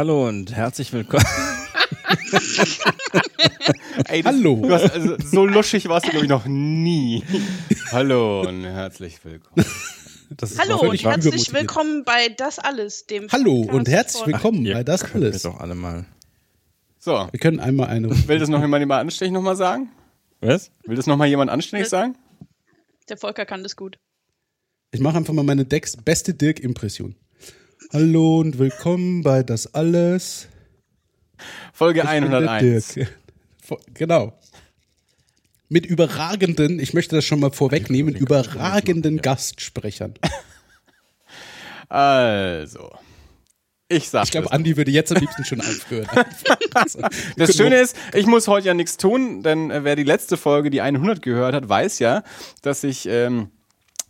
Hallo und herzlich willkommen. Ey, das, Hallo. Du hast, also, so luschig warst du, glaube ich, noch nie. Hallo und herzlich willkommen. Das ist Hallo und herzlich willkommen bei Das Alles, dem Hallo Podcast und herzlich willkommen Ihr bei Das Alles. doch alle mal. So, Wir können einmal eine. will das noch jemand jemand anständig nochmal sagen? Was? Will das nochmal jemand anständig sagen? Der Volker kann das gut. Ich mache einfach mal meine Dex beste Dirk-Impression. Hallo und willkommen bei Das Alles. Folge Ich bin der 101. Dirk. Vo- Genau. Mit überragenden, ich möchte das schon mal vorwegnehmen, überragenden Gastsprechern. Also, ich sag Ich glaube. Andi würde jetzt am liebsten schon aufhören. Das Schöne ist, ich muss heute ja nichts tun, denn äh, wer die letzte Folge, die 100 gehört hat, weiß ja, dass ich ähm,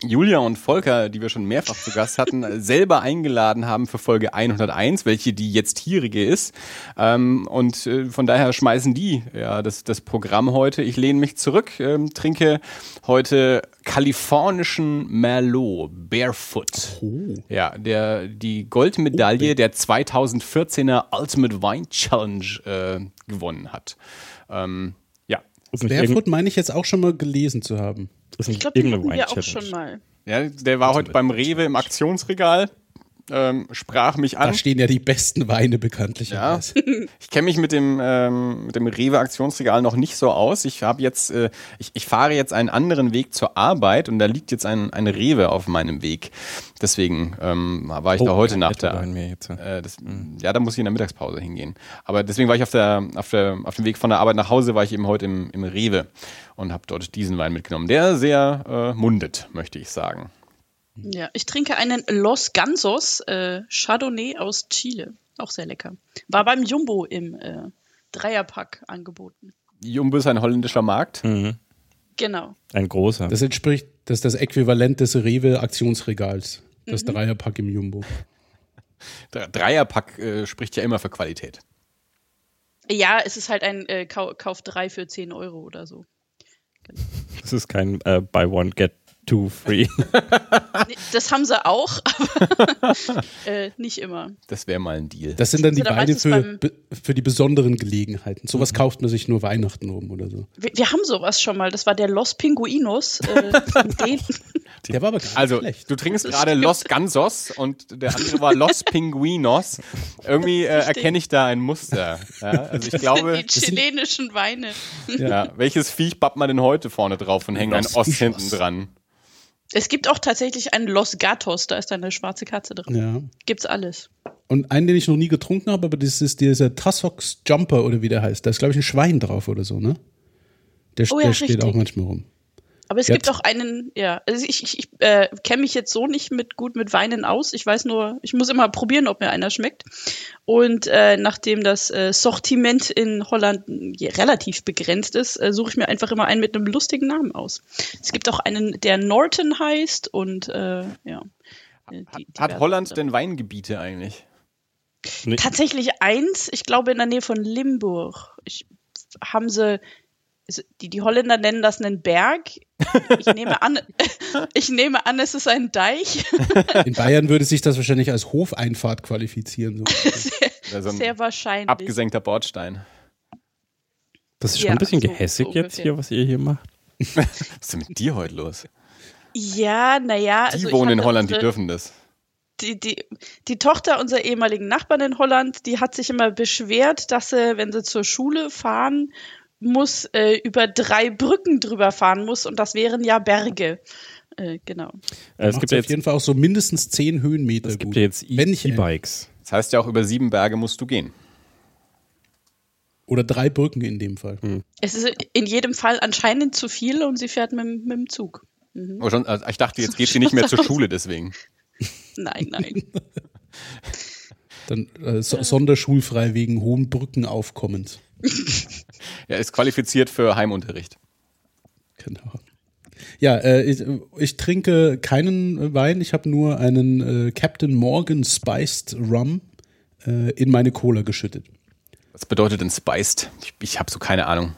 Julia und Volker, die wir schon mehrfach zu Gast hatten, selber eingeladen haben für Folge 101, welche die jetzt hierige ist. Ähm, und äh, von daher schmeißen die ja das, das Programm heute. Ich lehne mich zurück, ähm, trinke heute kalifornischen Merlot Barefoot. Ja, der die Goldmedaille der 2014er Ultimate Wine Challenge äh, gewonnen hat. Ähm, Barefoot meine ich jetzt auch schon mal gelesen zu haben. ist Ich nicht glaube, irgendeine hatten wir auch schon mal. ja, der war heute beim Rewe im Aktionsregal, ähm, sprach mich Da an. stehen ja die besten Weine Ja, bekanntlicherweise. ich kenne mich mit dem, ähm, mit dem Rewe-Aktionsregal noch nicht so aus. Ich habe jetzt, äh, ich, ich fahre jetzt einen anderen Weg zur Arbeit und da liegt jetzt ein, ein Rewe auf meinem Weg. Deswegen ähm, war ich da heute kein nach Netto der. jetzt. Äh, das, Ja, da muss ich in der Mittagspause hingehen. Aber deswegen war ich auf, der, auf, der, auf dem Weg von der Arbeit nach Hause, war ich eben heute im, im Rewe und habe dort diesen Wein mitgenommen. Der sehr äh, mundet, möchte ich sagen. Ja, ich trinke einen Los Gansos äh, Chardonnay aus Chile. Auch sehr lecker. War beim Jumbo im äh, Dreierpack angeboten. Jumbo ist ein holländischer Markt. Mhm. Genau. Ein großer. Das entspricht, das ist das Äquivalent des Rewe-Aktionsregals. Das Dreierpack im Jumbo. Dre- Dreierpack äh, spricht ja immer für Qualität. Ja, es ist halt ein äh, Kau Kauf 3 für 10 Euro oder so. Das ist kein äh, Buy One, Get Two Free. Das haben sie auch, aber äh, nicht immer. Das wäre mal ein Deal. Das sind dann die Weine für, für die besonderen Gelegenheiten. Sowas kauft man sich nur Weihnachten rum oder so. Wir, wir haben sowas schon mal. Das war der Los Pinguinos. Äh, den, Der war aber gar nicht Also, schlecht. du trinkst gerade. Los Gansos und der andere war Los Pinguinos. Irgendwie äh, erkenne ich da ein Muster. Ja, also ich das glaube, sind die chilenischen Weine. ja, welches Viech bappt man denn heute vorne drauf und hängt ein Ost hinten dran? Es gibt auch tatsächlich einen Los Gatos, da ist eine schwarze Katze drin. Ja. Gibt's alles. Und einen, den ich noch nie getrunken habe, aber das ist dieser Tassox Jumper oder wie der heißt. Da ist, glaube ich, ein Schwein drauf oder so, ne? Der, Oh ja, der steht auch manchmal rum. Aber es Ja, gibt auch einen, ja, also ich, ich, ich äh, kenne mich jetzt so nicht mit gut mit Weinen aus. Ich weiß nur, ich muss immer probieren, ob mir einer schmeckt. Und äh, nachdem das äh, Sortiment in Holland äh, relativ begrenzt ist, äh, suche ich mir einfach immer einen mit einem lustigen Namen aus. Es gibt auch einen, der Norton heißt und äh, ja. äh, Hat, die- hat diverse Holland denn Weingebiete eigentlich? Nee, Tatsächlich eins, ich glaube in der Nähe von Limburg. Ich, haben sie, die, die Holländer nennen das einen Berg. Ich nehme an, ich nehme an, es ist ein Deich. In Bayern würde sich das wahrscheinlich als Hofeinfahrt qualifizieren. So. Oder so ein Sehr wahrscheinlich. abgesenkter Bordstein. das ist schon Ja, ein bisschen so- gehässig so jetzt hier, was ihr hier macht. Was ist denn mit dir heute los? Ja, naja. Die also ich wohnen in Holland, die unsere- dürfen das. Die, die, die Tochter unserer ehemaligen Nachbarn in Holland, die hat sich immer beschwert, dass sie, wenn sie zur Schule fahren muss, äh, über drei Brücken drüber fahren muss und das wären ja Berge. Äh, genau. Äh, es gibt ja auf jetzt, jeden Fall auch so mindestens 10 Höhenmeter es gibt gut. ja jetzt E-Bikes. Das heißt ja auch, über sieben Berge musst du gehen. Oder drei Brücken in dem Fall. Es ist in jedem Fall anscheinend zu viel und sie fährt mit, dem- mit dem Zug. Oh, schon, also ich dachte, jetzt geht sie nicht mehr zur Schule deswegen. Nein, nein. Dann äh, so, sonderschulfrei wegen hohen Brückenaufkommens. Er ist qualifiziert für Heimunterricht. Genau. Ja, äh, ich, ich trinke keinen Wein, ich habe nur einen äh, Captain Morgan Spiced Rum äh, in meine Cola geschüttet. Was bedeutet denn Spiced? Ich, ich habe so keine Ahnung.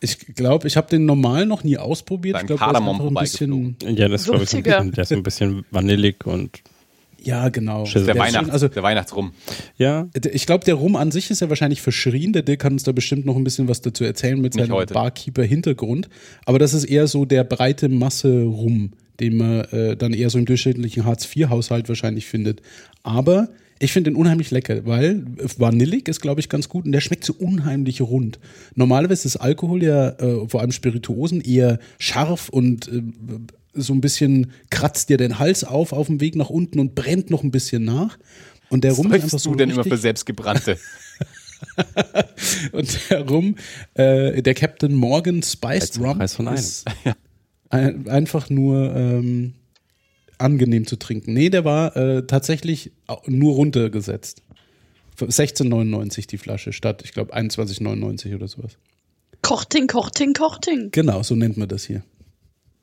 Ich glaube, ich habe den normal noch nie ausprobiert. Beim Ich glaube, der ist ein bisschen. Ja, das ist, glaube ich, ein bisschen, der ist so ein bisschen vanillig und Ja, genau. Der, ist Weihnachts-, schon- also der Weihnachtsrum. Ja, ich glaube, der Rum an sich ist ja wahrscheinlich verschrien. Der Dirk kann uns da bestimmt noch ein bisschen was dazu erzählen mit Nicht seinem. Barkeeper-Hintergrund. Aber das ist eher so der breite Masse-Rum, den man äh, dann eher so im durchschnittlichen Hartz-IV-Haushalt wahrscheinlich findet. Aber ich finde den unheimlich lecker, weil vanillig ist, glaube ich, ganz gut und der schmeckt so unheimlich rund. Normalerweise ist Alkohol ja, äh, vor allem Spirituosen, eher scharf und äh, so ein bisschen kratzt dir den Hals auf auf dem Weg nach unten und brennt noch ein bisschen nach. Und der Rum ist Was einfach du so denn immer für selbstgebrannte? und der Rum, äh, der Captain Morgan Spiced Rum, ist ein, einfach nur ähm, angenehm zu trinken. Nee, der war äh, tatsächlich nur runtergesetzt. Für 16,99 die Flasche statt, ich glaube, 21,99 oder sowas. Kochting, Kochting, Kochting. Genau, so nennt man das hier.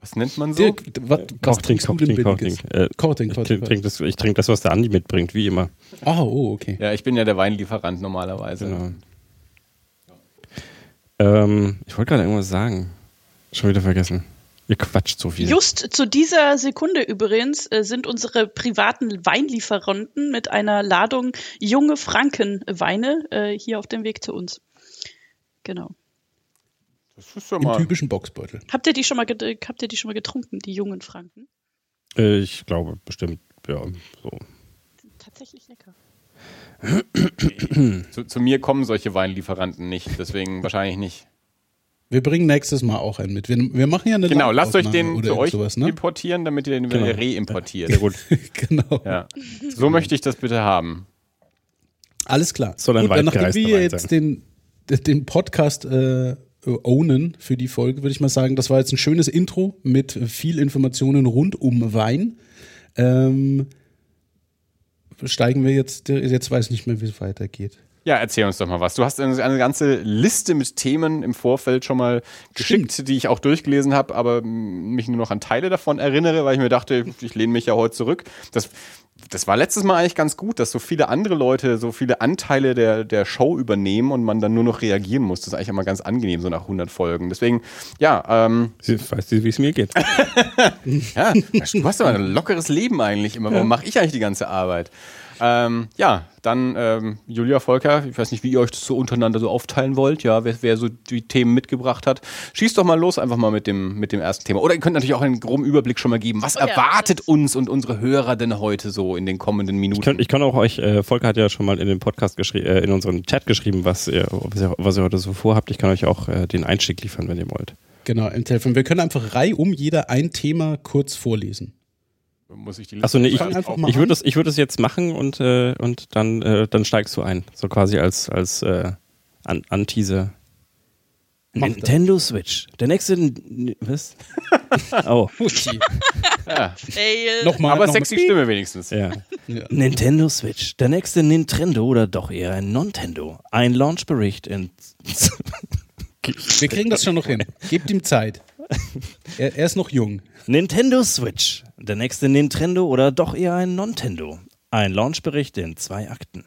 Was nennt man so? Dirk, was, was trinkst du denn. Billiges? Äh, Kochting, ich trinke das, ich trink das, was der Andi mitbringt, wie immer. Ah, oh, okay. Ja, ich bin ja der Weinlieferant normalerweise. Genau. Ähm, ich wollte gerade irgendwas sagen. Schon wieder vergessen. Ihr quatscht so viel. Just zu dieser Sekunde übrigens äh, sind unsere privaten Weinlieferanten mit einer Ladung junge Frankenweine äh, hier auf dem Weg zu uns. Genau. Das ist ja Im mal. typischen Boxbeutel. Habt ihr die schon mal, habt ihr die schon mal getrunken, die jungen Franken? Äh, ich glaube bestimmt, ja, so. Tatsächlich lecker. Zu, zu mir kommen solche Weinlieferanten nicht, deswegen wahrscheinlich nicht. Wir bringen nächstes Mal auch einen mit. Wir, wir machen ja eine Genau, lasst euch den zu euch sowas, ne? importieren, damit ihr den Genau. reimportiert. Sehr gut. genau. Ja. So möchte ich das bitte haben. Alles klar. Soll ein Gut, dann nachdem wir jetzt den, den Podcast äh, ownen für die Folge, würde ich mal sagen, das war jetzt ein schönes Intro mit viel Informationen rund um Wein. Ähm, steigen wir jetzt, jetzt weiß ich nicht mehr, wie es weitergeht. Ja, erzähl uns doch mal was. Du hast eine, eine ganze Liste mit Themen im Vorfeld schon mal geschickt, die ich auch durchgelesen habe, aber mich nur noch an Teile davon erinnere, weil ich mir dachte, ich lehne mich ja heute zurück. Das, das war letztes Mal eigentlich ganz gut, dass so viele andere Leute so viele Anteile der, der Show übernehmen und man dann nur noch reagieren muss. Das ist eigentlich immer ganz angenehm, so nach 100 Folgen. Deswegen, ja, ähm, weißt du, wie es mir geht? ja, du hast aber ein lockeres Leben eigentlich immer. Warum mache ich eigentlich die ganze Arbeit? Ähm, ja, dann ähm, Julia Volker, ich weiß nicht, wie ihr euch das so untereinander so aufteilen wollt, ja, wer, wer so die Themen mitgebracht hat. Schießt doch mal los, einfach mal mit dem, mit dem ersten Thema. Oder ihr könnt natürlich auch einen groben Überblick schon mal geben. Was Oh ja, erwartet das- uns und unsere Hörer denn heute so in den kommenden Minuten? Ich kann, ich kann auch euch, äh, Volker hat ja schon mal in den Podcast geschrieben, äh, in unseren Chat geschrieben, was ihr, was ihr, was ihr heute so vorhabt. Ich kann euch auch äh, den Einstieg liefern, wenn ihr wollt. Genau, im Telefon. Wir können einfach reihum jeder ein Thema kurz vorlesen. Muss ich die Achso, nee, ich, Fang einfach mal ich würde das, ich würde das jetzt machen und, äh, und dann, äh, dann steigst du ein. So quasi als, als äh, an, Anteaser. Mach das. Nintendo Switch. Der nächste. Was? oh, Fail. Nochmal. Aber noch sexy mal. Stimme wenigstens. ja. Ja. Nintendo Switch. Der nächste Nintendo oder doch eher ein Nintendo? Ein Launchbericht in. Wir kriegen das schon noch hin. Gebt ihm Zeit. Er, er ist noch jung. Nintendo Switch. Der nächste Nintendo oder doch eher ein Nintendo? Ein Launchbericht in zwei Akten.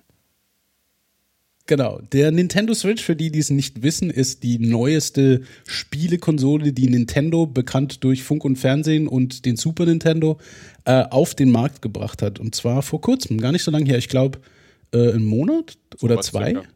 Genau. Der Nintendo Switch, für die, die es nicht wissen, ist die neueste Spielekonsole, die Nintendo, bekannt durch Funk und Fernsehen und den Super Nintendo, äh, auf den Markt gebracht hat. Und zwar vor kurzem, gar nicht so lange her. Ich glaube, äh, einen Monat oder zwei. circa.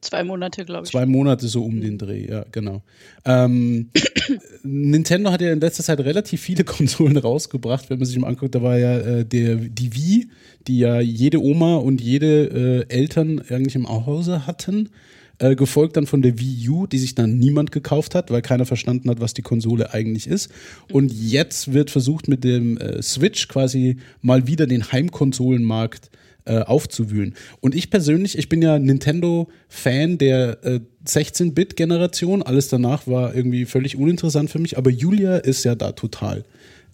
Zwei Monate, glaube ich. Zwei Monate so um den Dreh, ja, genau. Ähm, Nintendo hat ja in letzter Zeit relativ viele Konsolen rausgebracht, wenn man sich mal anguckt. Da war ja äh, der, die Wii, die ja jede Oma und jede äh, Eltern eigentlich im Hause hatten. Äh, gefolgt dann von der Wii U, die sich dann niemand gekauft hat, weil keiner verstanden hat, was die Konsole eigentlich ist. Und jetzt wird versucht, mit dem äh, Switch quasi mal wieder den Heimkonsolenmarkt äh, aufzuwühlen. Und ich persönlich, ich bin ja Nintendo-Fan der äh, 16-Bit-Generation. Alles danach war irgendwie völlig uninteressant für mich, aber Julia ist ja da total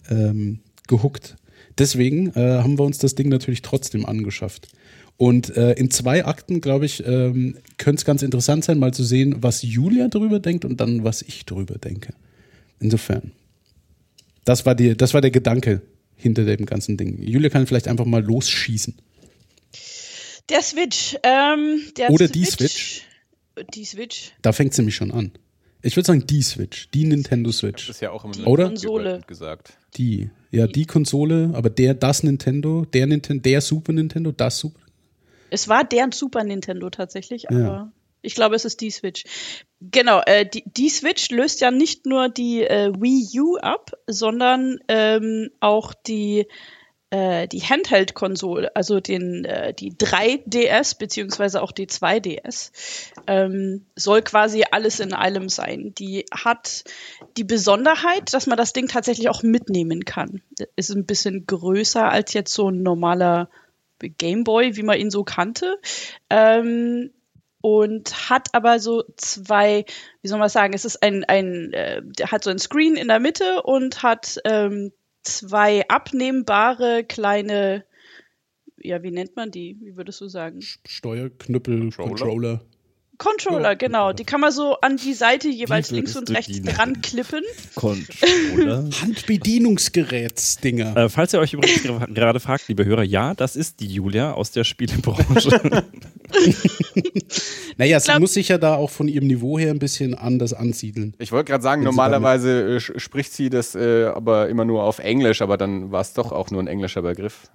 ähm, gehuckt. Deswegen äh, haben wir uns das Ding natürlich trotzdem angeschafft. Und äh, in zwei Akten, glaube ich, ähm, könnte es ganz interessant sein, mal zu sehen, was Julia darüber denkt und dann, was ich darüber denke. Insofern. Das war, die, das war der Gedanke hinter dem ganzen Ding. Julia kann vielleicht einfach mal losschießen. Der Switch. Ähm, der Oder die Die Switch. Da fängt sie mich schon an. Ich würde sagen die Switch, die Nintendo Switch. Das ist ja auch immer Die Oder? Konsole. gesagt. Die, ja, die Konsole, aber der, das Nintendo, der Nintendo, der Super Nintendo, das Super. Es war deren Super Nintendo tatsächlich, Ja. aber ich glaube, es ist die Switch. Genau, äh, die, die Switch löst ja nicht nur die äh, Wii U ab, sondern ähm, auch die äh, die Handheld-Konsole, also den, äh, die 3DS beziehungsweise auch die 2DS, ähm, soll quasi alles in allem sein. Die hat die Besonderheit, dass man das Ding tatsächlich auch mitnehmen kann. Ist ein bisschen größer als jetzt so ein normaler Gameboy, wie man ihn so kannte. Ähm, und hat aber so zwei, wie soll man sagen, es ist ein, ein äh, hat so ein Screen in der Mitte und hat ähm, zwei abnehmbare kleine, ja, wie nennt man die? Wie würdest du sagen? Steuerknüppel, Controller? Controller. Controller, Ja. genau. Die kann man so an die Seite jeweils links und rechts dran klippen. Controller. Handbedienungsgerätsdinger. Äh, falls ihr euch übrigens ger- gerade fragt, liebe Hörer, ja, das ist die Julia aus der Spielebranche. naja, sie glaub- muss sich ja da auch von ihrem Niveau her ein bisschen anders ansiedeln. Ich wollte gerade sagen, normalerweise äh, spricht sie das äh, aber immer nur auf Englisch, aber dann war es doch auch nur ein englischer Begriff.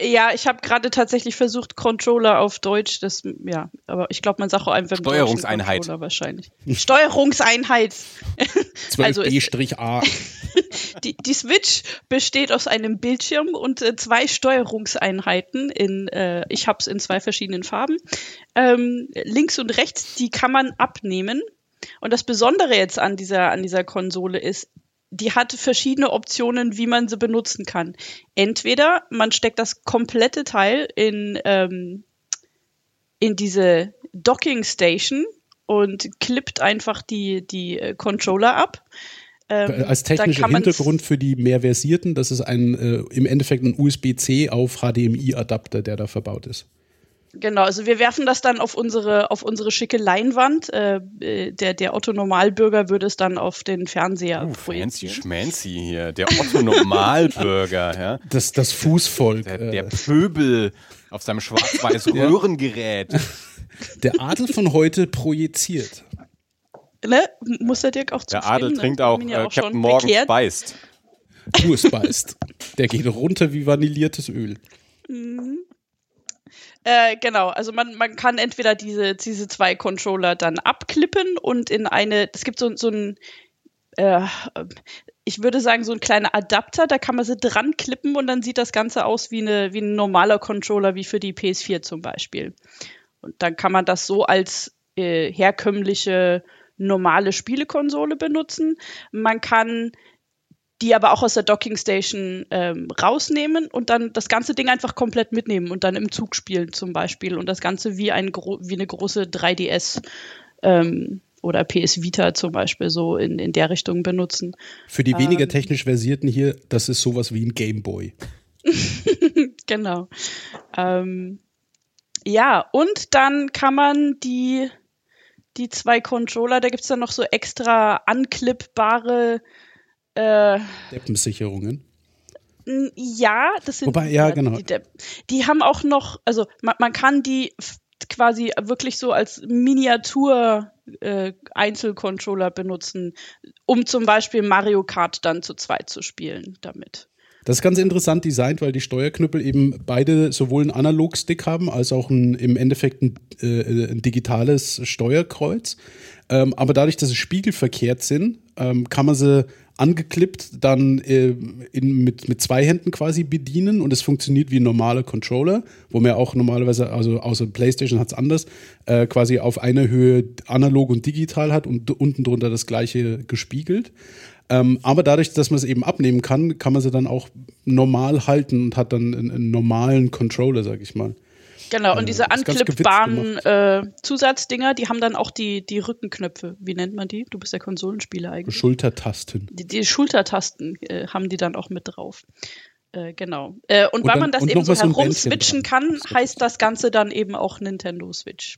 Ja, ich habe gerade tatsächlich versucht, Controller auf Deutsch, das, ja, aber ich glaube, man sagt auch einfach Steuerungseinheit. Controller wahrscheinlich. Steuerungseinheit. Also ist- 12B-A. Die, die Switch besteht aus einem Bildschirm und äh, zwei Steuerungseinheiten. In, äh, ich habe es in zwei verschiedenen Farben. Ähm, links und rechts, die kann man abnehmen. Und das Besondere jetzt an dieser, an dieser Konsole ist, die hat verschiedene Optionen, wie man sie benutzen kann. Entweder man steckt das komplette Teil in, ähm, in diese Docking Station und klippt einfach die, die äh, Controller ab. Ähm, Als technischer Hintergrund für die mehr versierten, das ist ein äh, im Endeffekt ein USB-C auf HDMI-Adapter, der da verbaut ist. Genau, also wir werfen das dann auf unsere, auf unsere schicke Leinwand. Äh, äh, der, der Otto Normalbürger würde es dann auf den Fernseher Uh, fancy projizieren. schmancy hier. Der Otto Normalbürger, ja. Das, das Fußvolk. Der, äh, der Pöbel auf seinem schwarz-weiß Röhrengerät. der Adel von heute projiziert. Ne? Muss der Dirk auch Der zustimmen? Adel Ne? trinkt auch, ja äh, schon Captain Morgan bekehrt. speist. Du es beißt. Der geht runter wie vanilliertes Öl. Äh, genau, also man, man kann entweder diese, diese zwei Controller dann abklippen und in eine, es gibt so, so ein, äh, ich würde sagen, so ein kleiner Adapter, da kann man sie dran klippen und dann sieht das Ganze aus wie, eine, wie ein normaler Controller, wie für die PS4 zum Beispiel. Und dann kann man das so als äh, herkömmliche normale Spielekonsole benutzen. Man kann die aber auch aus der Docking Station ähm, rausnehmen und dann das ganze Ding einfach komplett mitnehmen und dann im Zug spielen zum Beispiel und das Ganze wie, ein wie eine große 3DS ähm, oder PS Vita zum Beispiel so in, in der Richtung benutzen. Für die weniger Ähm. technisch versierten hier, das ist sowas wie ein Gameboy. Genau. Ähm, ja, und dann kann man die, die zwei Controller, da gibt's dann noch so extra anklippbare äh, Deppensicherungen. N- Ja, das sind Wobei, ja, genau. Die, die, die haben auch noch, also man, man kann die quasi wirklich so als Miniatur äh, Einzelcontroller benutzen, um zum Beispiel Mario Kart dann zu zweit zu spielen damit. Das ist ganz interessant designt, weil die Steuerknüppel eben beide sowohl einen Analogstick haben, als auch ein, im Endeffekt ein, äh, ein digitales Steuerkreuz. Ähm, aber dadurch, dass sie spiegelverkehrt sind, ähm, kann man sie angeklippt dann äh, in, mit, mit zwei Händen quasi bedienen und es funktioniert wie ein normaler Controller, wo man auch normalerweise, also außer PlayStation hat es anders, äh, quasi auf einer Höhe analog und digital hat und unten drunter das gleiche gespiegelt. Ähm, aber dadurch, dass man es eben abnehmen kann, kann man sie dann auch normal halten und hat dann einen, einen normalen Controller, sag ich mal. Genau, und Äh, diese anklippbaren äh, Zusatzdinger, die haben dann auch die, die Rückenknöpfe. Wie nennt man die? Du bist der Konsolenspieler eigentlich. Schultertasten. Die, die Schultertasten äh, haben die dann auch mit drauf. Äh, genau. Äh, und, Und weil dann- man das eben so herumswitchen kann, heißt das Ganze dann eben auch Nintendo Switch.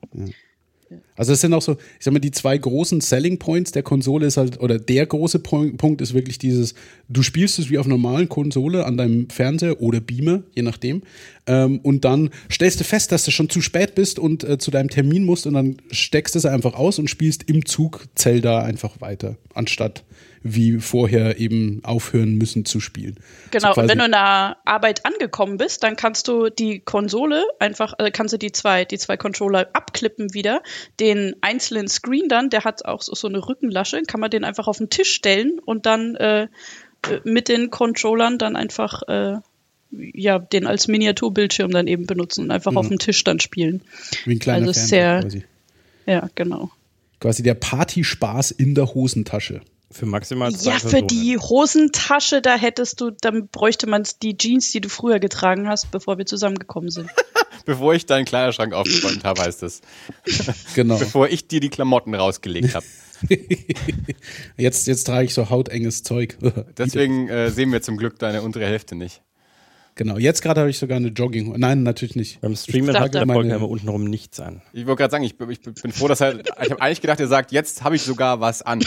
Also es sind auch so, ich sag mal, die zwei großen Selling Points der Konsole ist halt, oder der große Punkt ist wirklich dieses, du spielst es wie auf normalen Konsole an deinem Fernseher oder Beamer, je nachdem. Ähm, und dann stellst du fest, dass du schon zu spät bist und äh, zu deinem Termin musst und dann steckst es einfach aus und spielst im Zug Zelda einfach weiter, anstatt wie vorher eben aufhören müssen zu spielen. Genau, So und wenn du in der Arbeit angekommen bist, dann kannst du die Konsole einfach, äh, kannst du die zwei, die zwei Controller abklippen wieder. Den einzelnen Screen dann, der hat auch so, so eine Rückenlasche, kann man den einfach auf den Tisch stellen und dann äh, äh, mit den Controllern dann einfach äh, ja, den als Miniaturbildschirm dann eben benutzen und einfach auf dem Tisch dann spielen. wie ein kleiner also Fernseher sehr- quasi. Ja, genau. Quasi der Partyspaß in der Hosentasche. Für maximal zwei Ja, für Personen. die Hosentasche, da hättest du, dann bräuchte man die Jeans, die du früher getragen hast, bevor wir zusammengekommen sind. Bevor ich deinen Kleiderschrank aufgeräumt habe, heißt es. Genau. Bevor ich dir die Klamotten rausgelegt habe. Jetzt, jetzt trage ich so hautenges Zeug. Deswegen äh, sehen wir zum Glück deine untere Hälfte nicht. Genau, jetzt gerade habe ich sogar eine Jogging. Nein, natürlich nicht. Beim Streamen Ich hat der dachte- Volker immer untenrum nichts an. Ich wollte gerade sagen, ich, ich bin froh, dass er. Ich habe eigentlich gedacht, er sagt, jetzt habe ich sogar was an.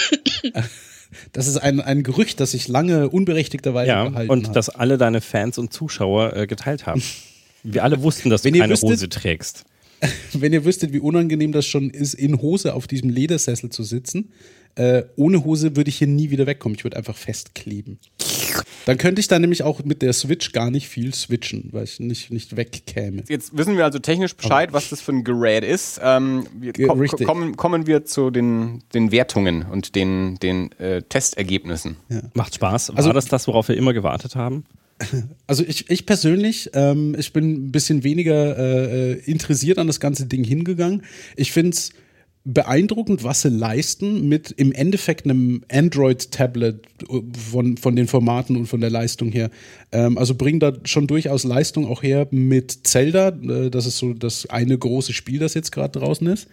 Das ist ein, ein Gerücht, das sich lange unberechtigterweise Ja, gehalten und hat. das alle deine Fans und Zuschauer äh, geteilt haben. Wir alle wussten, dass du keine wüsstet- Hose trägst. Wenn ihr wüsstet, wie unangenehm das schon ist, in Hose auf diesem Ledersessel zu sitzen, äh, ohne Hose würde ich hier nie wieder wegkommen. Ich würde einfach festkleben. Dann könnte ich da nämlich auch mit der Switch gar nicht viel switchen, weil ich nicht, nicht wegkäme. Jetzt wissen wir also technisch Bescheid, was das für ein Gerät ist. Ähm, wir Ge- ko richtig. kommen, kommen wir zu den, den Wertungen und den, den äh, Testergebnissen. Macht Spaß. War Also- das das, worauf wir immer gewartet haben? Also ich, ich persönlich, ähm, ich bin ein bisschen weniger äh, äh, interessiert an das ganze Ding hingegangen. Ich finde es beeindruckend, was sie leisten mit im Endeffekt einem Android-Tablet äh, von, von den Formaten und von der Leistung her. Ähm, also bringen da schon durchaus Leistung auch her mit Zelda. Äh, das ist so das eine große Spiel, das jetzt gerade draußen ist.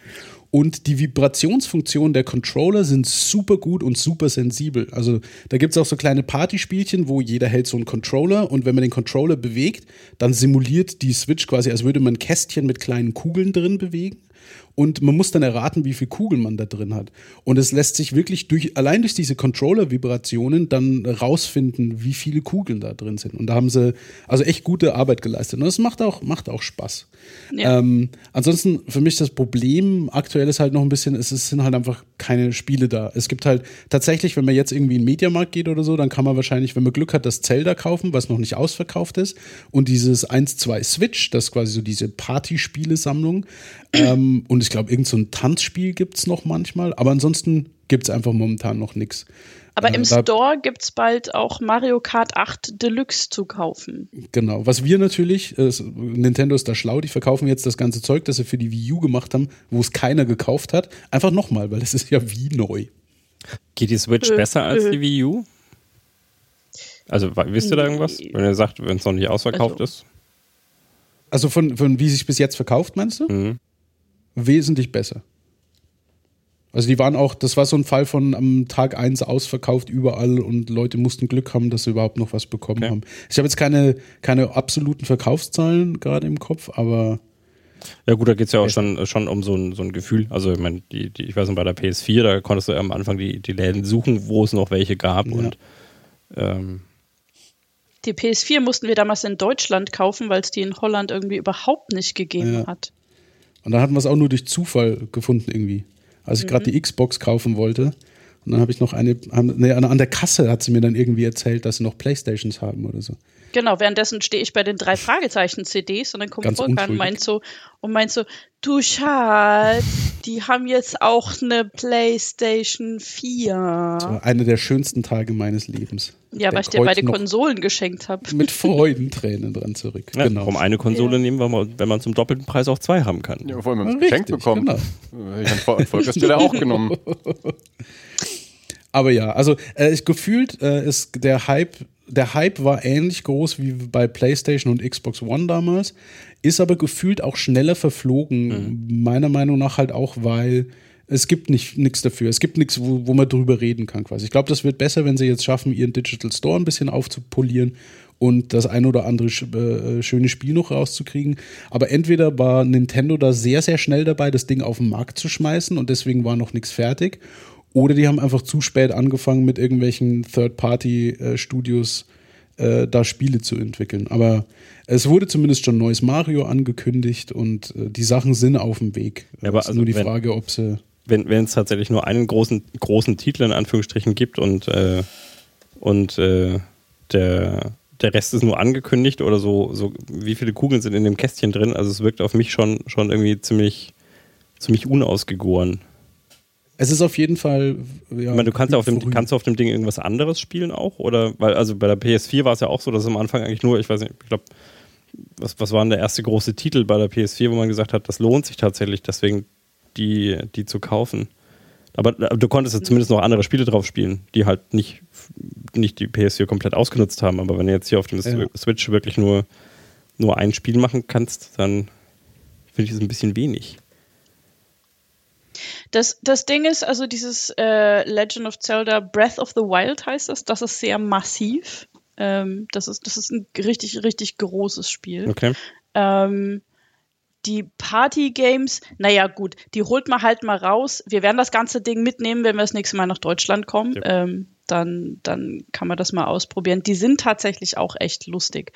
Und die Vibrationsfunktionen der Controller sind super gut und super sensibel. Also da gibt es auch so kleine Partyspielchen, wo jeder hält so einen Controller und wenn man den Controller bewegt, dann simuliert die Switch quasi, als würde man ein Kästchen mit kleinen Kugeln drin bewegen. Und man muss dann erraten, wie viel Kugeln man da drin hat. Und es lässt sich wirklich durch, allein durch diese Controller-Vibrationen dann rausfinden, wie viele Kugeln da drin sind. Und da haben sie also echt gute Arbeit geleistet. Und das macht auch, macht auch Spaß. Ja. Ähm, ansonsten für mich das Problem aktuell ist halt noch ein bisschen, es sind halt einfach keine Spiele da. Es gibt halt tatsächlich, wenn man jetzt irgendwie in den Mediamarkt geht oder so, dann kann man wahrscheinlich, wenn man Glück hat, das Zelda kaufen, was noch nicht ausverkauft ist. Und dieses 1-2 Switch, das ist quasi so diese Partyspiele-Sammlung. ähm, und ich glaube, irgend so ein Tanzspiel gibt's noch manchmal. Aber ansonsten gibt's einfach momentan noch nichts. Aber Äh, im Store gibt's bald auch Mario Kart 8 Deluxe zu kaufen. Genau. Was wir natürlich, äh, Nintendo ist da schlau, die verkaufen jetzt das ganze Zeug, das sie für die Wii U gemacht haben, wo es keiner gekauft hat, einfach nochmal, weil es ist ja wie neu. Geht die Switch Äh, besser als äh. die Wii U? Also wisst ihr da irgendwas? Wenn ihr sagt, wenn es noch nicht ausverkauft Also- ist? Also von, von wie sich bis jetzt verkauft, meinst du? Mhm. Wesentlich besser. Also die waren auch, das war so ein Fall von am Tag eins ausverkauft überall und Leute mussten Glück haben, dass sie überhaupt noch was bekommen Okay. haben. Ich habe jetzt keine, keine absoluten Verkaufszahlen gerade im Kopf, aber Ja gut, da geht es ja auch schon, schon um so ein, so ein Gefühl. Also ich meine, die, die, ich weiß noch, bei der PS4, da konntest du am Anfang die, die Läden suchen, wo es noch welche gab. Ja. Und ähm, Die PS4 mussten wir damals in Deutschland kaufen, weil es die in Holland irgendwie überhaupt nicht gegeben Ja. hat. Und dann hatten wir es auch nur durch Zufall gefunden irgendwie. Als ich gerade die Xbox kaufen wollte. Und dann habe ich noch eine, nee, an der Kasse hat sie mir dann irgendwie erzählt, dass sie noch Playstations haben oder so. Genau, währenddessen stehe ich bei den drei Fragezeichen-CDs und dann kommt Volker und meint so, und meint so, du Schatz, die haben jetzt auch eine PlayStation 4. Das war einer der schönsten Tage meines Lebens. Ja, weil ich dir beide Konsolen geschenkt habe. Mit Freudentränen dran zurück. ja, genau. warum eine Konsole Ja. nehmen, wenn man, wenn man zum doppelten Preis auch zwei haben kann. Ja, bevor man es geschenkt bekommt. genau. Ich habe Stelle auch genommen. Aber ja, also äh, ich gefühlt äh, ist der Hype, der Hype war ähnlich groß wie bei PlayStation und Xbox One damals, ist aber gefühlt auch schneller verflogen. Meiner Meinung nach halt auch, weil es gibt nicht nichts dafür. Es gibt nichts, wo, wo man drüber reden kann quasi. Ich glaube, das wird besser, wenn sie jetzt schaffen, ihren Digital Store ein bisschen aufzupolieren und das ein oder andere äh, schöne Spiel noch rauszukriegen. Aber entweder war Nintendo da sehr, sehr schnell dabei, das Ding auf den Markt zu schmeißen und deswegen war noch nichts fertig. Oder die haben einfach zu spät angefangen, mit irgendwelchen Third-Party-Studios äh, da Spiele zu entwickeln. Aber es wurde zumindest schon neues Mario angekündigt und äh, die Sachen sind auf dem Weg. Ja, aber es ist also nur die wenn- Frage, ob sie. wenn, wenn es tatsächlich nur einen großen, großen Titel in Anführungsstrichen gibt und, äh, und äh, der, der Rest ist nur angekündigt oder so, so, wie viele Kugeln sind in dem Kästchen drin? Also es wirkt auf mich schon, schon irgendwie ziemlich, ziemlich unausgegoren. Es ist auf jeden Fall. Ja, Ich meine, du kannst ja auf dem, kannst du auf dem Ding irgendwas anderes spielen auch? Oder, weil, also bei der PS4 war es ja auch so, dass es am Anfang eigentlich nur, ich weiß nicht, ich glaube, was, was war denn der erste große Titel bei der PS4, wo man gesagt hat, das lohnt sich tatsächlich, deswegen die, die zu kaufen. Aber äh, du konntest ja zumindest noch andere Spiele drauf spielen, die halt nicht, nicht die PS4 komplett ausgenutzt haben. Aber wenn du jetzt hier auf dem Ja. Switch wirklich nur, nur ein Spiel machen kannst, dann finde ich es ein bisschen wenig. Das, das Ding ist, also dieses äh, Legend of Zelda Breath of the Wild heißt das, das ist sehr massiv. Ähm, das, ist, das ist ein richtig, richtig großes Spiel. Okay. Ähm, die Party-Games, naja, gut, die holt man halt mal raus. Wir werden das ganze Ding mitnehmen, wenn wir das nächste Mal nach Deutschland kommen. Ja. Ähm, dann, dann kann man das mal ausprobieren. Die sind tatsächlich auch echt lustig.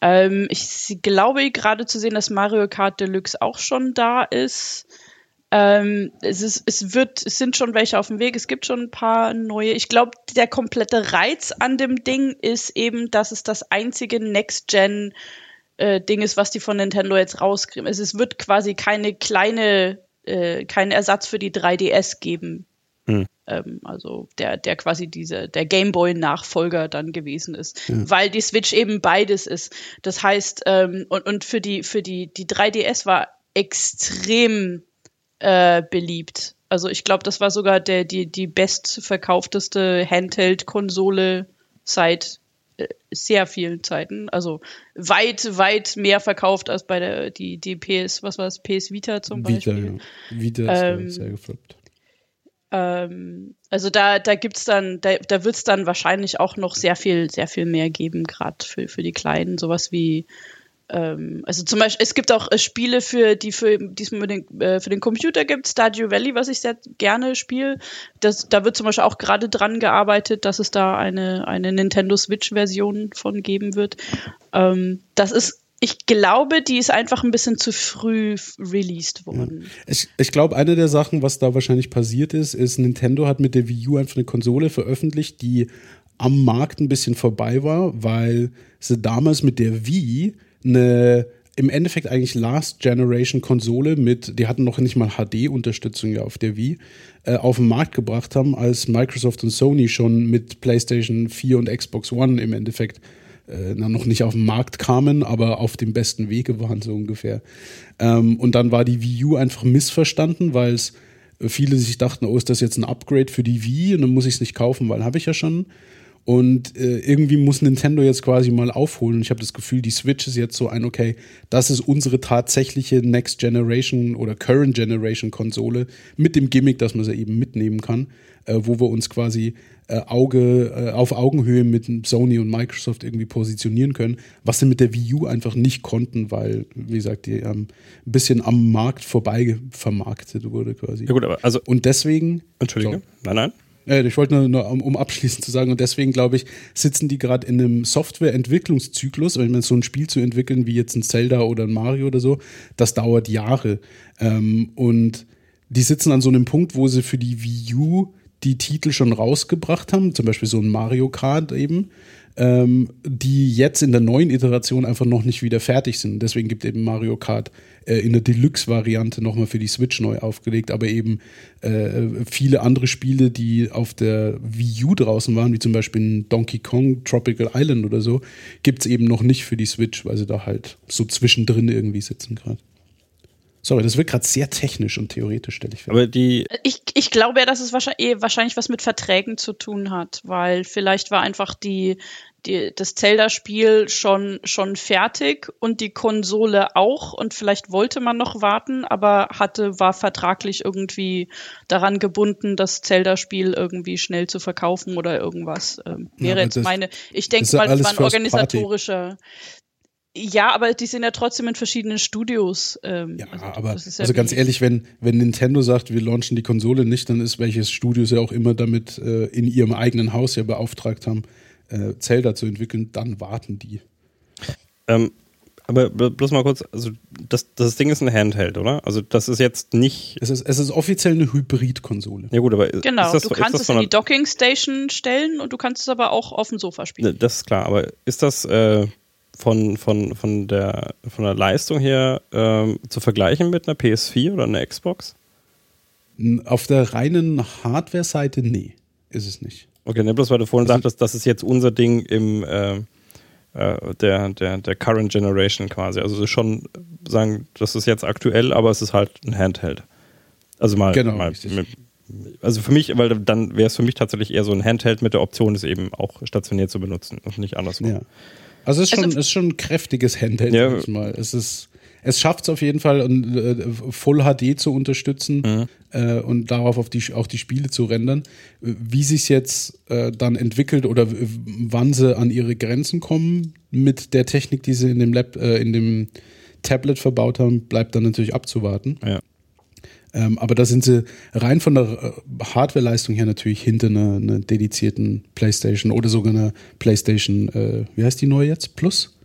Ähm, ich glaube gerade zu sehen, dass Mario Kart Deluxe auch schon da ist. Ähm, es, ist, es wird, es sind schon welche auf dem Weg. Es gibt schon ein paar neue. Ich glaube, der komplette Reiz an dem Ding ist eben, dass es das einzige Next-Gen äh, Ding ist, was die von Nintendo jetzt rauskriegen. Es, es wird quasi keine kleine, äh, keinen Ersatz für die 3DS geben. Hm. Ähm, also der, der quasi diese, der Gameboy-Nachfolger dann gewesen ist. Weil die Switch eben beides ist. Das heißt, ähm, und, und für die, für die, die 3DS war extrem äh, beliebt. Also ich glaube, das war sogar der, die, die bestverkaufteste Handheld-Konsole seit äh, sehr vielen Zeiten. Also weit, weit mehr verkauft als bei der die, die PS, was war es, PS Vita zum Vita, Beispiel. ja. Vita ist Ähm, sehr gefloppt. Ähm, also da, da gibt's dann, da, da wird's dann wahrscheinlich auch noch sehr viel, sehr viel mehr geben, gerade für, für die Kleinen, sowas wie also zum Beispiel, es gibt auch äh, Spiele für die für diesmal den, äh, für den Computer gibt, Stardew Valley, was ich sehr gerne spiele. Das, da wird zum Beispiel auch gerade dran gearbeitet, dass es da eine, eine Nintendo Switch-Version von geben wird. Ähm, das ist, ich glaube, die ist einfach ein bisschen zu früh released worden. Ich, ich glaube, eine der Sachen, was da wahrscheinlich passiert ist, ist, Nintendo hat mit der Wii U einfach eine Konsole veröffentlicht, die am Markt ein bisschen vorbei war, weil sie damals mit der Wii eine im Endeffekt eigentlich Last Generation Konsole mit, die hatten noch nicht mal HD-Unterstützung ja auf der Wii, äh, auf den Markt gebracht haben, als Microsoft und Sony schon mit PlayStation 4 und Xbox One im Endeffekt äh, noch nicht auf den Markt kamen, aber auf dem besten Wege waren, so ungefähr. Ähm, und dann war die Wii U einfach missverstanden, weil es äh, viele sich dachten, oh, ist das jetzt ein Upgrade für die Wii und dann muss ich es nicht kaufen, weil habe ich ja schon. Und äh, irgendwie muss Nintendo jetzt quasi mal aufholen. Und ich habe das Gefühl, die Switch ist jetzt so ein, okay, das ist unsere tatsächliche Next Generation oder Current Generation Konsole mit dem Gimmick, dass man sie eben mitnehmen kann, äh, wo wir uns quasi äh, Auge, äh, auf Augenhöhe mit Sony und Microsoft irgendwie positionieren können, was sie mit der Wii U einfach nicht konnten, weil, wie gesagt, die ähm, ein bisschen am Markt vorbei vermarktet wurde quasi. Ja gut, aber also, Und deswegen, Entschuldige. Nein, nein. Äh, ich wollte nur, nur um, um abschließend zu sagen, und deswegen glaube ich, sitzen die gerade in einem Softwareentwicklungszyklus, wenn man so ein Spiel zu entwickeln, wie jetzt ein Zelda oder ein Mario oder so, das dauert Jahre. Ähm, und die sitzen an so einem Punkt, wo sie für die Wii U die Titel schon rausgebracht haben, zum Beispiel so ein Mario Kart eben, ähm, die jetzt in der neuen Iteration einfach noch nicht wieder fertig sind. Deswegen gibt eben Mario Kart äh, in der Deluxe-Variante nochmal für die Switch neu aufgelegt, aber eben äh, viele andere Spiele, die auf der Wii U draußen waren, wie zum Beispiel ein Donkey Kong Tropical Island oder so, gibt's eben noch nicht für die Switch, weil sie da halt so zwischendrin irgendwie sitzen gerade. Sorry, das wird gerade sehr technisch und theoretisch, stelle ich fest. Aber die, Ich, ich glaube ja, dass es wahrscheinlich, eh wahrscheinlich was mit Verträgen zu tun hat, weil vielleicht war einfach die, die, das Zelda-Spiel schon, schon fertig und die Konsole auch und vielleicht wollte man noch warten, aber hatte, war vertraglich irgendwie daran gebunden, das Zelda-Spiel irgendwie schnell zu verkaufen oder irgendwas. Ähm, wäre Ja, jetzt meine, ich denke ja mal, es war ein organisatorischer. Ja, aber die sind ja trotzdem in verschiedenen Studios. Ähm, Ja, also aber ja also ganz ehrlich, wenn, wenn Nintendo sagt, wir launchen die Konsole nicht, dann ist welches Studio sie auch immer damit äh, in ihrem eigenen Haus ja beauftragt haben, äh, Zelda zu entwickeln, dann warten die. Ähm, aber bl- bloß mal kurz, also das, das Ding ist ein Handheld, oder? Also das ist jetzt nicht. Es ist, es ist offiziell eine Hybrid-Konsole. Ja gut, aber Genau, ist das, du ist kannst das es in die Docking Station stellen und du kannst es aber auch auf dem Sofa spielen. Ne, Das ist klar, aber ist das äh, von, von, von, der, von der Leistung her ähm, zu vergleichen mit einer PS4 oder einer Xbox? Auf der reinen Hardware-Seite, nee, ist es nicht. Okay, ne, bloß weil du vorhin Also- sagtest, das ist jetzt unser Ding im äh, äh, der, der, der Current Generation quasi. Also es ist schon sagen, das ist jetzt aktuell, aber es ist halt ein Handheld. Also mal, Genau, mal mit, also für mich, weil dann wäre es für mich tatsächlich eher so ein Handheld mit der Option, es eben auch stationiert zu benutzen und nicht anderswo. Ja. Also es ist schon, Also- es ist schon ein kräftiges Handheld, Ja. sag ich mal. Es ist, es schafft es auf jeden Fall, und, äh, Full HD zu unterstützen Mhm. äh, und darauf auf die, auch die Spiele zu rendern. Wie sich jetzt äh, dann entwickelt oder wann sie an ihre Grenzen kommen mit der Technik, die sie in dem Lab, äh, in dem Tablet verbaut haben, bleibt dann natürlich abzuwarten. Ja. Ähm, aber da sind sie rein von der äh, Hardware-Leistung her natürlich hinter einer, einer dedizierten PlayStation oder sogar einer PlayStation, äh, wie heißt die neue jetzt? Plus?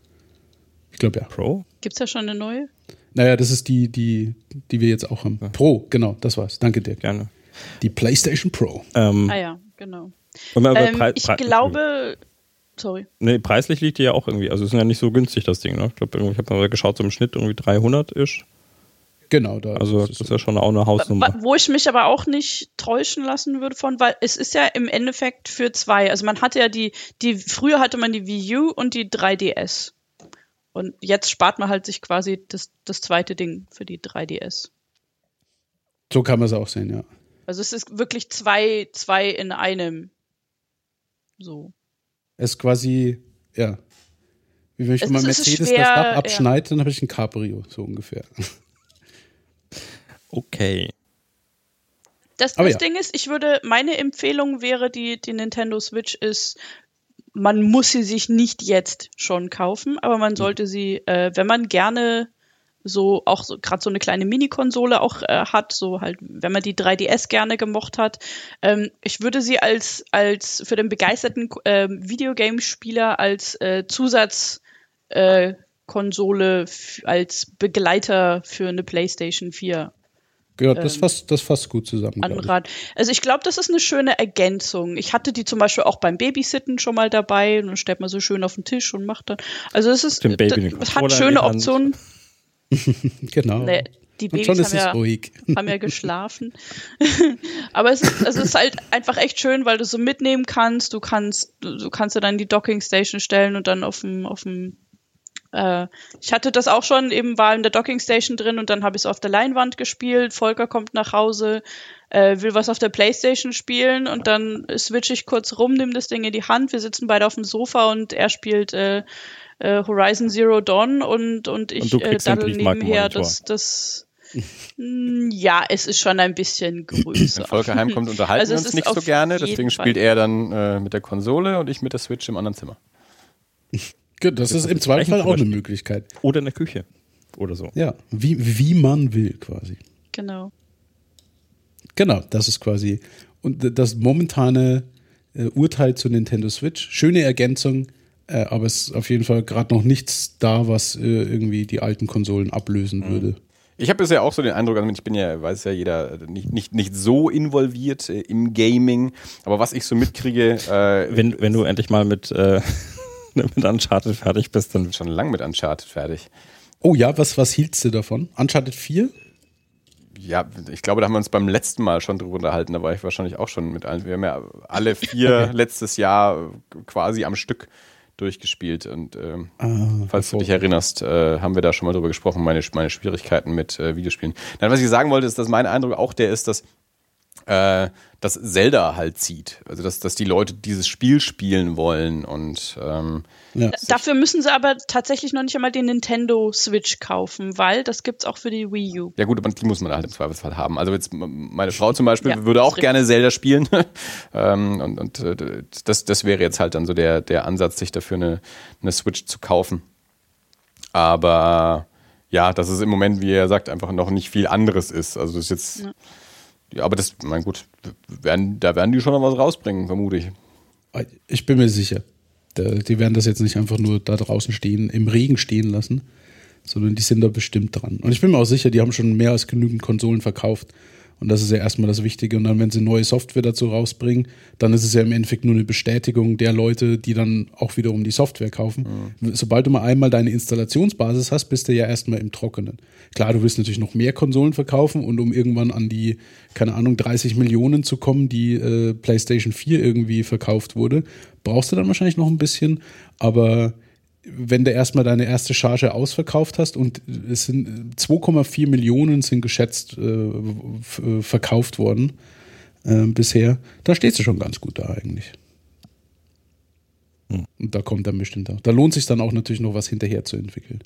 Ich glaube ja. Pro? Gibt es ja schon eine neue? Naja, das ist die, die, die wir jetzt auch haben. Pro, genau, das war's. Danke dir. Gerne. Die PlayStation Pro. Ähm, Ah ja, genau. Ähm, ich glaube, sorry. Nee, preislich liegt die ja auch irgendwie. Also es ist ja nicht so günstig, das Ding. Ne? Ich glaube, ich habe mal geschaut, so im Schnitt irgendwie 300 ist. Genau, da Also ist das es ist ja schon auch eine Hausnummer. Wo ich mich aber auch nicht täuschen lassen würde von, weil es ist ja im Endeffekt für zwei. Also man hatte ja die, die, früher hatte man die Wii U und die 3DS. Und jetzt spart man halt sich quasi das, das zweite Ding für die 3DS. so kann man es auch sehen, ja. Also es ist wirklich zwei, zwei in einem. So. Es ist quasi, ja. Wie wenn ich Es ist Mercedes schwer, das Dach ja. abschneide, dann habe ich ein Cabrio, so ungefähr. Okay. Das, das ja. Ding ist, ich würde, meine Empfehlung wäre, die, die Nintendo Switch ist, man muss sie sich nicht jetzt schon kaufen, aber man sollte sie, äh, wenn man gerne so auch so, gerade so eine kleine Mini-Konsole auch äh, hat, so halt, wenn man die 3DS gerne gemocht hat, ähm, ich würde sie als, als für den begeisterten ähm, Videogame-Spieler als äh, Zusatz äh, als Begleiter für eine PlayStation 4 Ja, das Ähm, fasst, das fasst gut zusammen. glaub ich. Also ich glaube, das ist eine schöne Ergänzung. Ich hatte die zum Beispiel auch beim Babysitten schon mal dabei und dann stellt man so schön auf den Tisch und macht dann. Also es ist, Dem Baby den das Controller in hat schöne. Optionen. Genau. Nee, die Und Babys schon ist haben es ja, ruhig. haben ja geschlafen. Aber es ist, also es ist halt einfach echt schön, weil du so mitnehmen kannst. Du kannst, du, du kannst ja dann die Docking Station stellen und dann auf dem, auf dem äh, ich hatte das auch schon, eben war in der Docking Station drin und dann habe ich es auf der Leinwand gespielt. Volker kommt nach Hause, äh, will was auf der Playstation spielen und dann switche ich kurz rum, nimm das Ding in die Hand. Wir sitzen beide auf dem Sofa und er spielt äh, äh, Horizon Zero Dawn und, und ich Und äh, daddel nebenher das, das Mm, ja, es ist schon ein bisschen größer. Wenn Volker heimkommt, unterhalten Also wir uns nicht so gerne, deswegen Fall. spielt er dann äh, mit der Konsole und ich mit der Switch im anderen Zimmer. Gut, das ist im Zweifel auch eine Möglichkeit. Oder in der Küche. Oder so. Ja, wie, wie man will quasi. Genau. Genau, das ist quasi und das momentane äh, Urteil zu Nintendo Switch. Schöne Ergänzung, äh, aber es ist auf jeden Fall gerade noch nichts da, was äh, irgendwie die alten Konsolen ablösen würde. Ich habe bisher auch so den Eindruck, also ich bin ja, weiß ja jeder, nicht, nicht, nicht so involviert äh, im Gaming, aber was ich so mitkriege, äh, Wenn, wenn du endlich mal mit, äh, mit Uncharted fertig bist, dann schon lang mit Uncharted fertig. Oh ja, was, was hieltst du davon? Uncharted 4? Ja, ich glaube, da haben wir uns beim letzten Mal schon drüber unterhalten. Da war ich wahrscheinlich auch schon mit allen. Wir haben ja alle vier letztes Jahr quasi am Stück durchgespielt. Und ähm, falls du dich erinnerst, äh, haben wir da schon mal drüber gesprochen, meine, meine Schwierigkeiten mit äh, Videospielen. Dann, was ich sagen wollte, ist, dass mein Eindruck auch der ist, dass äh, dass Zelda halt zieht. Also dass, dass die Leute dieses Spiel spielen wollen und ähm, ja. Dafür müssen sie aber tatsächlich noch nicht einmal den Nintendo Switch kaufen, weil das gibt's auch für die Wii U. Ja gut, aber die muss man halt im Zweifelsfall haben. Also jetzt meine Frau zum Beispiel ja, würde auch gerne Zelda spielen ähm, und, und äh, das, das wäre jetzt halt dann so der, der Ansatz, sich dafür eine, eine Switch zu kaufen. Aber ja, dass es im Moment, wie er sagt, einfach noch nicht viel anderes ist. Also das ist jetzt, ja, ja aber das, mein gut, werden, da werden die schon noch was rausbringen, vermute ich. Ich bin mir sicher. Die werden das jetzt nicht einfach nur da draußen stehen, im Regen stehen lassen, sondern die sind da bestimmt dran. Und ich bin mir auch sicher, die haben schon mehr als genügend Konsolen verkauft. Und das ist ja erstmal das Wichtige. Und dann, wenn sie neue Software dazu rausbringen, dann ist es ja im Endeffekt nur eine Bestätigung der Leute, die dann auch wiederum die Software kaufen. Mhm. Sobald du mal einmal deine Installationsbasis hast, bist du ja erstmal im Trockenen. Klar, du willst natürlich noch mehr Konsolen verkaufen und um irgendwann an die, keine Ahnung, 30 Millionen zu kommen, die äh, PlayStation 4 irgendwie verkauft wurde, brauchst du dann wahrscheinlich noch ein bisschen. Aber wenn du erstmal deine erste Charge ausverkauft hast und es sind 2,4 Millionen sind geschätzt äh, äh, verkauft worden äh, bisher, da stehst du schon ganz gut da eigentlich. Hm. Und da kommt dann bestimmt auch. Da lohnt sich dann auch natürlich noch was hinterher zu entwickeln.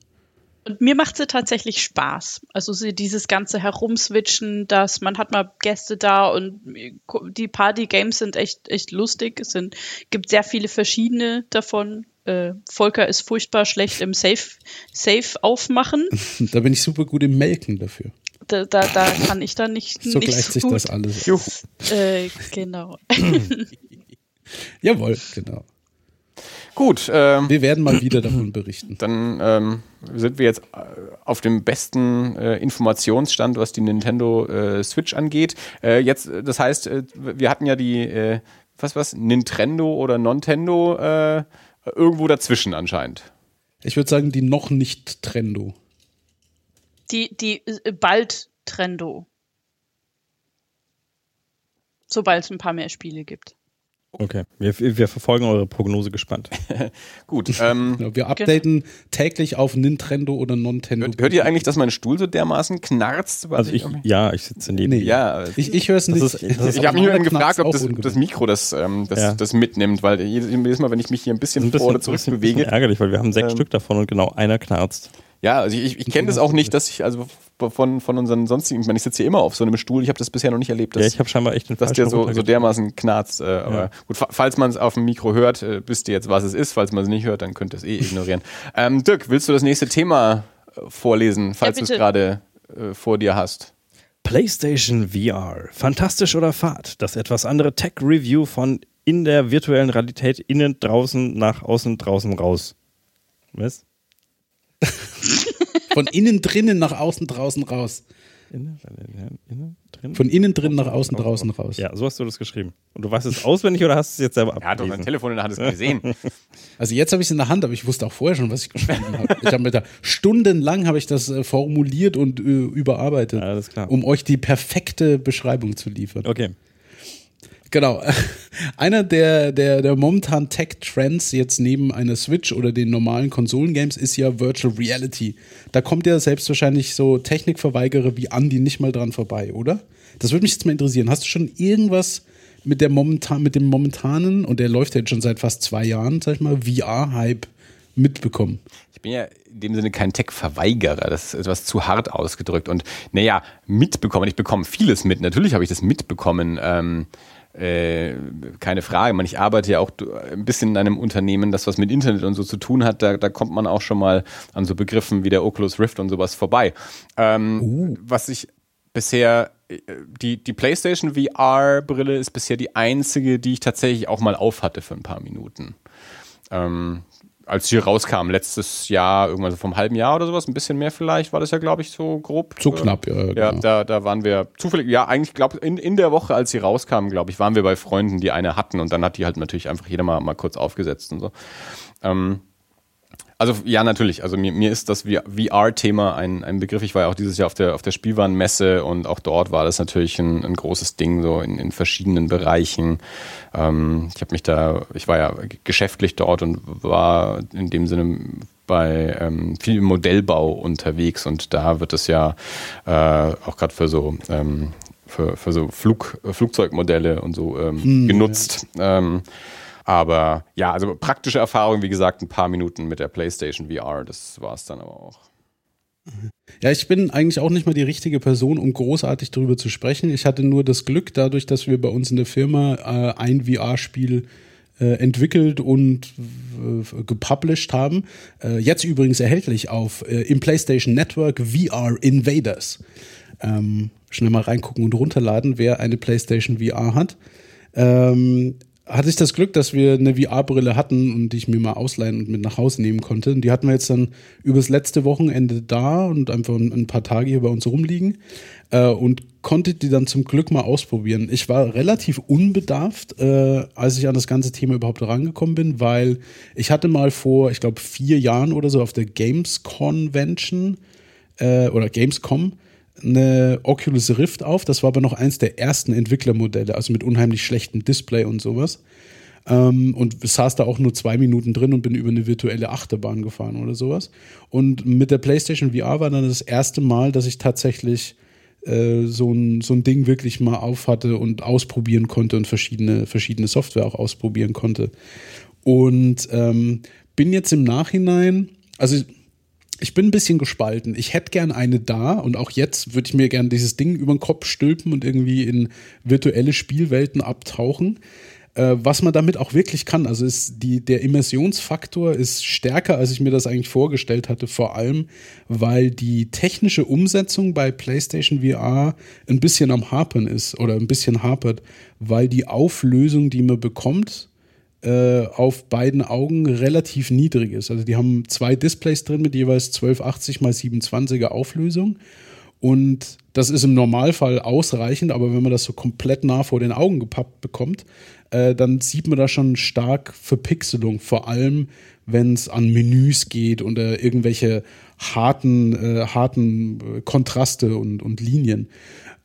Und mir macht sie tatsächlich Spaß. Also sie, dieses ganze Herumswitchen, dass man hat mal Gäste da und die Party-Games sind echt, echt lustig. Es sind, gibt sehr viele verschiedene davon äh, Volker ist furchtbar schlecht im Safe, Safe aufmachen. da bin ich super gut im Melken dafür. Da, da, da kann ich dann nicht. So nicht gleicht so sich gut. das alles. Juhu. Äh, genau. Jawohl, genau. Gut. Ähm, wir werden mal wieder davon berichten. Dann ähm, sind wir jetzt äh, auf dem besten äh, Informationsstand, was die Nintendo äh, Switch angeht. Äh, jetzt, das heißt, äh, wir hatten ja die, äh, was was, Nintendo oder Nintendo irgendwo dazwischen anscheinend. Ich würde sagen, die noch nicht Trendo. Die, die äh, bald Trendo. Sobald es ein paar mehr Spiele gibt. Okay, wir, wir verfolgen eure Prognose gespannt. Gut. Ähm, genau, wir updaten genau. täglich auf Nintendo oder Nintendo. Hört, hört, ihr eigentlich, dass mein Stuhl so dermaßen knarzt? Also ich, ja, ich sitze neben nee, Ja, ich, ich höre es nicht. Ist, ich habe mich nur gefragt, ob das, das, Mikro das, ähm, das, ja. das, mitnimmt, weil jedes Mal, wenn ich mich hier ein bisschen, ein bisschen vor oder zurück bewege. ärgerlich, weil wir haben sechs ähm, Stück davon und genau einer knarzt. Ja, also ich, ich kenne das auch nicht, dass ich, also von, von unseren sonstigen, ich meine, ich sitze hier immer auf so einem Stuhl, ich habe das bisher noch nicht erlebt, dass, ja, ich habe scheinbar echt einen dass der so, so dermaßen knarzt. Äh, ja. Aber gut, falls man es auf dem Mikro hört, äh, wisst ihr jetzt, was es ist. Falls man es nicht hört, dann könnt ihr es eh ignorieren. ähm, Dirk, willst du das nächste Thema äh, vorlesen, falls ja, du es gerade äh, vor dir hast? PlayStation VR. Fantastisch oder Fahrt? Das etwas andere Tech-Review von in der virtuellen Realität innen, draußen, nach außen, draußen, raus. Was? Von innen drinnen nach außen draußen raus. Innen, innen, drin? Von innen drin nach außen draußen raus. Ja, so hast du das geschrieben. Und du weißt es auswendig oder hast du es jetzt selber abgelesen? Ja, doch, mein Telefon in der Hand ist gesehen. Also jetzt habe ich es in der Hand, aber ich wusste auch vorher schon, was ich geschrieben habe. Ich habe mir da stundenlang habe ich das äh, formuliert und äh, überarbeitet, ja, alles klar. um euch die perfekte Beschreibung zu liefern. Okay. Genau. Einer der, der, der momentan Tech-Trends jetzt neben einer Switch oder den normalen Konsolengames ist ja Virtual Reality. Da kommt ja selbst wahrscheinlich so Technikverweigerer wie Andy nicht mal dran vorbei, oder? Das würde mich jetzt mal interessieren. Hast du schon irgendwas mit, der momentan, mit dem momentanen, und der läuft ja jetzt schon seit fast zwei Jahren, sag ich mal, VR-Hype mitbekommen? Ich bin ja in dem Sinne kein Tech-Verweigerer. Das ist etwas zu hart ausgedrückt. Und naja, mitbekommen. Ich bekomme vieles mit. Natürlich habe ich das mitbekommen. Ähm, äh, keine Frage. Man, ich arbeite ja auch ein bisschen in einem Unternehmen, das was mit Internet und so zu tun hat. Da, da kommt man auch schon mal an so Begriffen wie der Oculus Rift und sowas vorbei. Ähm, uh. Was ich bisher äh, die, die PlayStation VR-Brille ist bisher die einzige, die ich tatsächlich auch mal aufhatte für ein paar Minuten. Ähm, als sie rauskam, letztes Jahr, irgendwann so vom halben Jahr oder sowas, ein bisschen mehr vielleicht, war das ja, glaube ich, so grob. Zu knapp, ja. Ja, genau. da, da waren wir zufällig, ja, eigentlich, glaube in, in der Woche, als sie rauskam, glaube ich, waren wir bei Freunden, die eine hatten und dann hat die halt natürlich einfach jeder mal, mal kurz aufgesetzt und so. Ähm, also ja, natürlich. Also mir, mir ist das VR-Thema ein, ein Begriff. Ich war ja auch dieses Jahr auf der, auf der Spielwarenmesse und auch dort war das natürlich ein, ein großes Ding, so in, in verschiedenen Bereichen. Ähm, ich habe mich da, ich war ja geschäftlich dort und war in dem Sinne bei ähm, viel Modellbau unterwegs und da wird es ja äh, auch gerade für so ähm, für, für so Flug, Flugzeugmodelle und so ähm, hm, genutzt. Ja. Ähm, aber ja, also praktische Erfahrung, wie gesagt, ein paar Minuten mit der PlayStation VR, das war es dann aber auch. Ja, ich bin eigentlich auch nicht mal die richtige Person, um großartig darüber zu sprechen. Ich hatte nur das Glück, dadurch, dass wir bei uns in der Firma äh, ein VR-Spiel äh, entwickelt und äh, gepublished haben. Äh, jetzt übrigens erhältlich auf im PlayStation Network VR Invaders. Ähm, schnell mal reingucken und runterladen, wer eine PlayStation VR hat. Ähm, hatte ich das Glück, dass wir eine VR-Brille hatten und die ich mir mal ausleihen und mit nach Hause nehmen konnte. Und die hatten wir jetzt dann übers letzte Wochenende da und einfach ein paar Tage hier bei uns rumliegen äh, und konnte die dann zum Glück mal ausprobieren. Ich war relativ unbedarft, äh, als ich an das ganze Thema überhaupt rangekommen bin, weil ich hatte mal vor, ich glaube, vier Jahren oder so auf der Games Convention äh, oder Gamescom eine Oculus Rift auf. Das war aber noch eins der ersten Entwicklermodelle, also mit unheimlich schlechtem Display und sowas. Ähm, und saß da auch nur zwei Minuten drin und bin über eine virtuelle Achterbahn gefahren oder sowas. Und mit der PlayStation VR war dann das erste Mal, dass ich tatsächlich äh, so, ein, so ein Ding wirklich mal auf hatte und ausprobieren konnte und verschiedene, verschiedene Software auch ausprobieren konnte. Und ähm, bin jetzt im Nachhinein, also ich bin ein bisschen gespalten. Ich hätte gern eine da und auch jetzt würde ich mir gern dieses Ding über den Kopf stülpen und irgendwie in virtuelle Spielwelten abtauchen. Äh, was man damit auch wirklich kann. Also ist die, der Immersionsfaktor ist stärker, als ich mir das eigentlich vorgestellt hatte, vor allem, weil die technische Umsetzung bei PlayStation VR ein bisschen am Hapern ist oder ein bisschen hapert, weil die Auflösung, die man bekommt, äh, auf beiden Augen relativ niedrig ist. Also die haben zwei Displays drin mit jeweils 1280 x 720er Auflösung. Und das ist im Normalfall ausreichend, aber wenn man das so komplett nah vor den Augen gepappt bekommt, äh, dann sieht man da schon stark Verpixelung, vor allem wenn es an Menüs geht oder irgendwelche harten, äh, harten äh, Kontraste und, und Linien.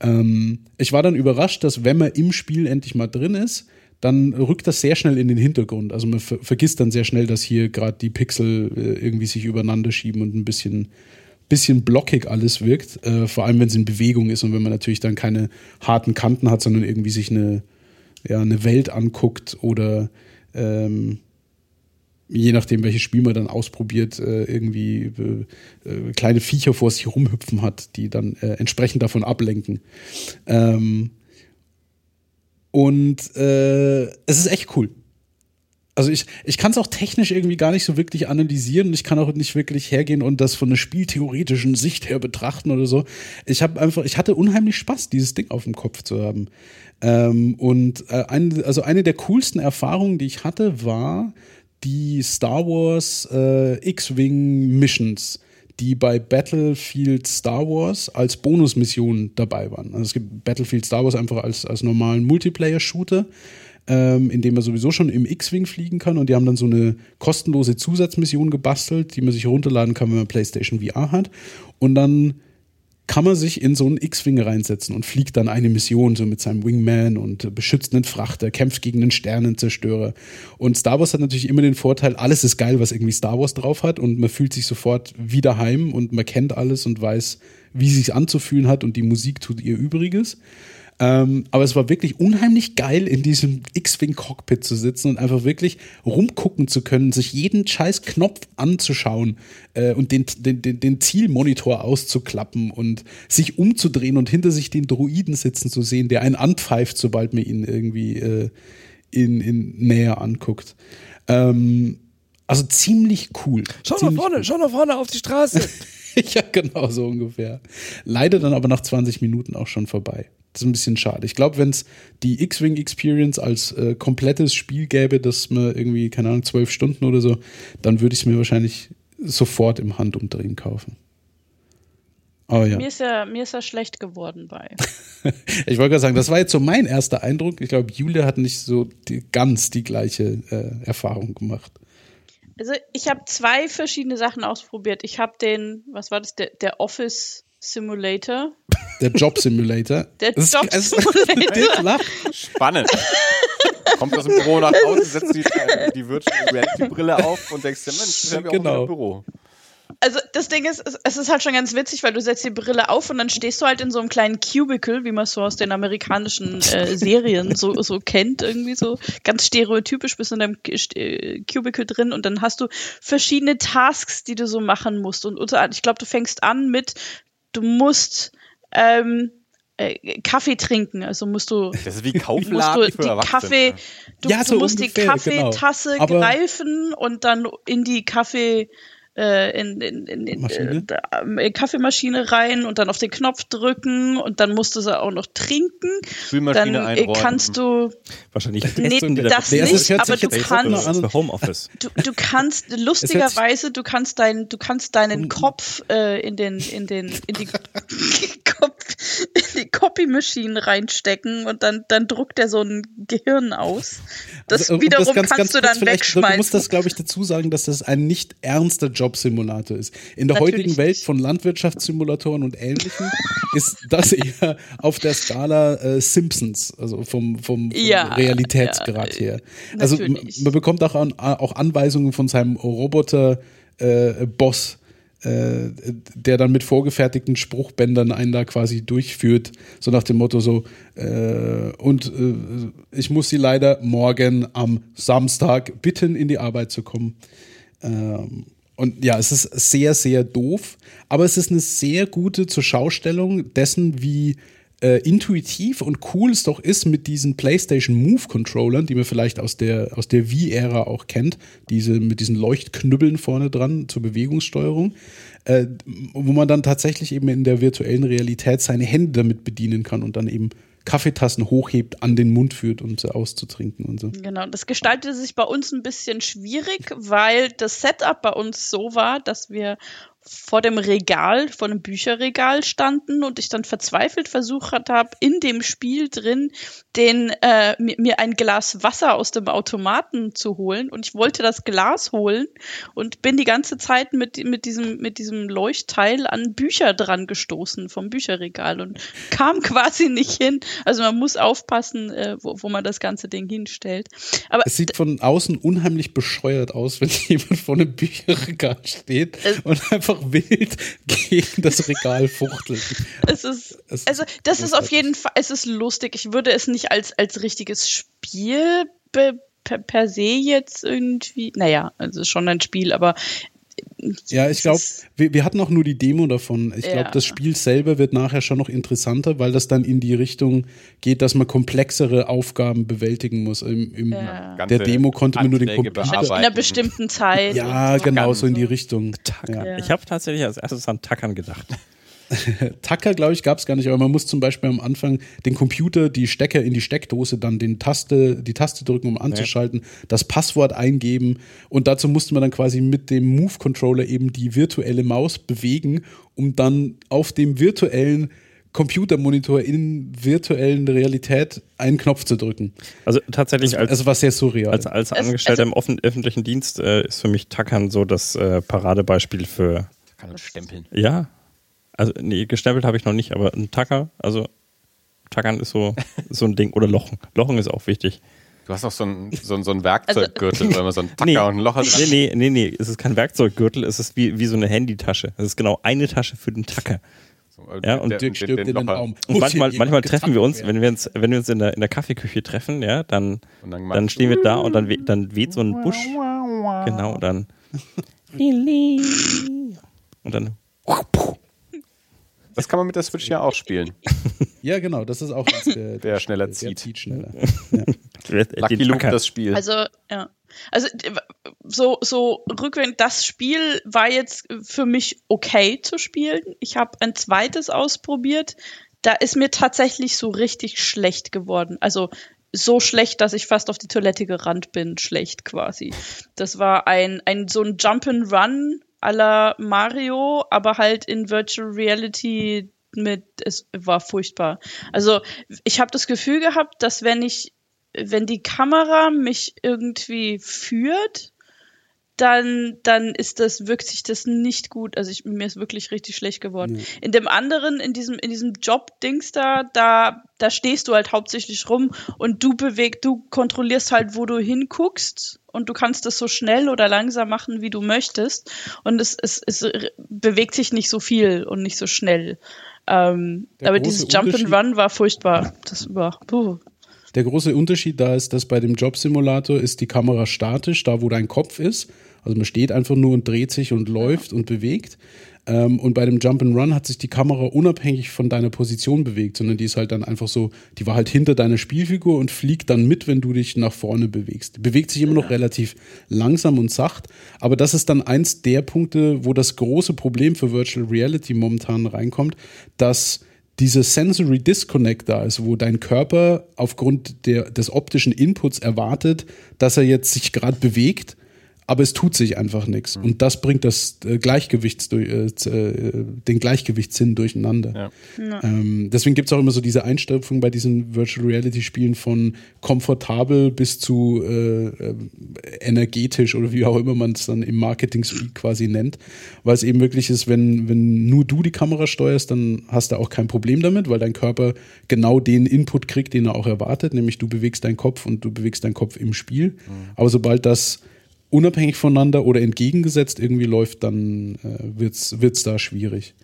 Ähm, ich war dann überrascht, dass wenn man im Spiel endlich mal drin ist, dann rückt das sehr schnell in den Hintergrund. Also man ver vergisst dann sehr schnell, dass hier gerade die Pixel äh, irgendwie sich übereinander schieben und ein bisschen, bisschen blockig alles wirkt. Äh, vor allem, wenn es in Bewegung ist und wenn man natürlich dann keine harten Kanten hat, sondern irgendwie sich eine, ja, eine Welt anguckt oder ähm, je nachdem, welches Spiel man dann ausprobiert, äh, irgendwie äh, äh, kleine Viecher vor sich rumhüpfen hat, die dann entsprechend davon ablenken. Ähm, und äh, es ist echt cool. Also ich, ich kann es auch technisch irgendwie gar nicht so wirklich analysieren. Ich kann auch nicht wirklich hergehen und das von einer spieltheoretischen Sicht her betrachten oder so. Ich habe einfach, ich hatte unheimlich Spaß, dieses Ding auf dem Kopf zu haben. Ähm, und äh, eine, also eine der coolsten Erfahrungen, die ich hatte, war die Star Wars äh, X-Wing Missions die bei Battlefield Star Wars als Bonusmission dabei waren. Also es gibt Battlefield Star Wars einfach als, als normalen Multiplayer-Shooter, ähm, in dem man sowieso schon im X-Wing fliegen kann und die haben dann so eine kostenlose Zusatzmission gebastelt, die man sich runterladen kann, wenn man PlayStation VR hat. Und dann kann man sich in so einen X-Wing reinsetzen und fliegt dann eine Mission so mit seinem Wingman und beschützt einen Frachter, kämpft gegen einen Sternenzerstörer. Und Star Wars hat natürlich immer den Vorteil, alles ist geil, was irgendwie Star Wars drauf hat und man fühlt sich sofort wieder heim und man kennt alles und weiß, wie es sich anzufühlen hat und die Musik tut ihr Übriges. Ähm, aber es war wirklich unheimlich geil, in diesem X-Wing-Cockpit zu sitzen und einfach wirklich rumgucken zu können, sich jeden scheiß Knopf anzuschauen äh, und den, den, den, den Zielmonitor auszuklappen und sich umzudrehen und hinter sich den Druiden sitzen zu sehen, der einen anpfeift, sobald man ihn irgendwie äh, in, in näher anguckt. Ähm, also ziemlich cool. Schau ziemlich nach vorne, cool. schau nach vorne auf die Straße. ja, genau so ungefähr. Leider dann aber nach 20 Minuten auch schon vorbei. Das ist ein bisschen schade. Ich glaube, wenn es die X-Wing Experience als äh, komplettes Spiel gäbe, das mir irgendwie, keine Ahnung, zwölf Stunden oder so, dann würde ich es mir wahrscheinlich sofort im Handumdrehen kaufen. Aber ja. Mir ist ja, mir ist ja schlecht geworden bei. ich wollte gerade sagen, das war jetzt so mein erster Eindruck. Ich glaube, Julia hat nicht so die, ganz die gleiche äh, Erfahrung gemacht. Also ich habe zwei verschiedene Sachen ausprobiert. Ich habe den, was war das, der, der Office Simulator. Der Job Simulator. Der das Job Simulator. Spannend. Kommt aus dem Büro nach Hause, setzt die, die Virtual Reality Brille auf und denkst dir, Mensch, das ist ja genau. auch Büro. Also das Ding ist, es ist halt schon ganz witzig, weil du setzt die Brille auf und dann stehst du halt in so einem kleinen Cubicle, wie man es so aus den amerikanischen äh, Serien so, so kennt, irgendwie so ganz stereotypisch bist du in deinem äh, Cubicle drin und dann hast du verschiedene Tasks, die du so machen musst. Und unter, ich glaube, du fängst an mit, du musst ähm, äh, Kaffee trinken. Also musst du. Das ist wie Kaufladen musst du die Kaffee, du, ja, so du musst ungefähr, die genau. Kaffeetasse genau. greifen und dann in die Kaffee äh, in, in, in, in äh, Kaffeemaschine rein und dann auf den Knopf drücken und dann musst du sie auch noch trinken. Spülmaschine dann äh, kannst du wahrscheinlich nee, das nicht, das aber du kannst Homeoffice. Du, du kannst lustigerweise du kannst deinen du kannst deinen Kopf äh, in den in den in die in die Copy-Maschine reinstecken und dann dann druckt er so ein Gehirn aus. Das also, wiederum das ganz, kannst ganz du dann wegschmeißen. Du musst das glaube ich dazu sagen, dass das ein nicht ernster Job Job-Simulator ist. In der Natürlich heutigen Welt von Landwirtschaftssimulatoren und Ähnlichem ist das eher auf der Skala äh, Simpsons, also vom, vom, vom ja, Realitätsgrad ja, her. Also man bekommt auch, an, auch Anweisungen von seinem Roboter-Boss. Äh, äh, der dann mit vorgefertigten Spruchbändern einen da quasi durchführt, so nach dem Motto so, äh, und äh, ich muss sie leider morgen am Samstag bitten, in die Arbeit zu kommen. Ähm, und ja, es ist sehr, sehr doof, aber es ist eine sehr gute Zurschaustellung dessen, wie äh, intuitiv und cool es doch ist mit diesen PlayStation Move Controllern, die man vielleicht aus der, aus der Wii-Ära auch kennt, diese mit diesen Leuchtknüppeln vorne dran zur Bewegungssteuerung, äh, wo man dann tatsächlich eben in der virtuellen Realität seine Hände damit bedienen kann und dann eben Kaffeetassen hochhebt, an den Mund führt, um sie auszutrinken und so. Genau, das gestaltete sich bei uns ein bisschen schwierig, weil das Setup bei uns so war, dass wir vor dem Regal, vor dem Bücherregal standen und ich dann verzweifelt versucht habe, in dem Spiel drin den, äh, mir, mir ein Glas Wasser aus dem Automaten zu holen. Und ich wollte das Glas holen und bin die ganze Zeit mit, mit, diesem, mit diesem Leuchtteil an Bücher dran gestoßen vom Bücherregal und kam quasi nicht hin. Also man muss aufpassen, äh, wo, wo man das ganze Ding hinstellt. Aber es sieht von außen unheimlich bescheuert aus, wenn jemand vor einem Bücherregal steht und einfach einfach wild gegen das Regal fuchteln. Es ist, es also das ist auf jeden Fall, es ist lustig. Ich würde es nicht als, als richtiges Spiel per, per se jetzt irgendwie, naja, es ist schon ein Spiel, aber ja, ich glaube, wir, wir, hatten auch nur die Demo davon. Ich glaube, ja. das Spiel selber wird nachher schon noch interessanter, weil das dann in die Richtung geht, dass man komplexere Aufgaben bewältigen muss. Im, im ja. Der Demo konnte man nur den Computer. In einer bestimmten Zeit. Ja, genau, so in die Richtung. Ja. Ich habe tatsächlich als erstes an Tackern gedacht. Tacker, glaube ich, gab es gar nicht, aber man muss zum Beispiel am Anfang den Computer, die Stecker in die Steckdose, dann den Taste, die Taste drücken, um anzuschalten, ja. das Passwort eingeben und dazu musste man dann quasi mit dem Move-Controller eben die virtuelle Maus bewegen, um dann auf dem virtuellen Computermonitor in virtuellen Realität einen Knopf zu drücken. Also tatsächlich als also was sehr surreal. Als, als Angestellter also, im offen, öffentlichen Dienst äh, ist für mich Tackern so das äh, Paradebeispiel für kann man stempeln. Ja, also, nee, gestempelt habe ich noch nicht, aber ein Tacker, also Tackern ist so, so ein Ding. Oder Lochen. Lochen ist auch wichtig. Du hast auch so ein, so ein, so ein Werkzeuggürtel, also, weil man so ein Tacker nee, und ein Loch hat. Nee, nee, nee, nee, es ist kein Werkzeuggürtel, es ist wie, wie so eine Handytasche. Es ist genau eine Tasche für den Tacker. So, äh, ja, und, der, den, den, den Baum. und manchmal, manchmal treffen wir uns, wenn wir uns, wenn wir uns in der, in der Kaffeeküche treffen, ja, dann, dann, dann, stehen wir da und dann, we, dann weht so ein Busch. Genau, dann. und dann. Das kann man mit der Switch ja auch spielen. Ja, genau, das ist auch der, der schneller der, zieht. Der zieht schneller. Ja. Lucky Luke das Spiel. Also, ja. Also so, so rückwärts, das Spiel war jetzt für mich okay zu spielen. Ich habe ein zweites ausprobiert. Da ist mir tatsächlich so richtig schlecht geworden. Also so schlecht, dass ich fast auf die Toilette gerannt bin, schlecht quasi. Das war ein, ein so ein Jump-and-Run aller Mario, aber halt in Virtual Reality mit, es war furchtbar. Also ich habe das Gefühl gehabt, dass wenn ich, wenn die Kamera mich irgendwie führt, dann, dann ist das, wirkt sich das nicht gut. Also ich, mir ist wirklich richtig schlecht geworden. Ja. In dem anderen, in diesem, in diesem Job-Dings da, da, da stehst du halt hauptsächlich rum und du bewegst, du kontrollierst halt, wo du hinguckst und du kannst es so schnell oder langsam machen, wie du möchtest. Und es, es, es bewegt sich nicht so viel und nicht so schnell. Ähm, aber dieses Jump and Run war furchtbar. Das war, puh. Der große Unterschied da ist, dass bei dem Jobsimulator ist die Kamera statisch, da wo dein Kopf ist. Also man steht einfach nur und dreht sich und läuft und bewegt. Ähm, und bei dem Jump and Run hat sich die Kamera unabhängig von deiner Position bewegt, sondern die ist halt dann einfach so, die war halt hinter deiner Spielfigur und fliegt dann mit, wenn du dich nach vorne bewegst. Bewegt sich immer noch relativ langsam und sacht, aber das ist dann eins der Punkte, wo das große Problem für Virtual Reality momentan reinkommt, dass diese Sensory Disconnect da ist, wo dein Körper aufgrund der, des optischen Inputs erwartet, dass er jetzt sich gerade bewegt, aber es tut sich einfach nichts. Und das bringt das äh, Gleichgewichts, äh, äh, den Gleichgewichtssinn durcheinander. Ja. Ähm, deswegen gibt es auch immer so diese Einstufung bei diesen Virtual Reality Spielen von komfortabel bis zu äh, äh, energetisch oder wie auch immer man es dann im Marketing Speak quasi nennt, weil es eben wirklich ist, wenn, wenn nur du die Kamera steuerst, dann hast du auch kein Problem damit, weil dein Körper genau den Input kriegt, den er auch erwartet, nämlich du bewegst deinen Kopf und du bewegst deinen Kopf im Spiel. Aber sobald das unabhängig voneinander oder entgegengesetzt irgendwie läuft, dann äh, wird's wird's da schwierig.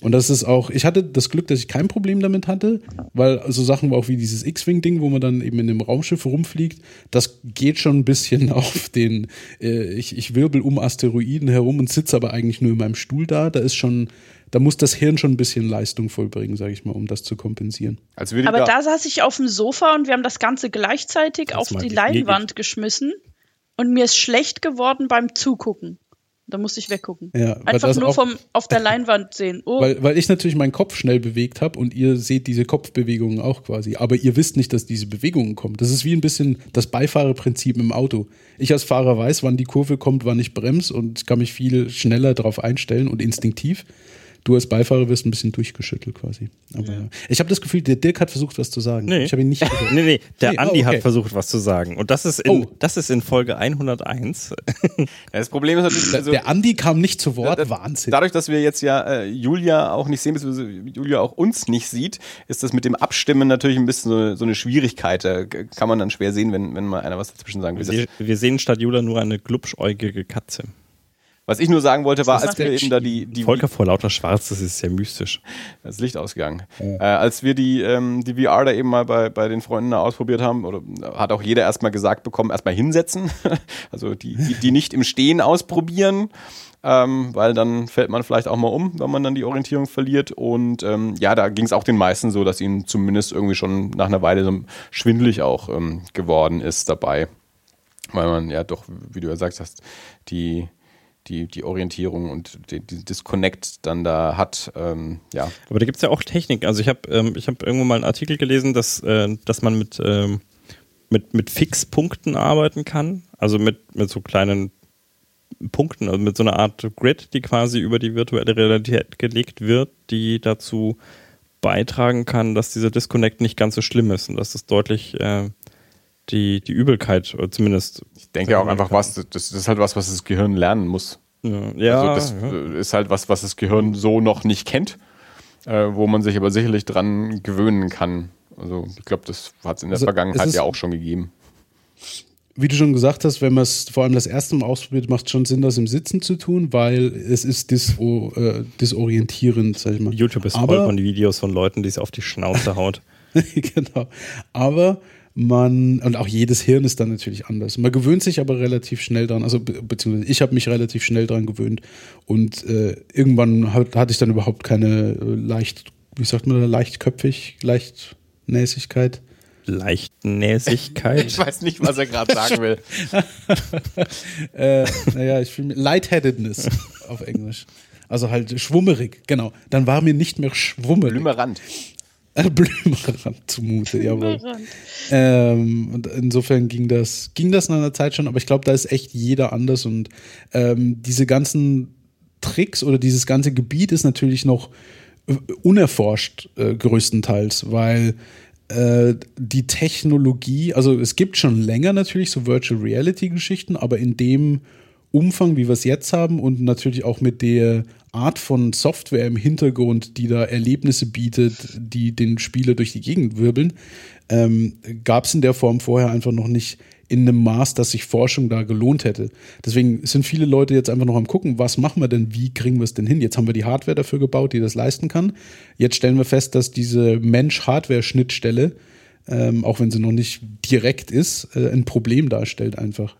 Und das ist auch, ich hatte das Glück, dass ich kein Problem damit hatte, weil so Sachen auch wie dieses X-Wing-Ding, wo man dann eben in einem Raumschiff rumfliegt, das geht schon ein bisschen auf den, äh, ich, ich wirbel um Asteroiden herum und sitze aber eigentlich nur in meinem Stuhl da. Da ist schon, da muss das Hirn schon ein bisschen Leistung vollbringen, sage ich mal, um das zu kompensieren. Aber da, da saß ich auf dem Sofa und wir haben das Ganze gleichzeitig Kannst auf die die- Leinwand geschmissen und mir ist schlecht geworden beim Zugucken. Da musste ich weggucken. Ja, Einfach nur auch- vom auf der Leinwand sehen. Oh, Weil, weil ich natürlich meinen Kopf schnell bewegt habe und ihr seht diese Kopfbewegungen auch quasi. Aber ihr wisst nicht, dass diese Bewegungen kommen. Das ist wie ein bisschen das Beifahrerprinzip im Auto. Ich als Fahrer weiß, wann die Kurve kommt, wann ich bremse und kann mich viel schneller darauf einstellen und instinktiv. Du als Beifahrer wirst ein bisschen durchgeschüttelt quasi. Aber ja. ich habe das Gefühl, der Dirk hat versucht, was zu sagen. Nee. Ich habe ihn nicht gehört. Nee, nee, der Nee, oh, Andi okay. hat versucht, was zu sagen. Und das ist in, Oh. das ist in Folge 101. das Problem ist natürlich, also, der Andi kam nicht zu Wort. Da- da- Wahnsinn. Dadurch, dass wir jetzt ja äh, Julia auch nicht sehen, beziehungsweise Julia auch uns nicht sieht, ist das mit dem Abstimmen natürlich ein bisschen so, so eine Schwierigkeit. Da kann man dann schwer sehen, wenn, wenn mal einer was dazwischen sagen will. Wir, wir sehen statt Jula nur eine glubschäugige Katze. Was ich nur sagen wollte, war, als wir der eben da die, die Volker vor lauter Schwarz, das ist sehr mystisch. das Licht ausgegangen. Äh, als wir die, ähm, die VR da eben mal bei, bei den Freunden da ausprobiert haben, oder hat auch jeder erstmal gesagt bekommen, erstmal hinsetzen. also die, die, die nicht im Stehen ausprobieren. Ähm, weil dann fällt man vielleicht auch mal um, wenn man dann die Orientierung verliert. Und ähm, ja, da ging es auch den meisten so, dass ihnen zumindest irgendwie schon nach einer Weile so schwindelig auch ähm, geworden ist dabei. Weil man ja doch, wie du ja sagst hast, die, die, die Orientierung und die Disconnect dann da hat. Ähm, ja, Aber da gibt es ja auch Technik. Also ich habe ähm, hab irgendwo mal einen Artikel gelesen, dass, äh, dass man mit, ähm, mit, mit Fixpunkten arbeiten kann. Also mit, mit so kleinen Punkten, also mit so einer Art Grid, die quasi über die virtuelle Realität gelegt wird, die dazu beitragen kann, dass dieser Disconnect nicht ganz so schlimm ist und dass es deutlich äh, die, die Übelkeit, oder zumindest ich denke auch einfach was, das, das ist halt was, was das Gehirn lernen muss. Ja, also das ja. äh, ist halt was, was das Gehirn so noch nicht kennt, äh, wo man sich aber sicherlich dran gewöhnen kann. Also ich glaube, das hat es in der Also, Vergangenheit ja auch schon gegeben. wie du schon gesagt hast, wenn man es vor allem das erste Mal ausprobiert, macht es schon Sinn, das im Sitzen zu tun, weil es ist diso, äh, disorientierend, sag ich mal. YouTube ist voll Aber- von Videos von Leuten, die es auf die Schnauze haut. genau. Aber man, und auch jedes Hirn ist dann natürlich anders. Man gewöhnt sich aber relativ schnell dran, also be beziehungsweise ich habe mich relativ schnell dran gewöhnt und äh, irgendwann hat, hatte ich dann überhaupt keine äh, leicht, wie sagt man da, leichtköpfig, Leichtnäsigkeit. Leichtnäsigkeit. Ich weiß nicht, was er gerade sagen will. äh, naja, ich fühle mich, Lightheadedness auf Englisch. Also halt schwummerig, genau. Dann war mir nicht mehr schwummerig. Blümerand. Blümerand zumute, jawohl. Ähm, und insofern ging das, ging das nach einer Zeit schon, aber ich glaube, da ist echt jeder anders und ähm, diese ganzen Tricks oder dieses ganze Gebiet ist natürlich noch äh, unerforscht äh, größtenteils, weil äh, die Technologie, also es gibt schon länger natürlich so Virtual Reality Geschichten, aber in dem Umfang, wie wir es jetzt haben und natürlich auch mit der Art von Software im Hintergrund, die da Erlebnisse bietet, die den Spieler durch die Gegend wirbeln, ähm, gab es in der Form vorher einfach noch nicht in einem Maß, dass sich Forschung da gelohnt hätte. Deswegen sind viele Leute jetzt einfach noch am gucken, was machen wir denn, wie kriegen wir es denn hin? Jetzt haben wir die Hardware dafür gebaut, die das leisten kann. Jetzt stellen wir fest, dass diese Mensch-Hardware-Schnittstelle, ähm, auch wenn sie noch nicht direkt ist, äh, ein Problem darstellt einfach.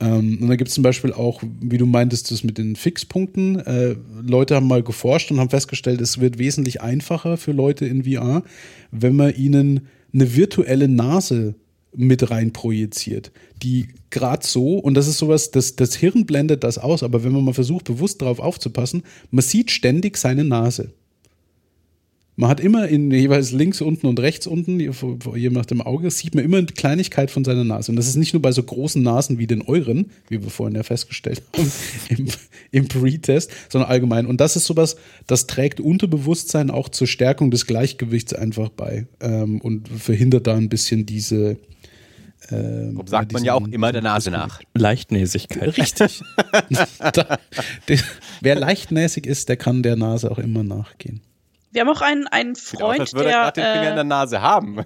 Ähm, und da gibt es zum Beispiel auch, wie du meintest, das mit den Fixpunkten. Äh, Leute haben mal geforscht und haben festgestellt, es wird wesentlich einfacher für Leute in VR, wenn man ihnen eine virtuelle Nase mit rein projiziert, die gerade so, und das ist sowas, das, das Hirn blendet das aus, aber wenn man mal versucht, bewusst darauf aufzupassen, man sieht ständig seine Nase. Man hat immer in jeweils links unten und rechts unten, je nach dem Auge, sieht man immer eine Kleinigkeit von seiner Nase. Und das ist nicht nur bei so großen Nasen wie den euren, wie wir vorhin ja festgestellt haben, im, im Pre-Test, sondern allgemein. Und das ist sowas, das trägt Unterbewusstsein auch zur Stärkung des Gleichgewichts einfach bei ähm, und verhindert da ein bisschen diese, ähm, sagt man ja auch immer der Nase nach. Leichtnäsigkeit. Richtig. da, der, wer leichtnäsig ist, der kann der Nase auch immer nachgehen. Wir haben auch einen, einen Freund, aus, würde der. den Finger äh, in der Nase haben.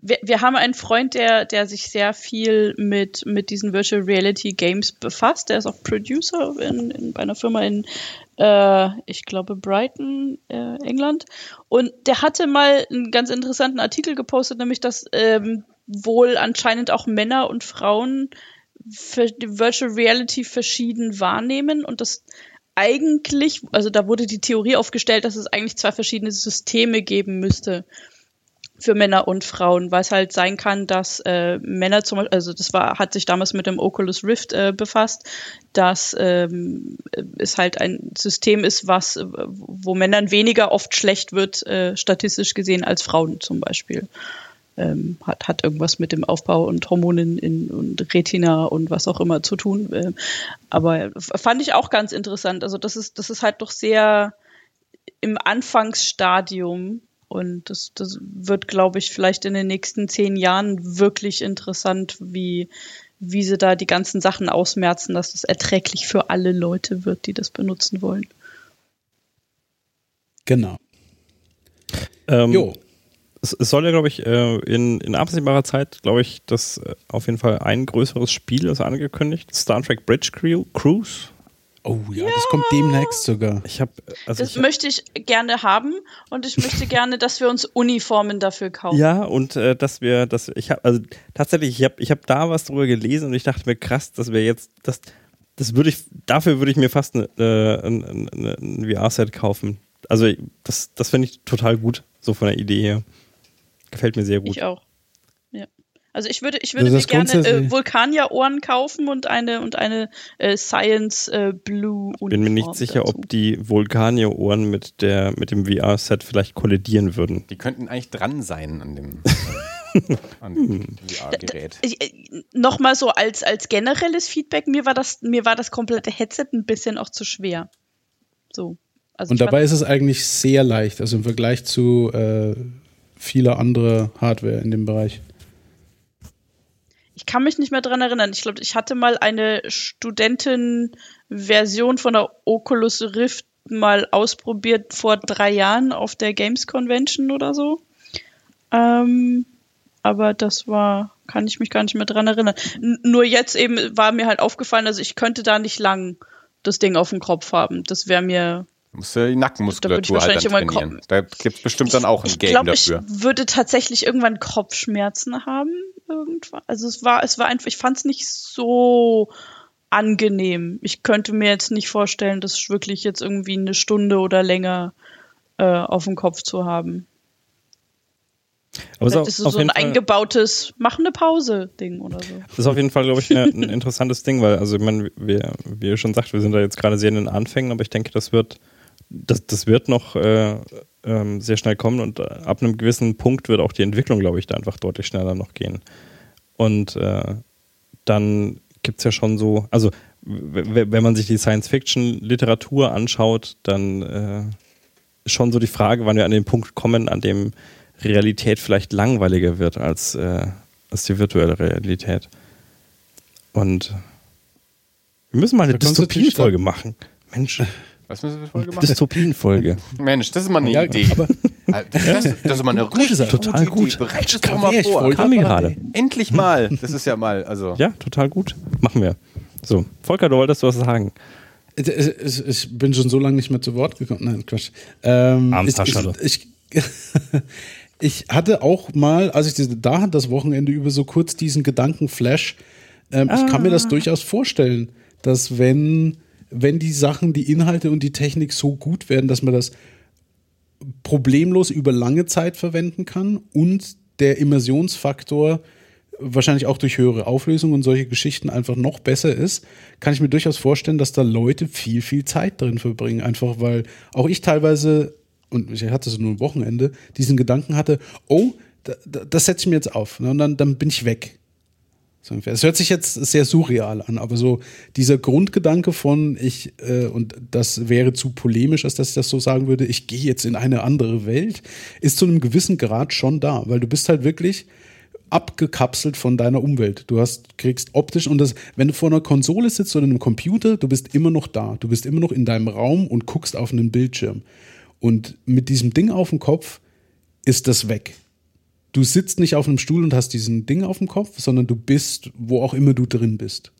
wir, wir haben einen Freund, der, der sich sehr viel mit, mit diesen Virtual Reality Games befasst. Der ist auch Producer in, in, bei einer Firma in, äh, ich glaube, Brighton, äh, England. Und der hatte mal einen ganz interessanten Artikel gepostet, nämlich, dass ähm, wohl anscheinend auch Männer und Frauen Virtual Reality verschieden wahrnehmen und das eigentlich, also da wurde die Theorie aufgestellt, dass es eigentlich zwei verschiedene Systeme geben müsste für Männer und Frauen, weil es halt sein kann, dass äh, Männer zum Beispiel, also das war, hat sich damals mit dem Oculus Rift äh, befasst, dass ähm, es halt ein System ist, was, wo Männern weniger oft schlecht wird, äh, statistisch gesehen, als Frauen zum Beispiel ähm, hat, hat irgendwas mit dem Aufbau und Hormonen in, und Retina und was auch immer zu tun. Ähm, aber fand ich auch ganz interessant. Also das ist, das ist halt doch sehr im Anfangsstadium und das, das wird, glaube ich, vielleicht in den nächsten zehn Jahren wirklich interessant, wie, wie sie da die ganzen Sachen ausmerzen, dass das erträglich für alle Leute wird, die das benutzen wollen. Genau. Ähm, jo es, es soll ja, glaube ich, äh, in, in absehbarer Zeit, glaube ich, das äh, auf jeden Fall ein größeres Spiel ist angekündigt. Star Trek Bridge Cruise. Oh ja, ja, das kommt demnächst sogar. Ich hab, also das ich möchte ich gerne haben und ich möchte gerne, dass wir uns Uniformen dafür kaufen. Ja, und äh, dass wir, dass ich habe, also tatsächlich, ich habe ich hab da was drüber gelesen und ich dachte mir, krass, dass wir jetzt, das, das würde ich, dafür würde ich mir fast eine, äh, ein, ein, ein VR-Set kaufen. Also das, das finde ich total gut, so von der Idee her. Gefällt mir sehr gut. Ich auch. Ja. Also ich würde, ich würde also mir gerne äh, Vulkanier-Ohren kaufen und eine und eine äh, Science äh, Blue Ich bin mir nicht sicher, dazu. ob die Vulkanier-Ohren mit der mit dem VR-Set vielleicht kollidieren würden. Die könnten eigentlich dran sein an dem, an dem VR-Gerät. Äh, Nochmal so als, als generelles Feedback, mir war das, mir war das komplette Headset ein bisschen auch zu schwer. So. Also und dabei ist es eigentlich sehr leicht, also im Vergleich zu äh, viele andere Hardware in dem Bereich. Ich kann mich nicht mehr dran erinnern. Ich glaube, ich hatte mal eine Studentenversion von der Oculus Rift mal ausprobiert vor drei Jahren auf der Games Convention oder so. Ähm, aber das war, kann ich mich gar nicht mehr dran erinnern. N nur jetzt eben war mir halt aufgefallen, also ich könnte da nicht lang das Ding auf dem Kopf haben. Das wäre mir Musst du die Nackenmuskulatur halt dann trainieren. Da gibt es bestimmt dann auch ein Game ich glaub, dafür. Ich würde tatsächlich irgendwann Kopfschmerzen haben. Irgendwann. Also es war, es war einfach, ich fand es nicht so angenehm. Ich könnte mir jetzt nicht vorstellen, das wirklich jetzt irgendwie eine Stunde oder länger äh, auf dem Kopf zu haben. Aber Vielleicht ist es so ein Fall, eingebautes Mach eine Pause-Ding oder so. Das ist auf jeden Fall, glaube ich, ein interessantes Ding, weil, also ich meine, wir, wie ihr schon sagt, wir sind da jetzt gerade sehr in den Anfängen, aber ich denke, das wird das, das wird noch äh, ähm, sehr schnell kommen und äh, ab einem gewissen Punkt wird auch die Entwicklung, glaube ich, da einfach deutlich schneller noch gehen. Und äh, dann gibt es ja schon so, also wenn man sich die Science-Fiction-Literatur anschaut, dann äh, ist schon so die Frage, wann wir an den Punkt kommen, an dem Realität vielleicht langweiliger wird als, äh, als die virtuelle Realität. Und wir müssen mal eine Dystopien-Folge machen. Mensch, Was müssen wir für Folge machen? Dystopien-Folge. Mensch, das ist mal eine Ja, Idee. aber- das, das ist mal eine Gute Sache. Total gute gut. Idee. Bereit Kann doch mal ich vor. Kam mir gerade. Endlich mal. Das ist ja mal, also. Ja, total gut. Machen wir. So, Volker, du wolltest was sagen. Ich, bin schon so lange nicht mehr zu Wort gekommen. Nein, Quatsch. Ähm, ich, ich, ich, ich hatte auch mal, als ich diese, da das Wochenende über so kurz diesen Gedankenflash, ähm, ich kann mir das durchaus vorstellen, dass wenn, wenn die Sachen, die Inhalte und die Technik so gut werden, dass man das problemlos über lange Zeit verwenden kann und der Immersionsfaktor wahrscheinlich auch durch höhere Auflösung und solche Geschichten einfach noch besser ist, kann ich mir durchaus vorstellen, dass da Leute viel, viel Zeit drin verbringen. Einfach weil auch ich teilweise, und ich hatte es nur ein Wochenende, diesen Gedanken hatte, oh, da, da, das setze ich mir jetzt auf. ne, Und dann, dann bin ich weg. Es hört sich jetzt sehr surreal an, aber so dieser Grundgedanke von ich, äh, und das wäre zu polemisch, als dass ich das so sagen würde, ich gehe jetzt in eine andere Welt, ist zu einem gewissen Grad schon da, weil du bist halt wirklich abgekapselt von deiner Umwelt. Du hast, kriegst optisch und das, wenn du vor einer Konsole sitzt oder einem Computer, du bist immer noch da. Du bist immer noch in deinem Raum und guckst auf einen Bildschirm. Und mit diesem Ding auf dem Kopf ist das weg. Du sitzt nicht auf einem Stuhl und hast diesen Ding auf dem Kopf, sondern du bist, wo auch immer du drin bist.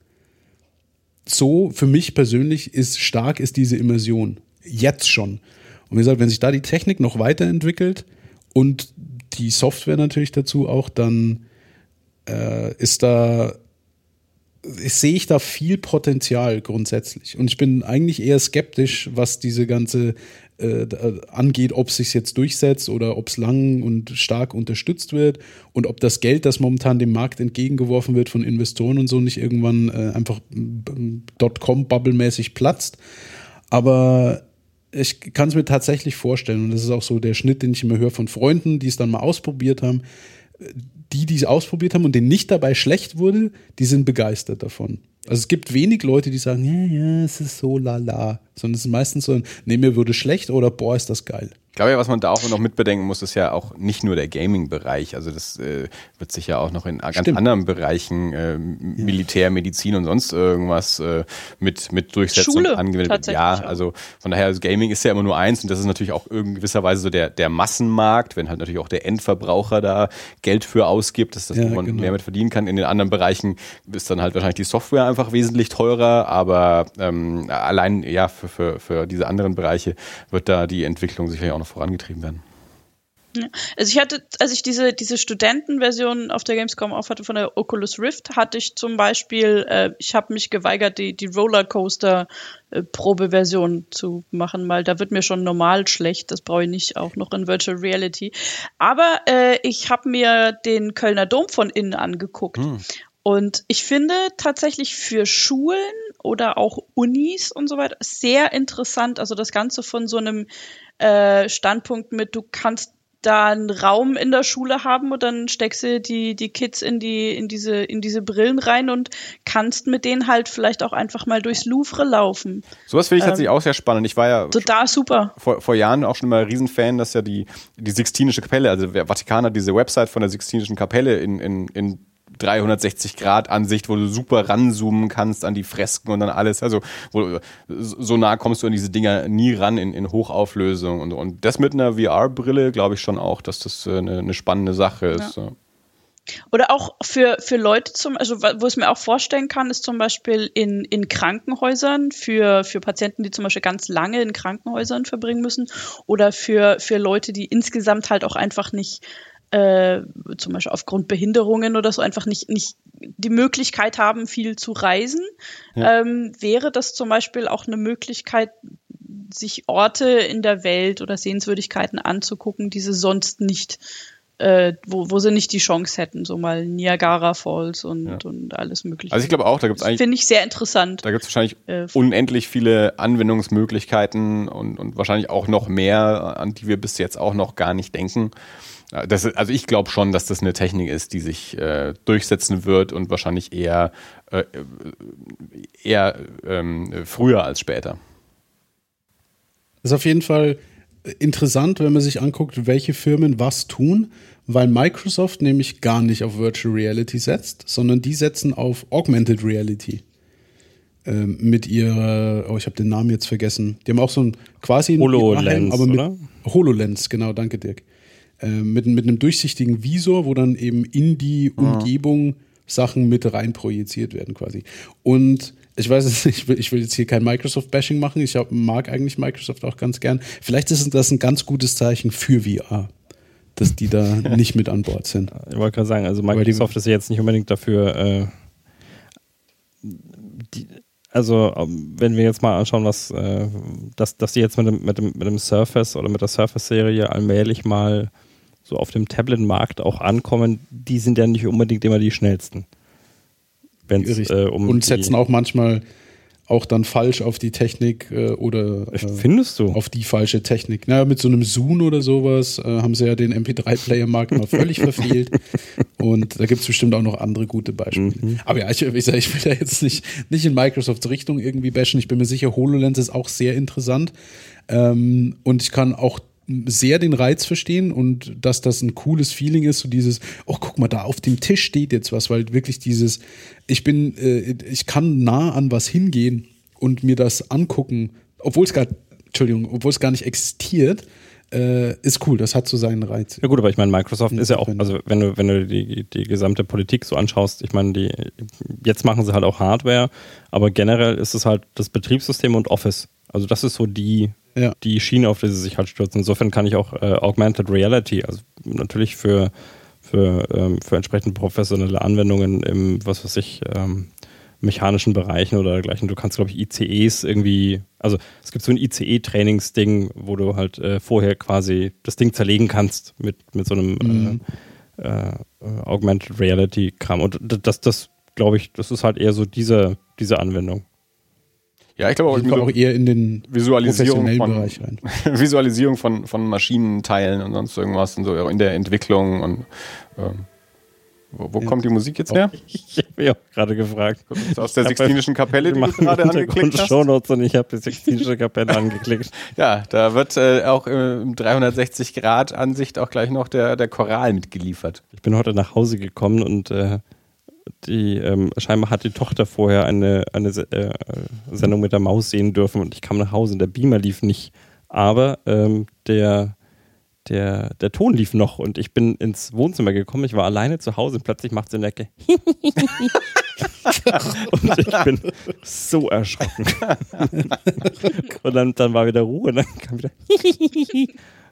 So, für mich persönlich ist stark ist diese Immersion. Jetzt schon. Und wie gesagt, wenn sich da die Technik noch weiterentwickelt und die Software natürlich dazu auch, dann äh, ist da, sehe ich da viel Potenzial grundsätzlich. Und ich bin eigentlich eher skeptisch, was diese ganze äh, angeht, ob es sich jetzt durchsetzt oder ob es lang und stark unterstützt wird und ob das Geld, das momentan dem Markt entgegengeworfen wird von Investoren und so, nicht irgendwann äh, einfach Dotcom-Bubble-mäßig platzt. Aber ich kann es mir tatsächlich vorstellen, und das ist auch so der Schnitt, den ich immer höre von Freunden, die es dann mal ausprobiert haben. Die, die es ausprobiert haben und denen nicht dabei schlecht wurde, die sind begeistert davon. Also es gibt wenig Leute, die sagen, ja, ja, es ist so lala. Sondern es ist meistens so, nee, mir würde schlecht oder boah, ist das geil. Ich glaube ja, was man da auch noch mitbedenken muss, ist ja auch nicht nur der Gaming-Bereich. Also das äh, wird sich ja auch noch in ganz Stimmt. anderen Bereichen, äh, Militär, Medizin und sonst irgendwas äh, mit, mit durchsetzen Schule, und angewendet. Ja, auch. also von daher, also Gaming ist ja immer nur eins und das ist natürlich auch in gewisser Weise so der, der Massenmarkt, wenn halt natürlich auch der Endverbraucher da Geld für ausgibt, dass das Ja, man genau. mehr mit verdienen kann. In den anderen Bereichen ist dann halt wahrscheinlich die Software einfach wesentlich teurer, aber ähm, allein ja für, für, für diese anderen Bereiche wird da die Entwicklung sicherlich auch noch vorangetrieben werden. Also ich hatte, als ich diese, diese Studentenversion auf der Gamescom aufhatte von der Oculus Rift, hatte ich zum Beispiel, äh, ich habe mich geweigert, die, die Rollercoaster-Probeversion zu machen, weil da wird mir schon normal schlecht. Das brauche ich nicht auch noch in Virtual Reality. Aber äh, ich habe mir den Kölner Dom von innen angeguckt. Und ich finde tatsächlich für Schulen oder auch Unis und so weiter sehr interessant. Also das Ganze von so einem äh, Standpunkt mit, du kannst da einen Raum in der Schule haben und dann steckst du die, die Kids in die, in diese, in diese Brillen rein und kannst mit denen halt vielleicht auch einfach mal durchs Louvre laufen. Sowas finde ich tatsächlich auch sehr spannend. Ich war ja Total super. vor, vor Jahren auch schon mal Riesenfan, dass ja die, die Sixtinische Kapelle, also der Vatikan hat diese Website von der Sixtinischen Kapelle in, in, in 360 Grad Ansicht, wo du super ranzoomen kannst an die Fresken und dann alles. Also wo, so nah kommst du an diese Dinger nie ran in, in Hochauflösung und, und das mit einer VR-Brille glaube ich schon auch, dass das äh, eine, eine spannende Sache ist. Ja. Oder auch für, für Leute zum, also wo ich es mir auch vorstellen kann, ist zum Beispiel in, in Krankenhäusern für, für Patienten, die zum Beispiel ganz lange in Krankenhäusern verbringen müssen oder für, für Leute, die insgesamt halt auch einfach nicht äh, zum Beispiel aufgrund Behinderungen oder so einfach nicht, nicht die Möglichkeit haben, viel zu reisen, ähm, wäre das zum Beispiel auch eine Möglichkeit, sich Orte in der Welt oder Sehenswürdigkeiten anzugucken, die sie sonst nicht, äh, wo, wo sie nicht die Chance hätten, so mal Niagara Falls und, und alles mögliche. Also ich glaube auch, da gibt es eigentlich Finde ich sehr interessant. Da gibt es wahrscheinlich Äh, unendlich viele Anwendungsmöglichkeiten und, und wahrscheinlich auch noch mehr, an die wir bis jetzt auch noch gar nicht denken. Äh, Das, also ich glaube schon, dass das eine Technik ist, die sich äh, durchsetzen wird und wahrscheinlich eher, äh, eher ähm, früher als später. ist auf jeden Fall interessant, wenn man sich anguckt, welche Firmen was tun, weil Microsoft nämlich gar nicht auf Virtual Reality setzt, sondern die setzen auf Augmented Reality. Ähm, mit ihrer, oh, ich habe den Namen jetzt vergessen. Die haben auch so ein quasi ein HoloLens, aber mit oder? HoloLens, genau, danke Dirk. Ähm, mit, mit einem durchsichtigen Visor, wo dann eben in die Umgebung Sachen mit rein projiziert werden quasi. Und ich weiß es nicht, ich will, ich will jetzt hier kein Microsoft-Bashing machen. Ich hab, mag eigentlich Microsoft auch ganz gern. Vielleicht ist das ein ganz gutes Zeichen für VR, dass die da nicht mit an Bord sind. Ich wollte gerade sagen, also Weil die- Microsoft ist ja jetzt nicht unbedingt dafür, äh, die, also ähm, wenn wir jetzt mal anschauen, was, äh, dass, dass die jetzt mit dem, mit, dem, mit dem Surface oder mit der Surface-Serie allmählich mal so auf dem Tablet-Markt auch ankommen, die sind ja nicht unbedingt immer die schnellsten. Wenn es Richtig. äh, um Und setzen auch manchmal auch dann falsch auf die Technik äh, oder äh, Findest du? auf die falsche Technik. Naja, mit so einem Zoom oder sowas äh, haben sie ja den MP3-Player-Markt mal völlig verfehlt. Und da gibt es bestimmt auch noch andere gute Beispiele. Mhm. Aber ja, ich, ich, sag, ich will da jetzt nicht, nicht in Microsofts Richtung irgendwie bashen. Ich bin mir sicher, HoloLens ist auch sehr interessant. Ähm, und ich kann auch sehr den Reiz verstehen und dass das ein cooles Feeling ist, so dieses, oh, guck mal, da auf dem Tisch steht jetzt was, weil wirklich dieses, ich bin, äh, ich kann nah an was hingehen und mir das angucken, obwohl es gar, Entschuldigung, obwohl es gar nicht existiert, äh, ist cool, das hat so seinen Reiz. Ja gut, aber ich meine, Microsoft ist ja auch, Insofern. also wenn du, wenn du die, die gesamte Politik so anschaust, ich meine, die, jetzt machen sie halt auch Hardware, aber generell ist es halt das Betriebssystem und Office. Also das ist so die, Ja. die Schiene, auf die sie sich halt stürzen. Insofern kann ich auch äh, Augmented Reality, also natürlich für, für, ähm, für entsprechend professionelle Anwendungen im, was weiß ich, ähm, mechanischen Bereichen oder dergleichen. Du kannst, glaube ich, ICEs irgendwie, also es gibt so ein ICE-Trainingsding, wo du halt äh, vorher quasi das Ding zerlegen kannst mit, mit so einem äh, äh, äh, Augmented Reality-Kram. Und das, das glaube ich, das ist halt eher so diese, diese Anwendung. Ja, ich glaube auch, Ich auch eher in den Visualisierung von, Bereich rein. Visualisierung von, von Maschinenteilen und sonst irgendwas und so in der Entwicklung und ähm, wo, wo Ja. kommt die Musik jetzt her? Ich habe mich auch gerade gefragt. Aus der Sixtinischen Kapelle, die du gerade angeklickt hast? Shownotes und ich habe die Sixtinische Kapelle angeklickt. Ja, da wird äh, auch äh, im 360-Grad-Ansicht auch gleich noch der, der Choral mitgeliefert. Ich bin heute nach Hause gekommen und äh, die ähm, scheinbar hat die Tochter vorher eine, eine äh, Sendung mit der Maus sehen dürfen und ich kam nach Hause und der Beamer lief nicht. Aber ähm, der, der, der Ton lief noch und ich bin ins Wohnzimmer gekommen. Ich war alleine zu Hause und plötzlich macht sie in der Ecke. und ich bin so erschrocken. und dann, dann war wieder Ruhe und dann kam wieder.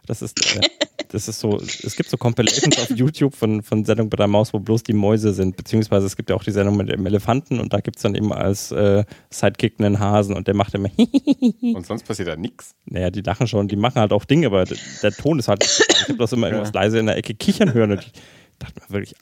Das ist, äh, das ist so, es gibt so Compilations auf YouTube von, von Sendung bei der Maus, wo bloß die Mäuse sind, beziehungsweise es gibt ja auch die Sendung mit dem Elefanten und da gibt es dann eben als äh, Sidekick einen Hasen und der macht immer, Und sonst passiert da nichts. naja, die lachen schon, die machen halt auch Dinge, aber der, der Ton ist halt, ich habe das immer irgendwas leise in der Ecke kichern hören und ich dachte mir wirklich,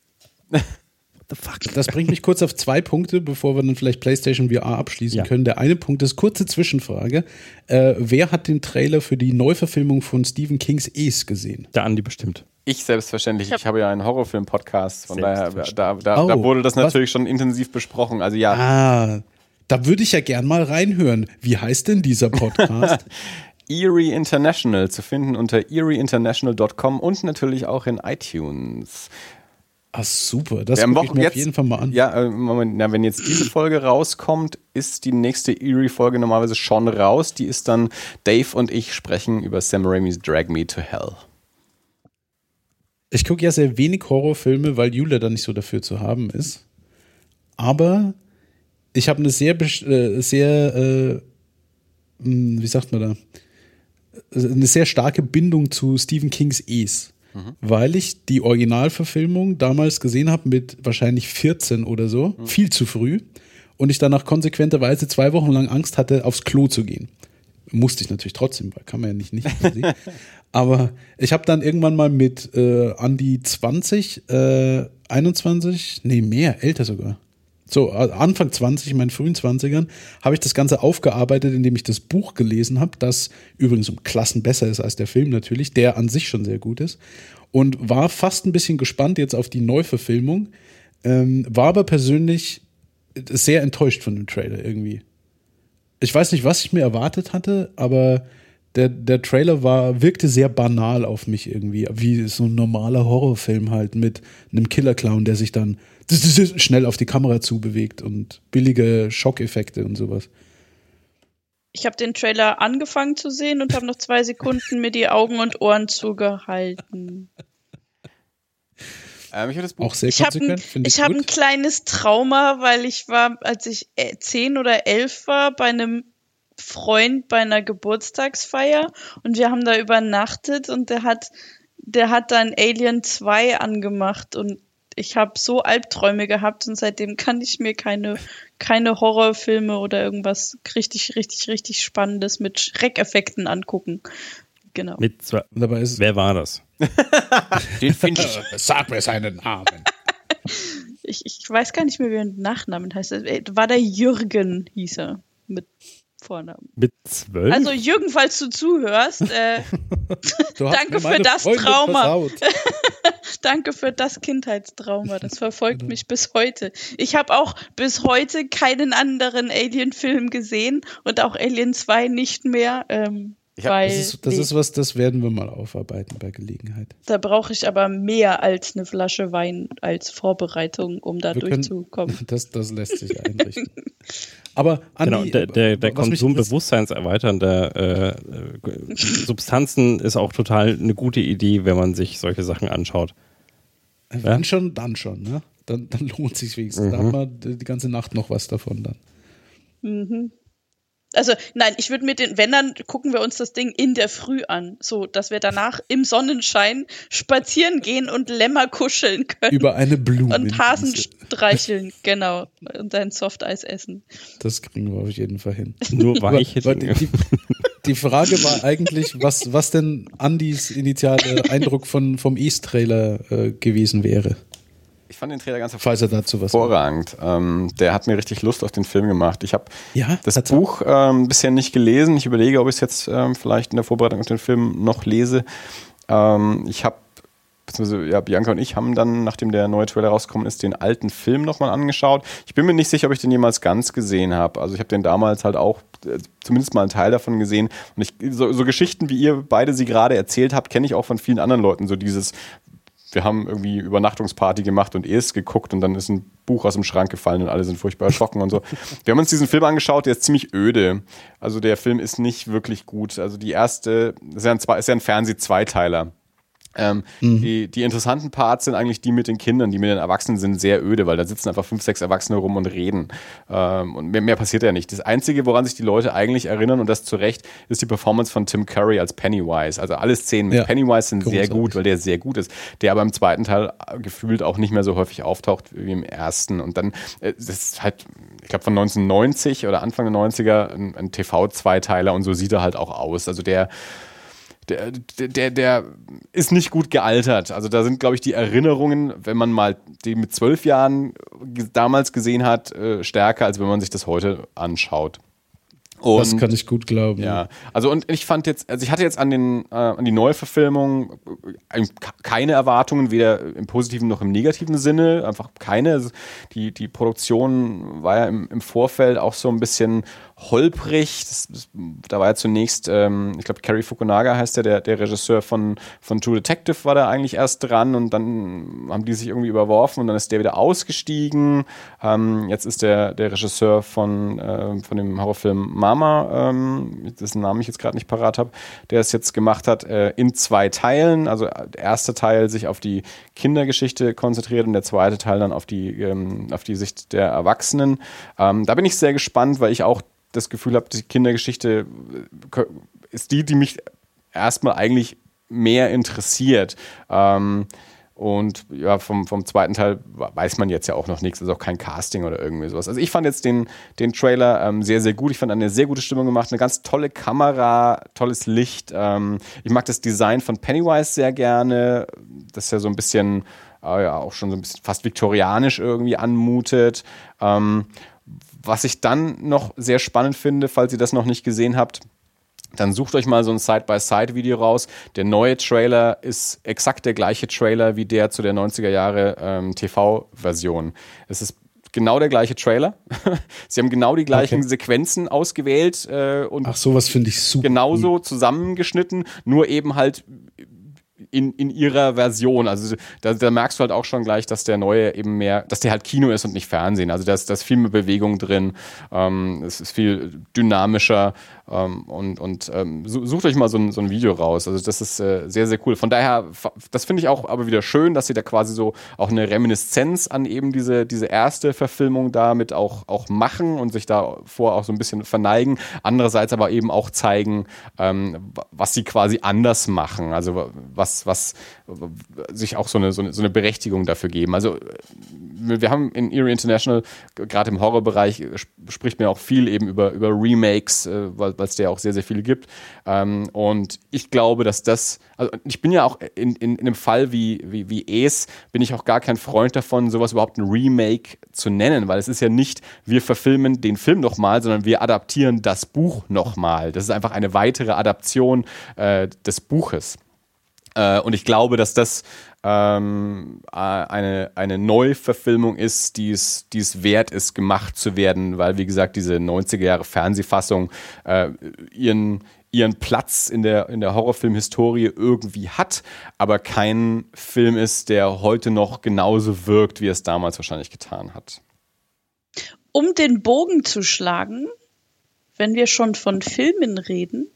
the fuck? Das bringt mich kurz auf zwei Punkte, bevor wir dann vielleicht PlayStation VR abschließen Ja. können. Der eine Punkt ist kurze Zwischenfrage. Äh, wer hat den Trailer für die Neuverfilmung von Stephen Kings Es gesehen? Der Andi bestimmt. Ich selbstverständlich. Ich, Ich hab- habe ja einen Horrorfilm-Podcast. Von daher, da, da, da Oh, wurde das was? natürlich schon intensiv besprochen. Also ja, Ah, da würde ich ja gern mal reinhören. Wie heißt denn dieser Podcast? Erie International zu finden unter erieinternational.com und natürlich auch in iTunes. Ah, super. Das haben gucke ich mir jetzt, auf jeden Fall mal an. Ja, äh, Moment, na, wenn jetzt diese Folge rauskommt, ist die nächste Eerie-Folge normalerweise schon raus. Die ist dann Dave und ich sprechen über Sam Raimis Drag Me to Hell. Ich gucke ja sehr wenig Horrorfilme, weil Julia da nicht so dafür zu haben ist. Aber ich habe eine sehr, äh, sehr, äh, mh, wie sagt man da, eine sehr starke Bindung zu Stephen Kings Es. Weil ich die Originalverfilmung damals gesehen habe mit wahrscheinlich 14 oder so, viel zu früh. Und ich danach konsequenterweise zwei Wochen lang Angst hatte, aufs Klo zu gehen. Musste ich natürlich trotzdem, weil kann man ja nicht nicht. Aber ich habe dann irgendwann mal mit äh, an die 20, äh, 21, nee, mehr, älter sogar. So, äh, Anfang 20, in meinen frühen 20ern, habe ich das Ganze aufgearbeitet, indem ich das Buch gelesen habe, das übrigens um Klassen besser ist als der Film natürlich, der an sich schon sehr gut ist. Und war fast ein bisschen gespannt jetzt auf die Neuverfilmung, ähm, war aber persönlich sehr enttäuscht von dem Trailer irgendwie. Ich weiß nicht, was ich mir erwartet hatte, aber der, der Trailer war, wirkte sehr banal auf mich irgendwie, wie so ein normaler Horrorfilm halt mit einem Killer-Clown, der sich dann schnell auf die Kamera zubewegt und billige Schockeffekte und sowas. Ich habe den Trailer angefangen zu sehen und habe noch zwei Sekunden mir die Augen und Ohren zugehalten. Ähm, ich das Buch auch sehr ich habe ein, ich hab ein kleines Trauma, weil ich war, als ich äh, zehn oder elf war, bei einem Freund bei einer Geburtstagsfeier und wir haben da übernachtet und der hat, der hat dann Alien 2 angemacht und ich habe so Albträume gehabt und seitdem kann ich mir keine, keine Horrorfilme oder irgendwas richtig, richtig, richtig Spannendes mit Schreckeffekten angucken. Genau. Mit zwei, wer war das? Den finde ich. Sag mir seinen Namen. Ich, ich weiß gar nicht mehr, wie er Nachnamen heißt. War der Jürgen, hieß er. Mit Vornamen. Mit zwölf? Also Jürgen, falls du zuhörst, äh, du danke für das Freunde Trauma. danke für das Kindheitstrauma. Das verfolgt mich bis heute. Ich habe auch bis heute keinen anderen Alien-Film gesehen und auch Alien 2 nicht mehr. Ähm, hab, weil das, ist, das ist was, das werden wir mal aufarbeiten bei Gelegenheit. Da brauche ich aber mehr als eine Flasche Wein als Vorbereitung, um da wir durchzukommen. Können, das, das lässt sich einrichten. aber Andi, genau, der, der, der Konsumbewusstseinserweiternde äh, äh, Substanzen ist auch total eine gute Idee, wenn man sich solche Sachen anschaut. Wenn ja? schon, dann schon, ne? Dann, dann lohnt sich wenigstens. Mhm. Da haben wir die ganze Nacht noch was davon dann. Mhm. Also nein, ich würde mir den, wenn dann gucken wir uns das Ding in der Früh an, so dass wir danach im Sonnenschein spazieren gehen und Lämmer kuscheln können. Über eine Blume. Und Hasen streicheln, genau. Und ein Softeis essen. Das kriegen wir auf jeden Fall hin. Nur weiche Dinge. Die, die Frage war eigentlich, was, was denn Andys initiale Eindruck von, vom East-Trailer äh, gewesen wäre. Ich fand den Trailer ganz er hervorragend. Ähm, der hat mir richtig Lust auf den Film gemacht. Ich habe ja, das Buch ähm, bisher nicht gelesen. Ich überlege, ob ich es jetzt ähm, vielleicht in der Vorbereitung auf den Film noch lese. Ähm, ich habe beziehungsweise ja, Bianca und ich haben dann, nachdem der neue Trailer rausgekommen ist, den alten Film nochmal angeschaut. Ich bin mir nicht sicher, ob ich den jemals ganz gesehen habe. Also ich habe den damals halt auch äh, zumindest mal einen Teil davon gesehen. Und ich, so, so Geschichten, wie ihr beide sie gerade erzählt habt, kenne ich auch von vielen anderen Leuten. So dieses, wir haben irgendwie Übernachtungsparty gemacht und es geguckt und dann ist ein Buch aus dem Schrank gefallen und alle sind furchtbar erschrocken und so. Wir haben uns diesen Film angeschaut, der ist ziemlich öde. Also der Film ist nicht wirklich gut. Also die erste, ist ja ein, ist ja ein Fernseh-Zweiteiler. Ähm, mhm. die, die interessanten Parts sind eigentlich die mit den Kindern, die mit den Erwachsenen sind sehr öde, weil da sitzen einfach fünf, sechs Erwachsene rum und reden. Ähm, und mehr, mehr passiert ja nicht. Das Einzige, woran sich die Leute eigentlich erinnern, und das zu Recht, ist die Performance von Tim Curry als Pennywise. Also alle Szenen mit ja. Pennywise sind Großartig. sehr gut, weil der sehr gut ist. Der aber im zweiten Teil gefühlt auch nicht mehr so häufig auftaucht wie im ersten. Und dann, äh, das ist halt, ich glaube von 1990 oder Anfang der 90er ein, ein TV-Zweiteiler und so sieht er halt auch aus. Also der der, der, der ist nicht gut gealtert. Also da sind, glaube ich, die Erinnerungen, wenn man mal die mit zwölf Jahren damals gesehen hat, äh, stärker, als wenn man sich das heute anschaut. Und, das kann ich gut glauben. Ja, also und ich fand jetzt, also ich hatte jetzt an den äh, an die Neuverfilmung äh, keine Erwartungen, weder im positiven noch im negativen Sinne, einfach keine. Also die die Produktion war ja im, im Vorfeld auch so ein bisschen holprig. Das, das, da war ja zunächst, ähm, ich glaube, Cary Fukunaga heißt der, der, der Regisseur von, von True Detective war da eigentlich erst dran und dann haben die sich irgendwie überworfen und dann ist der wieder ausgestiegen. Ähm, jetzt ist der, der Regisseur von, äh, von dem Horrorfilm Mama, ähm, dessen Namen ich jetzt gerade nicht parat habe, der es jetzt gemacht hat, äh, in zwei Teilen. Also der erste Teil sich auf die Kindergeschichte konzentriert und der zweite Teil dann auf die, ähm, auf die Sicht der Erwachsenen. Ähm, da bin ich sehr gespannt, weil ich auch das Gefühl habe, die Kindergeschichte äh, ist die, die mich erstmal eigentlich mehr interessiert. Ähm, und ja, vom, vom zweiten Teil weiß man jetzt ja auch noch nichts, ist auch kein Casting oder irgendwie sowas. Also ich fand jetzt den, den Trailer ähm, sehr, sehr gut. Ich fand eine sehr gute Stimmung gemacht, eine ganz tolle Kamera, tolles Licht. Ähm, ich mag das Design von Pennywise sehr gerne. Das ist ja so ein bisschen, äh, ja, auch schon so ein bisschen fast viktorianisch irgendwie anmutet. Ähm, was ich dann noch sehr spannend finde, falls ihr das noch nicht gesehen habt, dann sucht euch mal so ein Side-by-Side-Video raus. Der neue Trailer ist exakt der gleiche Trailer wie der zu der 90er Jahre ähm, TV-Version. Es ist genau der gleiche Trailer. Sie haben genau die gleichen okay. Sequenzen ausgewählt äh, und Ach, sowas finde ich super. Genauso zusammengeschnitten, nur eben halt in, in ihrer Version. Also da, da merkst du halt auch schon gleich, dass der neue eben mehr, dass der halt Kino ist und nicht Fernsehen. Also da ist, da ist viel mehr Bewegung drin, ähm, es ist viel dynamischer ähm, und, und ähm, sucht euch mal so ein, so ein Video raus. Also das ist äh, sehr, sehr cool. Von daher, das finde ich auch aber wieder schön, dass sie da quasi so auch eine Reminiszenz an eben diese, diese erste Verfilmung damit auch, auch machen und sich davor auch so ein bisschen verneigen. Andererseits aber eben auch zeigen, ähm, was sie quasi anders machen. Also was, was sich auch so eine, so eine, so eine Berechtigung dafür geben. Also wir haben in Eerie International, gerade im Horrorbereich, spricht mir auch viel eben über, über Remakes, äh, weil es der auch sehr, sehr viele gibt. Ähm, und ich glaube, dass das, also ich bin ja auch in, in, in einem Fall wie, wie, wie Es, bin ich auch gar kein Freund davon, sowas überhaupt ein Remake zu nennen, weil es ist ja nicht, wir verfilmen den Film nochmal, sondern wir adaptieren das Buch nochmal. Das ist einfach eine weitere Adaption äh, des Buches. Äh, und ich glaube, dass das ähm, eine, eine Neuverfilmung ist, die es, die es wert ist, gemacht zu werden, weil, wie gesagt, diese 90er Jahre Fernsehfassung äh, ihren, ihren Platz in der, in der Horrorfilmhistorie irgendwie hat, aber kein Film ist, der heute noch genauso wirkt, wie es damals wahrscheinlich getan hat. Um den Bogen zu schlagen, wenn wir schon von Filmen reden,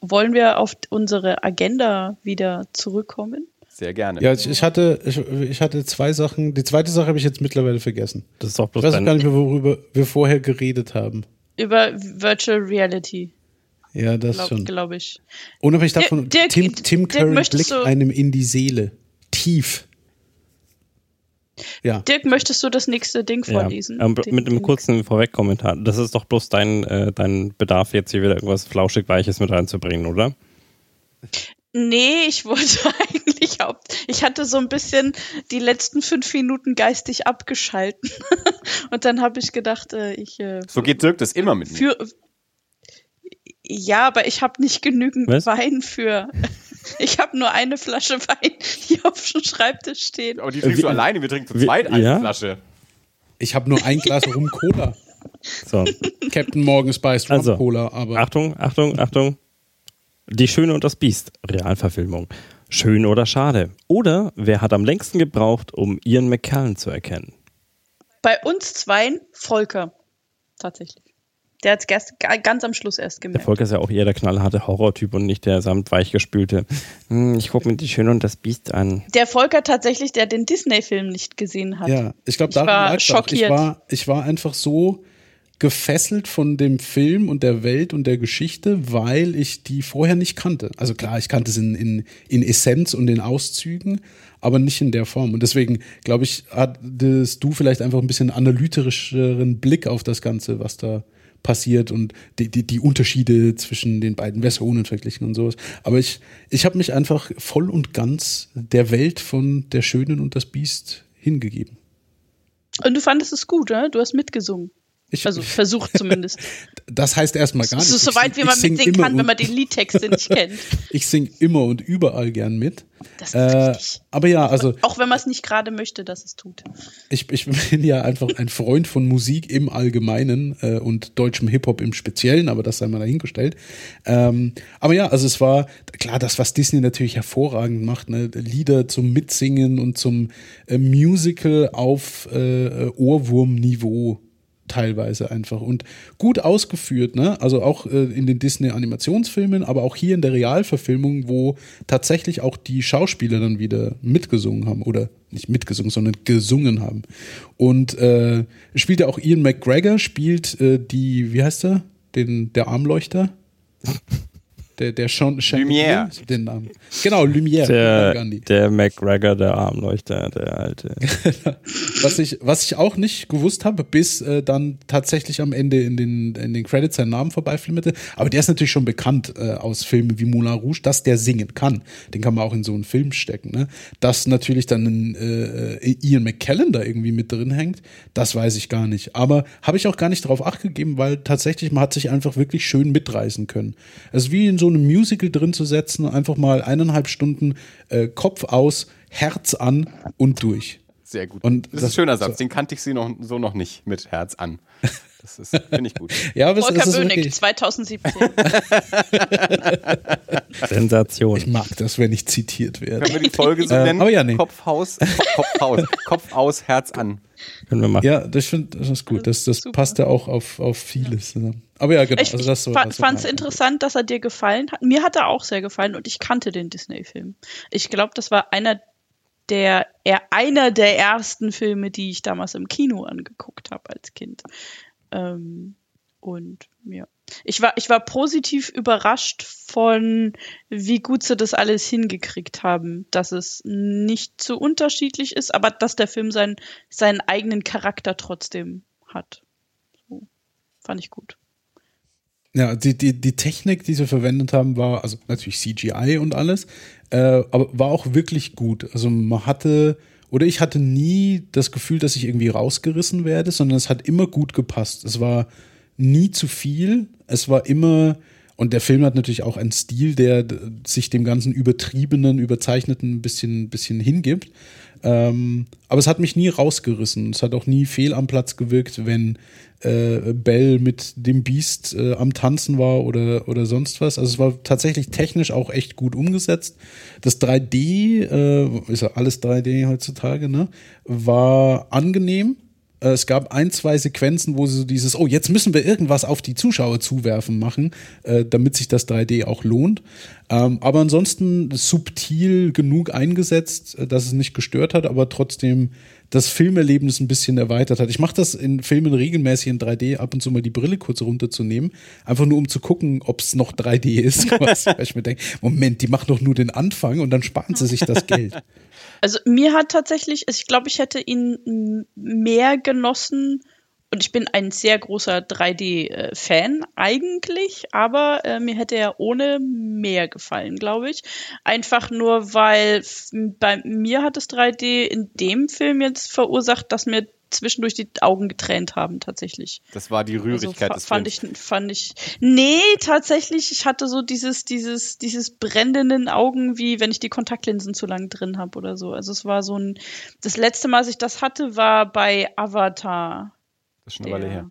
wollen wir auf unsere Agenda wieder zurückkommen? Sehr gerne. Ja, ich, ich hatte, ich, ich, hatte zwei Sachen. Die zweite Sache habe ich jetzt mittlerweile vergessen. Das ist doch bloß ich weiß gar nicht mehr, worüber wir vorher geredet haben. Über Virtual Reality. Ja, das glaub, schon. Glaube ich. Unabhängig davon, Dirk, Tim, Tim Curry blickt einem in die Seele. Tief. Ja. Dirk, möchtest du das nächste Ding vorlesen? Ja, ähm, mit einem kurzen Vorwegkommentar. Das ist doch bloß dein, äh, dein Bedarf, jetzt hier wieder irgendwas flauschig Weiches mit reinzubringen, oder? Nee, ich wollte eigentlich auch. Ich hatte so ein bisschen die letzten fünf Minuten geistig abgeschalten. Und dann habe ich gedacht, äh, ich. Äh, so geht Dirk das immer mit mir. ja, aber ich habe nicht genügend Was? Wein für. Ich habe nur eine Flasche Wein, die auf dem Schreibtisch steht. Aber die trinkst äh, du alleine, wir trinken zu zweit eine ja? Flasche. Ich habe nur ein Glas Rum Cola. So. Captain Morgan Spice Rum also, Cola, aber. Achtung, Achtung, Achtung. Die Schöne und das Biest, Realverfilmung. Schön oder schade? Oder wer hat am längsten gebraucht, um Ian McKellen zu erkennen? Bei uns zweien Volker. Tatsächlich. Der hat es ganz am Schluss erst gemerkt. Der Volker ist ja auch eher der knallharte Horrortyp und nicht der samt weichgespülte. Hm, ich gucke mir die Schöne und das Biest an. Der Volker tatsächlich, der den Disney-Film nicht gesehen hat. Ja, ich glaube, da war schockiert. Ich war, ich war einfach so gefesselt von dem Film und der Welt und der Geschichte, weil ich die vorher nicht kannte. Also klar, ich kannte es in, in, in Essenz und in Auszügen, aber nicht in der Form. Und deswegen, glaube ich, hattest du vielleicht einfach ein bisschen analytischeren Blick auf das Ganze, was da passiert und die, die, die Unterschiede zwischen den beiden Versionen verglichen und sowas. Aber ich, ich habe mich einfach voll und ganz der Welt von Der Schönen und das Biest hingegeben. Und du fandest es gut, oder? Du hast mitgesungen. Ich, also versucht zumindest. Das heißt erstmal gar nicht. So, so weit, wie man mitsingen kann, wenn man die Liedtexte nicht kennt. ich singe immer und überall gern mit. Das ist äh, richtig. Aber ja, also. Auch wenn man es nicht gerade möchte, dass es tut. Ich, ich bin ja einfach ein Freund von Musik im Allgemeinen äh, und deutschem Hip-Hop im Speziellen, aber das sei mal dahingestellt. Ähm, aber ja, also es war klar, das, was Disney natürlich hervorragend macht, ne? Lieder zum Mitsingen und zum äh, Musical auf äh, Ohrwurmniveau teilweise einfach und gut ausgeführt, ne? Also auch äh, in den Disney Animationsfilmen, aber auch hier in der Realverfilmung, wo tatsächlich auch die Schauspieler dann wieder mitgesungen haben oder nicht mitgesungen, sondern gesungen haben. Und äh, spielt ja auch Ian McGregor, spielt äh, die, wie heißt er? Den, der Armleuchter der, der Sean, Lumière. Den Namen. Genau, Lumière. Der, der McGregor, der Armleuchter, der alte. was, ich, was ich auch nicht gewusst habe, bis äh, dann tatsächlich am Ende in den, in den Credits sein Namen vorbeiflimmerte. Aber der ist natürlich schon bekannt äh, aus Filmen wie Moulin Rouge, dass der singen kann. Den kann man auch in so einen Film stecken. Ne? Dass natürlich dann ein, äh, Ian McKellen da irgendwie mit drin hängt, das weiß ich gar nicht. Aber habe ich auch gar nicht darauf acht gegeben, weil tatsächlich man hat sich einfach wirklich schön mitreißen können. Also wie in so einem Musical drin zu setzen, einfach mal eineinhalb Stunden äh, Kopf aus, Herz an und durch. Sehr gut. Und das, ist ein schöner Satz. Den kannte ich sie noch, so noch nicht mit Herz an. Das ist, finde ich gut. Ja, aber Volker es wirklich, 2017. Sensation. ich mag das, wenn ich zitiert werde. Können wir die Folge so Äh, nennen? aber ja, nee. Kopf, Haus, Kopf, aus, Kopf aus, Herz an. Können wir machen. Ja, das, find, das ist gut. Das, das passt ja auch auf, auf vieles. zusammen. Aber ja, genau. Ich, also das so, fand es interessant, dass er dir gefallen hat. Mir hat er auch sehr gefallen und ich kannte den Disney-Film. Ich glaube, das war einer der, er, einer der ersten Filme, die ich damals im Kino angeguckt habe als Kind. Ähm, und ja. Ich war, ich war positiv überrascht von, wie gut sie das alles hingekriegt haben, dass es nicht zu unterschiedlich ist, aber dass der Film seinen, seinen eigenen Charakter trotzdem hat. So, fand ich gut. Ja, die, die, die Technik, die sie verwendet haben, war, also natürlich CGI und alles, äh, aber war auch wirklich gut. Also man hatte, oder ich hatte nie das Gefühl, dass ich irgendwie rausgerissen werde, sondern es hat immer gut gepasst. Es war nie zu viel, es war immer, und der Film hat natürlich auch einen Stil, der sich dem ganzen übertriebenen, überzeichneten ein bisschen, bisschen hingibt. Ähm, aber es hat mich nie rausgerissen. Es hat auch nie fehl am Platz gewirkt, wenn äh, Bell mit dem Beast äh, am Tanzen war oder, oder sonst was. Also es war tatsächlich technisch auch echt gut umgesetzt. Das 3D, äh, ist ja alles 3D heutzutage, ne? War angenehm. Äh, Es gab ein, zwei Sequenzen, wo sie so dieses, oh, jetzt müssen wir irgendwas auf die Zuschauer zuwerfen machen, äh, damit sich das 3D auch lohnt. Ähm, aber ansonsten subtil genug eingesetzt, äh, dass es nicht gestört hat, aber trotzdem das Filmerlebnis ein bisschen erweitert hat. Ich mache das in Filmen regelmäßig in 3D, ab und zu mal die Brille kurz runterzunehmen, einfach nur um zu gucken, ob es noch 3D ist. quasi. Weil ich mir denke, Moment, die machen doch nur den Anfang und dann sparen sie sich das Geld. Also mir hat tatsächlich, ich glaube, ich hätte ihn mehr genossen und ich bin ein sehr großer 3D-Fan eigentlich, aber äh, mir hätte er ohne mehr gefallen, glaube ich. Einfach nur, weil bei mir hat das 3D in dem Film jetzt verursacht, dass mir zwischendurch die Augen getränt haben, tatsächlich. Das war die Rührigkeit Also, des fa- fand Films. ich, fand ich. Nee, tatsächlich, ich hatte so dieses, dieses, dieses brennenden Augen, wie wenn ich die Kontaktlinsen zu lang drin habe oder so. Also es war so ein. Das letzte Mal, als ich das hatte, war bei Avatar. Das ist schon eine Weile her.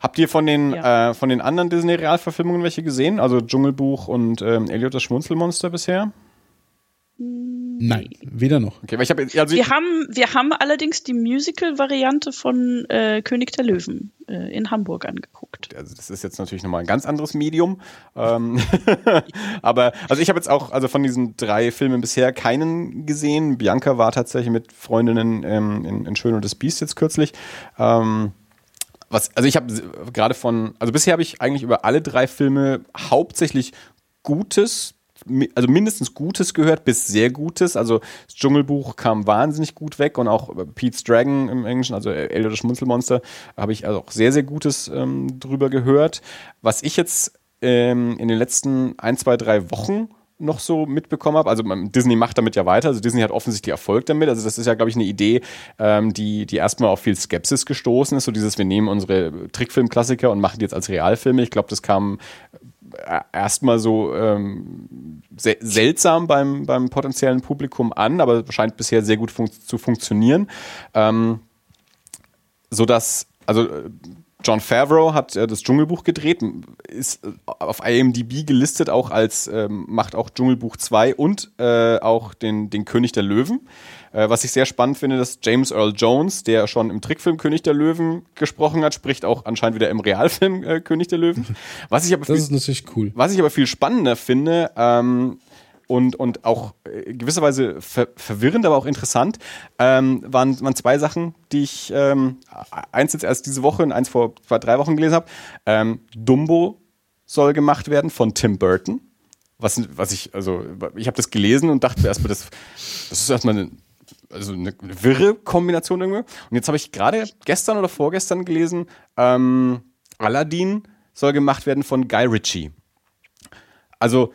Habt ihr von den, Ja. äh, von den anderen Disney-Realverfilmungen welche gesehen? Also Dschungelbuch und ähm, Elliot das Schmunzelmonster bisher? Nein, weder noch. Okay, weil ich habe also Wir haben, wir haben allerdings die Musical-Variante von äh, König der Löwen äh, in Hamburg angeguckt. also das ist jetzt natürlich nochmal ein ganz anderes Medium. Ähm, aber also ich habe jetzt auch also von diesen drei Filmen bisher keinen gesehen. Bianca war tatsächlich mit Freundinnen ähm, in, in Schön und das Biest jetzt kürzlich. Ähm, was, also ich habe gerade von, also bisher habe ich eigentlich über alle drei Filme hauptsächlich Gutes, also mindestens Gutes gehört bis sehr Gutes. Also das Dschungelbuch kam wahnsinnig gut weg und auch Pete's Dragon im Englischen, also Elder Schmunzelmonster, habe ich also auch sehr, sehr Gutes ähm, drüber gehört. Was ich jetzt ähm, in den letzten ein, zwei, drei Wochen noch so mitbekommen habe. Also Disney macht damit ja weiter. Also Disney hat offensichtlich Erfolg damit. Also das ist ja, glaube ich, eine Idee, ähm, die, die erstmal auf viel Skepsis gestoßen ist. So dieses, wir nehmen unsere Trickfilmklassiker und machen die jetzt als Realfilme. Ich glaube, das kam äh, erstmal so ähm, se seltsam beim, beim potenziellen Publikum an, aber scheint bisher sehr gut fun zu funktionieren. Ähm, so dass, also äh, John Favreau hat äh, das Dschungelbuch gedreht, ist äh, auf IMDb gelistet auch als, ähm, macht auch Dschungelbuch 2 und äh, auch den, den König der Löwen. Äh, was ich sehr spannend finde, dass James Earl Jones, der schon im Trickfilm König der Löwen gesprochen hat, spricht auch anscheinend wieder im Realfilm äh, König der Löwen. Was ich aber Das viel- ist natürlich cool. was ich aber viel spannender finde ähm, und, und auch äh, gewisserweise ver verwirrend, aber auch interessant, ähm, waren, waren zwei Sachen, die ich ähm, eins jetzt erst diese Woche und eins vor zwei, drei Wochen gelesen habe. Ähm, Dumbo soll gemacht werden von Tim Burton. Was, was ich, also, ich habe das gelesen und dachte erstmal, das, das ist erstmal eine, also eine wirre Kombination irgendwie. Und jetzt habe ich gerade gestern oder vorgestern gelesen, ähm, Aladdin soll gemacht werden von Guy Ritchie. Also,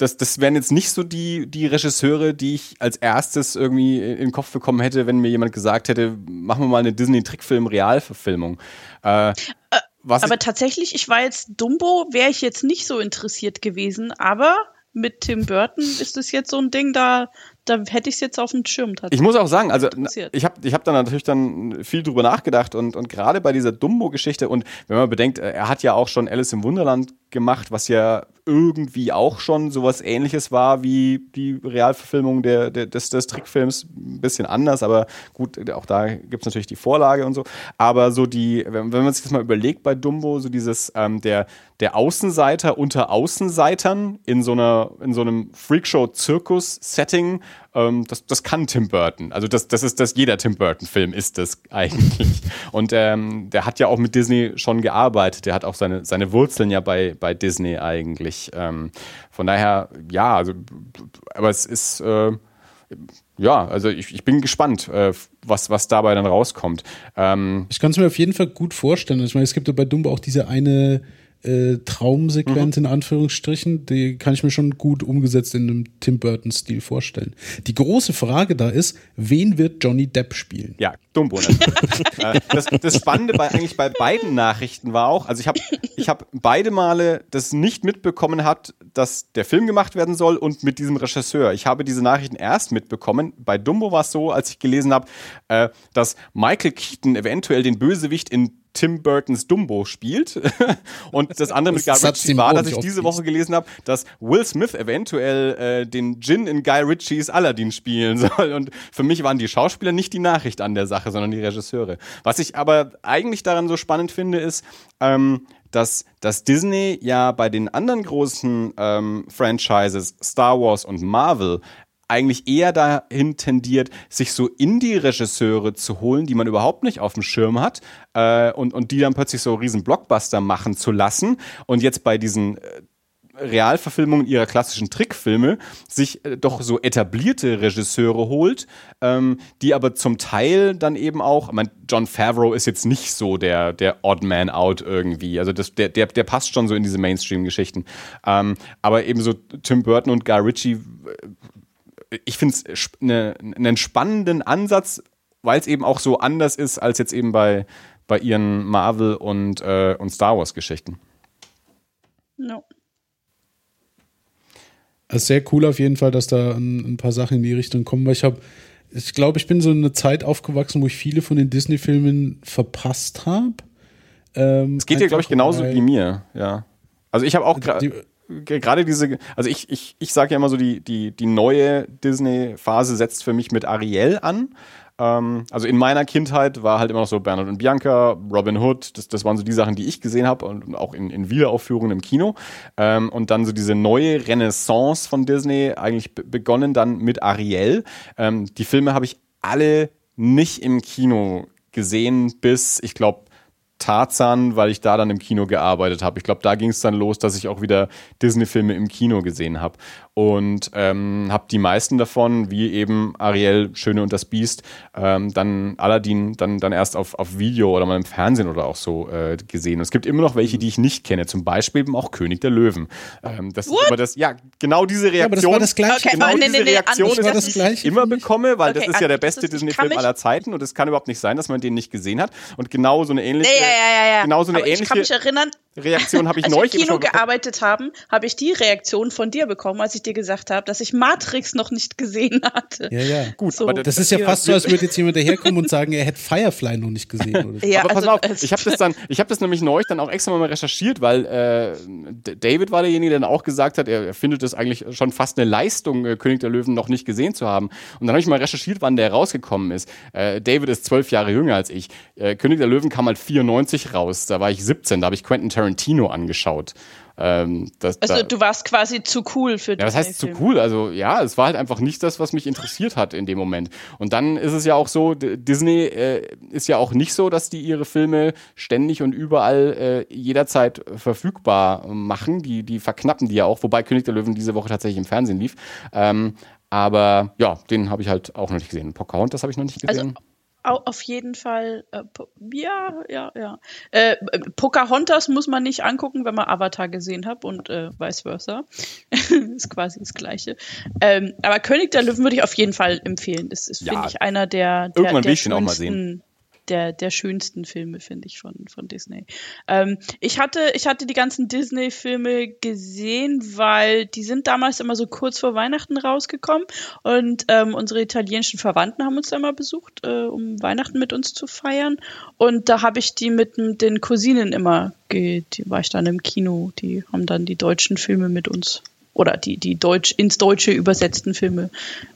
das, das wären jetzt nicht so die, die Regisseure, die ich als erstes irgendwie in den Kopf bekommen hätte, wenn mir jemand gesagt hätte, machen wir mal eine Disney-Trickfilm-Realverfilmung. Äh, was Aber ich, tatsächlich, ich war jetzt Dumbo, wäre ich jetzt nicht so interessiert gewesen, aber mit Tim Burton ist es jetzt so ein Ding, da, da hätte ich es jetzt auf dem Schirm tatsächlich. Ich muss auch sagen, also ich habe ich hab da natürlich dann viel drüber nachgedacht und, und gerade bei dieser Dumbo-Geschichte und wenn man bedenkt, er hat ja auch schon Alice im Wunderland gemacht, was ja irgendwie auch schon sowas ähnliches war wie die Realverfilmung der, der, des, des Trickfilms. Ein bisschen anders, aber gut, auch da gibt es natürlich die Vorlage und so. Aber so die, wenn, wenn man sich das mal überlegt bei Dumbo, so dieses, ähm, der, der Außenseiter unter Außenseitern in so einer, in so einem Freakshow-Zirkus-Setting, ähm, das, das kann Tim Burton. Also das, das ist das, jeder Tim Burton-Film ist das eigentlich. Und ähm, der hat ja auch mit Disney schon gearbeitet. Der hat auch seine, seine Wurzeln ja bei, bei Disney eigentlich. Ähm, von daher, ja, also, aber es ist, äh, ja, also ich, ich bin gespannt, äh, was, was dabei dann rauskommt. Ähm, ich kann es mir auf jeden Fall gut vorstellen. Ich meine, es gibt ja bei Dumbo auch diese eine äh, Traumsequenz mhm. in Anführungsstrichen, die kann ich mir schon gut umgesetzt in einem Tim Burton-Stil vorstellen. Die große Frage da ist, wen wird Johnny Depp spielen? Ja, Dumbo natürlich. Äh, das, das Spannende bei, eigentlich bei beiden Nachrichten war auch, also ich habe ich hab beide Male das nicht mitbekommen hat, dass der Film gemacht werden soll und mit diesem Regisseur. Ich habe diese Nachrichten erst mitbekommen. Bei Dumbo war es so, als ich gelesen habe, äh, dass Michael Keaton eventuell den Bösewicht in Tim Burtons Dumbo spielt. und das andere mit Guy Ritchie war, dass ich diese Woche gelesen habe, dass Will Smith eventuell äh, den Jin in Guy Ritchies Aladdin spielen soll. Und für mich waren die Schauspieler nicht die Nachricht an der Sache, sondern die Regisseure. Was ich aber eigentlich daran so spannend finde, ist, ähm, dass, dass Disney ja bei den anderen großen ähm, Franchises, Star Wars und Marvel, eigentlich eher dahin tendiert, sich so Indie-Regisseure zu holen, die man überhaupt nicht auf dem Schirm hat äh, und, und die dann plötzlich so riesen Blockbuster machen zu lassen. Und jetzt bei diesen äh, Realverfilmungen ihrer klassischen Trickfilme sich äh, doch so etablierte Regisseure holt, ähm, die aber zum Teil dann eben auch, ich meine, John Favreau ist jetzt nicht so der, der Odd Man Out irgendwie, also das, der, der, der passt schon so in diese Mainstream-Geschichten. Ähm, aber eben so Tim Burton und Guy Ritchie ich finde es ne, einen spannenden Ansatz, weil es eben auch so anders ist als jetzt eben bei, bei ihren Marvel- und, äh, und Star Wars-Geschichten. No. Also sehr cool auf jeden Fall, dass da ein, ein paar Sachen in die Richtung kommen, weil ich habe, ich glaube, ich bin so in eine Zeit aufgewachsen, wo ich viele von den Disney-Filmen verpasst habe. Ähm, es geht dir, glaube ich, genauso wie mir, ja. Also ich habe auch gerade gerade diese, also ich, ich, ich sage ja immer so, die, die, die neue Disney-Phase setzt für mich mit Ariel an. Ähm, also in meiner Kindheit war halt immer noch so Bernhard und Bianca, Robin Hood, das, das waren so die Sachen, die ich gesehen habe und auch in, in Wiederaufführungen im Kino. Ähm, und dann so diese neue Renaissance von Disney, eigentlich begonnen dann mit Ariel. Ähm, die Filme habe ich alle nicht im Kino gesehen, bis ich glaube Tarzan, weil ich da dann im Kino gearbeitet habe. Ich glaube, da ging es dann los, dass ich auch wieder Disney-Filme im Kino gesehen habe und ähm, habe die meisten davon, wie eben Ariel, Schöne und das Biest, ähm, dann Aladdin dann, dann erst auf, auf Video oder mal im Fernsehen oder auch so äh, gesehen. Und es gibt immer noch welche, die ich nicht kenne, zum Beispiel eben auch König der Löwen. Ähm, das What? ist aber das, ja, genau diese Reaktion. Ja, aber das war das Gleiche. Okay, genau nee, diese nee, Reaktion ist, das, das ich immer bekomme, weil okay, das ist ja der beste Disney-Film aller Zeiten und es kann überhaupt nicht sein, dass man den nicht gesehen hat. Und genau so eine ähnliche, nee, ja, ja, ja, genau so eine ähnliche ich kann mich erinnern, Reaktion habe ich als neulich wir im Kino gearbeitet haben, habe ich die Reaktion von dir bekommen, als ich dir gesagt habe, dass ich Matrix noch nicht gesehen hatte. Ja, ja. Gut, so. aber das, das ist ja fast so, als würde jetzt jemand daherkommen und sagen, er hätte Firefly noch nicht gesehen. Oder ja, aber pass also, auf, ich habe das dann, ich habe das nämlich neulich dann auch extra mal recherchiert, weil äh, David war derjenige, der dann auch gesagt hat, er, findet es eigentlich schon fast eine Leistung, äh, König der Löwen noch nicht gesehen zu haben. Und dann habe ich mal recherchiert, wann der rausgekommen ist. Äh, David ist zwölf Jahre jünger als ich. Äh, König der Löwen kam halt 94 raus. Da war ich 17, da habe ich Quentin Tarantino angeschaut. Ähm, das, also da, du warst quasi zu cool für Ja, was heißt zu cool? Also ja, es war halt einfach nicht das, was mich interessiert hat in dem Moment. Und dann ist es ja auch so, Disney äh, ist ja auch nicht so, dass die ihre Filme ständig und überall äh, jederzeit verfügbar machen. Die, die verknappen die ja auch, wobei König der Löwen diese Woche tatsächlich im Fernsehen lief. Ähm, aber ja, den habe ich halt auch noch nicht gesehen. Pocahontas habe ich noch nicht gesehen. Also auf jeden Fall, äh, ja, ja, ja. Äh, Pocahontas muss man nicht angucken, wenn man Avatar gesehen hat und äh, vice versa. ist quasi das Gleiche. Ähm, aber König der Löwen würde ich auf jeden Fall empfehlen. Das ist, ja, finde ich, einer der, der, irgendwann der will ich den auch mal sehen der, der schönsten Filme, finde ich, von, von Disney. Ähm, ich, hatte, ich hatte die ganzen Disney-Filme gesehen, weil die sind damals immer so kurz vor Weihnachten rausgekommen und ähm, unsere italienischen Verwandten haben uns da mal besucht, äh, um Weihnachten mit uns zu feiern. Und da habe ich die mit den Cousinen immer, die war ich dann im Kino, die haben dann die deutschen Filme mit uns oder die, die Deutsch, ins Deutsche übersetzten Filme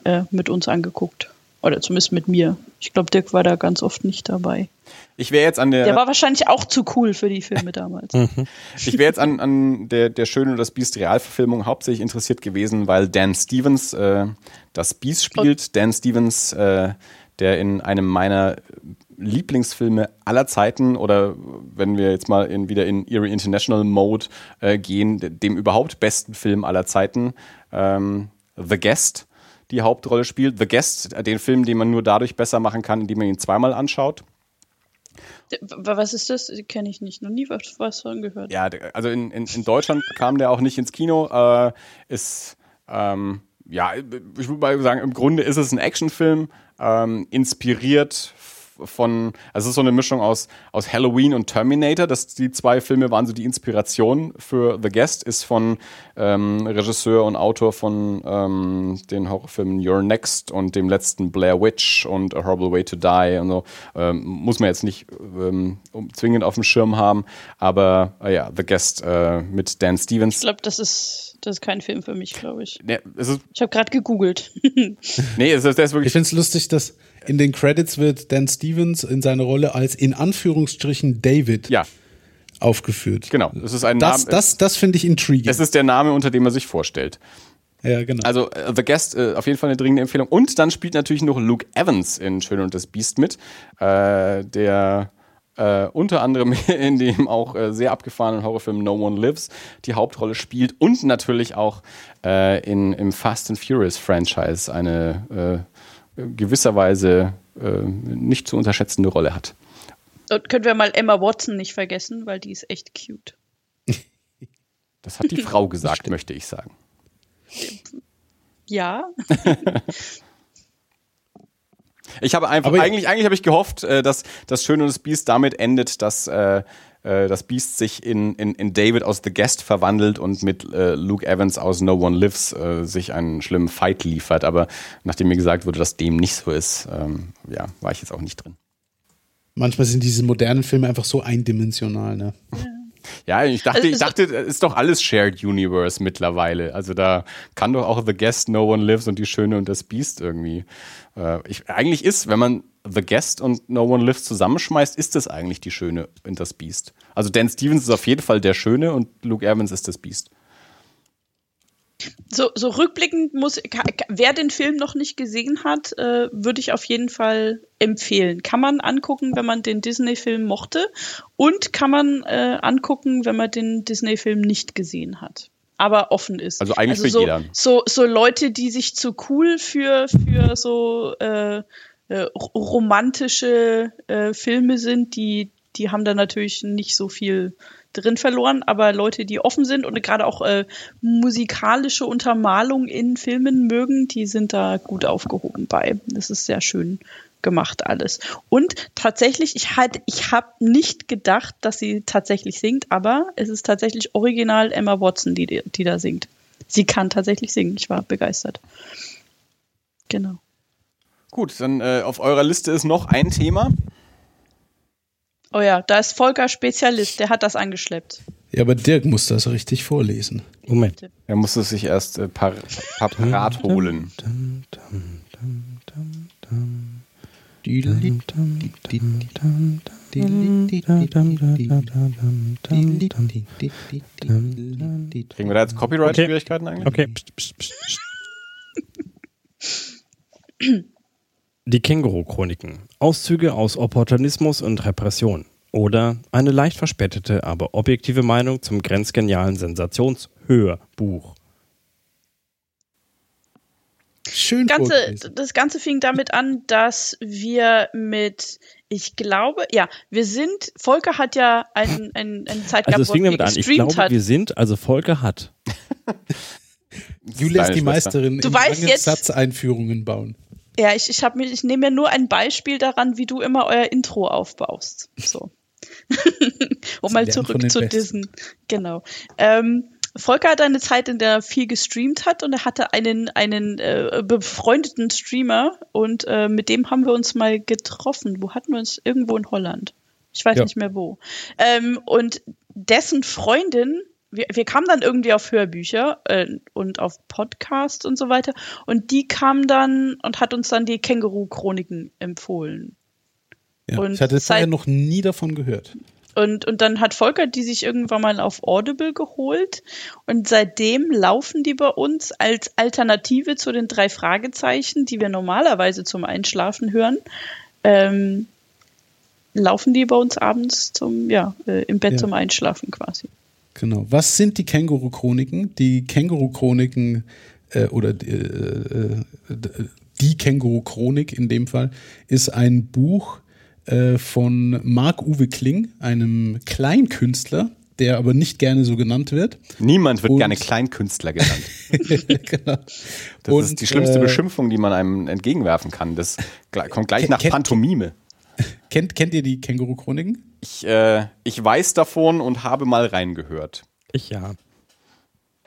äh, mit uns angeguckt. Oder zumindest mit mir. Ich glaube, Dirk war da ganz oft nicht dabei. Ich wäre jetzt an der. Der war wahrscheinlich auch zu cool für die Filme damals. Mhm. ich wäre jetzt an, an der, der Schöne und das Biest Realverfilmung hauptsächlich interessiert gewesen, weil Dan Stevens äh, das Biest spielt. Dan Stevens, äh, der in einem meiner Lieblingsfilme aller Zeiten oder wenn wir jetzt mal in, wieder in Erie International Mode äh, gehen, dem überhaupt besten Film aller Zeiten, ähm, The Guest die Hauptrolle spielt. The Guest, den Film, den man nur dadurch besser machen kann, indem man ihn zweimal anschaut. Was ist das? Kenne ich nicht. Noch nie was, von gehört. Ja, also in, in, in Deutschland kam der auch nicht ins Kino. Äh, ist, ähm, ja, ich würde mal sagen, im Grunde ist es ein Actionfilm, ähm, inspiriert von, also es ist so eine Mischung aus, aus Halloween und Terminator. Das, die zwei Filme waren so die Inspiration für The Guest, ist von ähm, Regisseur und Autor von ähm, den Horrorfilmen You're Next und dem letzten Blair Witch und A Horrible Way to Die und so. Ähm, muss man jetzt nicht ähm, zwingend auf dem Schirm haben, aber äh, ja, The Guest äh, mit Dan Stevens. Ich glaube, das ist das ist kein Film für mich, glaube ich. Nee, ich habe gerade gegoogelt. nee, es ist, der ist wirklich. Ich finde es lustig, dass in den Credits wird Dan Stevens in seiner Rolle als in Anführungsstrichen David ja. aufgeführt. Genau, das ist ein das, Name. Das, das finde ich intriguing. Es ist der Name, unter dem er sich vorstellt. Ja, genau. Also uh, The Guest, uh, auf jeden Fall eine dringende Empfehlung. Und dann spielt natürlich noch Luke Evans in Schön und das Biest mit, äh, der äh, unter anderem in dem auch äh, sehr abgefahrenen Horrorfilm No One Lives die Hauptrolle spielt und natürlich auch äh, in, im Fast and Furious Franchise eine gewisserweise äh, nicht zu unterschätzende Rolle hat. Und können wir mal Emma Watson nicht vergessen, weil die ist echt cute. Das hat die Frau gesagt, möchte ich sagen. Ja. ich habe einfach, Aber eigentlich, eigentlich habe ich gehofft, äh, dass das Schöne und das Biest damit endet, dass äh, äh, das Biest sich in, in, in David aus The Guest verwandelt und mit äh, Luke Evans aus No One Lives äh, sich einen schlimmen Fight liefert. Aber nachdem mir gesagt wurde, dass dem nicht so ist, ähm, ja, war ich jetzt auch nicht drin. Manchmal sind diese modernen Filme einfach so eindimensional, ne? Ja. ich dachte, ich dachte, ist doch alles Shared Universe mittlerweile. Also da kann doch auch The Guest, No One Lives und die Schöne und das Beast irgendwie. Äh, ich, eigentlich ist, wenn man The Guest und No One Lives zusammenschmeißt, ist das eigentlich die Schöne und das Beast. Also Dan Stevens ist auf jeden Fall der Schöne und Luke Evans ist das Beast. So, so rückblickend muss, wer den Film noch nicht gesehen hat, äh, würde ich auf jeden Fall empfehlen. Kann man angucken, wenn man den Disney-Film mochte und kann man äh, angucken, wenn man den Disney-Film nicht gesehen hat aber offen ist. Also eigentlich also so, für jeder. So, so Leute, die sich zu cool für, für so äh, äh, romantische äh, Filme sind, die, die haben da natürlich nicht so viel drin verloren, aber Leute, die offen sind und gerade auch äh, musikalische Untermalung in Filmen mögen, die sind da gut aufgehoben bei. Das ist sehr schön gemacht alles. Und tatsächlich, ich halt, ich habe nicht gedacht, dass sie tatsächlich singt, aber es ist tatsächlich original Emma Watson, die, die da singt. Sie kann tatsächlich singen. Ich war begeistert. Genau. Gut, dann äh, auf eurer Liste ist noch ein Thema. Oh ja, da ist Volker Spezialist, der hat das angeschleppt. Ja, aber Dirk muss das richtig vorlesen. Moment. Er muss es sich erst äh, par, par parat holen. Kriegen wir da jetzt Copyright-Schwierigkeiten okay. eigentlich? Okay. Psst, psst, psst. Die Känguru-Chroniken. Auszüge aus Opportunismus und Repression. Oder eine leicht verspätete, aber objektive Meinung zum grenzgenialen Sensationshörbuch. Schön. Ganze, das Ganze fing damit an, dass wir mit, ich glaube, ja, wir sind, Volker hat ja ein, ein, eine Zeit also gehabt, also es fing damit an. Ich glaube, hat. wir sind, also Volker hat. Julia ist die Meisterin du weißt jetzt, Satzeinführungen bauen. Ja, ich, ich, hab mir, ich nehme mir nur ein Beispiel daran, wie du immer euer Intro aufbaust. So. um mal zurück zu diesen. Genau. Ähm, Volker hat eine Zeit, in der er viel gestreamt hat und er hatte einen, einen äh, befreundeten Streamer und äh, mit dem haben wir uns mal getroffen. Wo hatten wir uns? Irgendwo in Holland. Ich weiß ja. nicht mehr wo. Ähm, und dessen Freundin wir, wir kamen dann irgendwie auf Hörbücher äh, und auf Podcasts und so weiter. Und die kam dann und hat uns dann die Känguru-Chroniken empfohlen. Ja, und ich hatte vorher noch nie davon gehört. Und, und dann hat Volker die sich irgendwann mal auf Audible geholt. Und seitdem laufen die bei uns als Alternative zu den drei Fragezeichen, die wir normalerweise zum Einschlafen hören. Ähm, laufen die bei uns abends zum, ja, äh, im Bett ja. zum Einschlafen quasi. Genau. Was sind die Känguru-Chroniken? Die Känguru-Chroniken äh, oder äh, äh, die Känguru-Chronik in dem Fall ist ein Buch äh, von Marc-Uwe Kling, einem Kleinkünstler, der aber nicht gerne so genannt wird. Niemand wird und gerne Kleinkünstler genannt. genau. Das und, ist die schlimmste äh, Beschimpfung, die man einem entgegenwerfen kann. Das kommt gleich nach Pantomime. Kennt, kennt ihr die Känguru-Chroniken? Ich, äh, ich weiß davon und habe mal reingehört. Ich ja.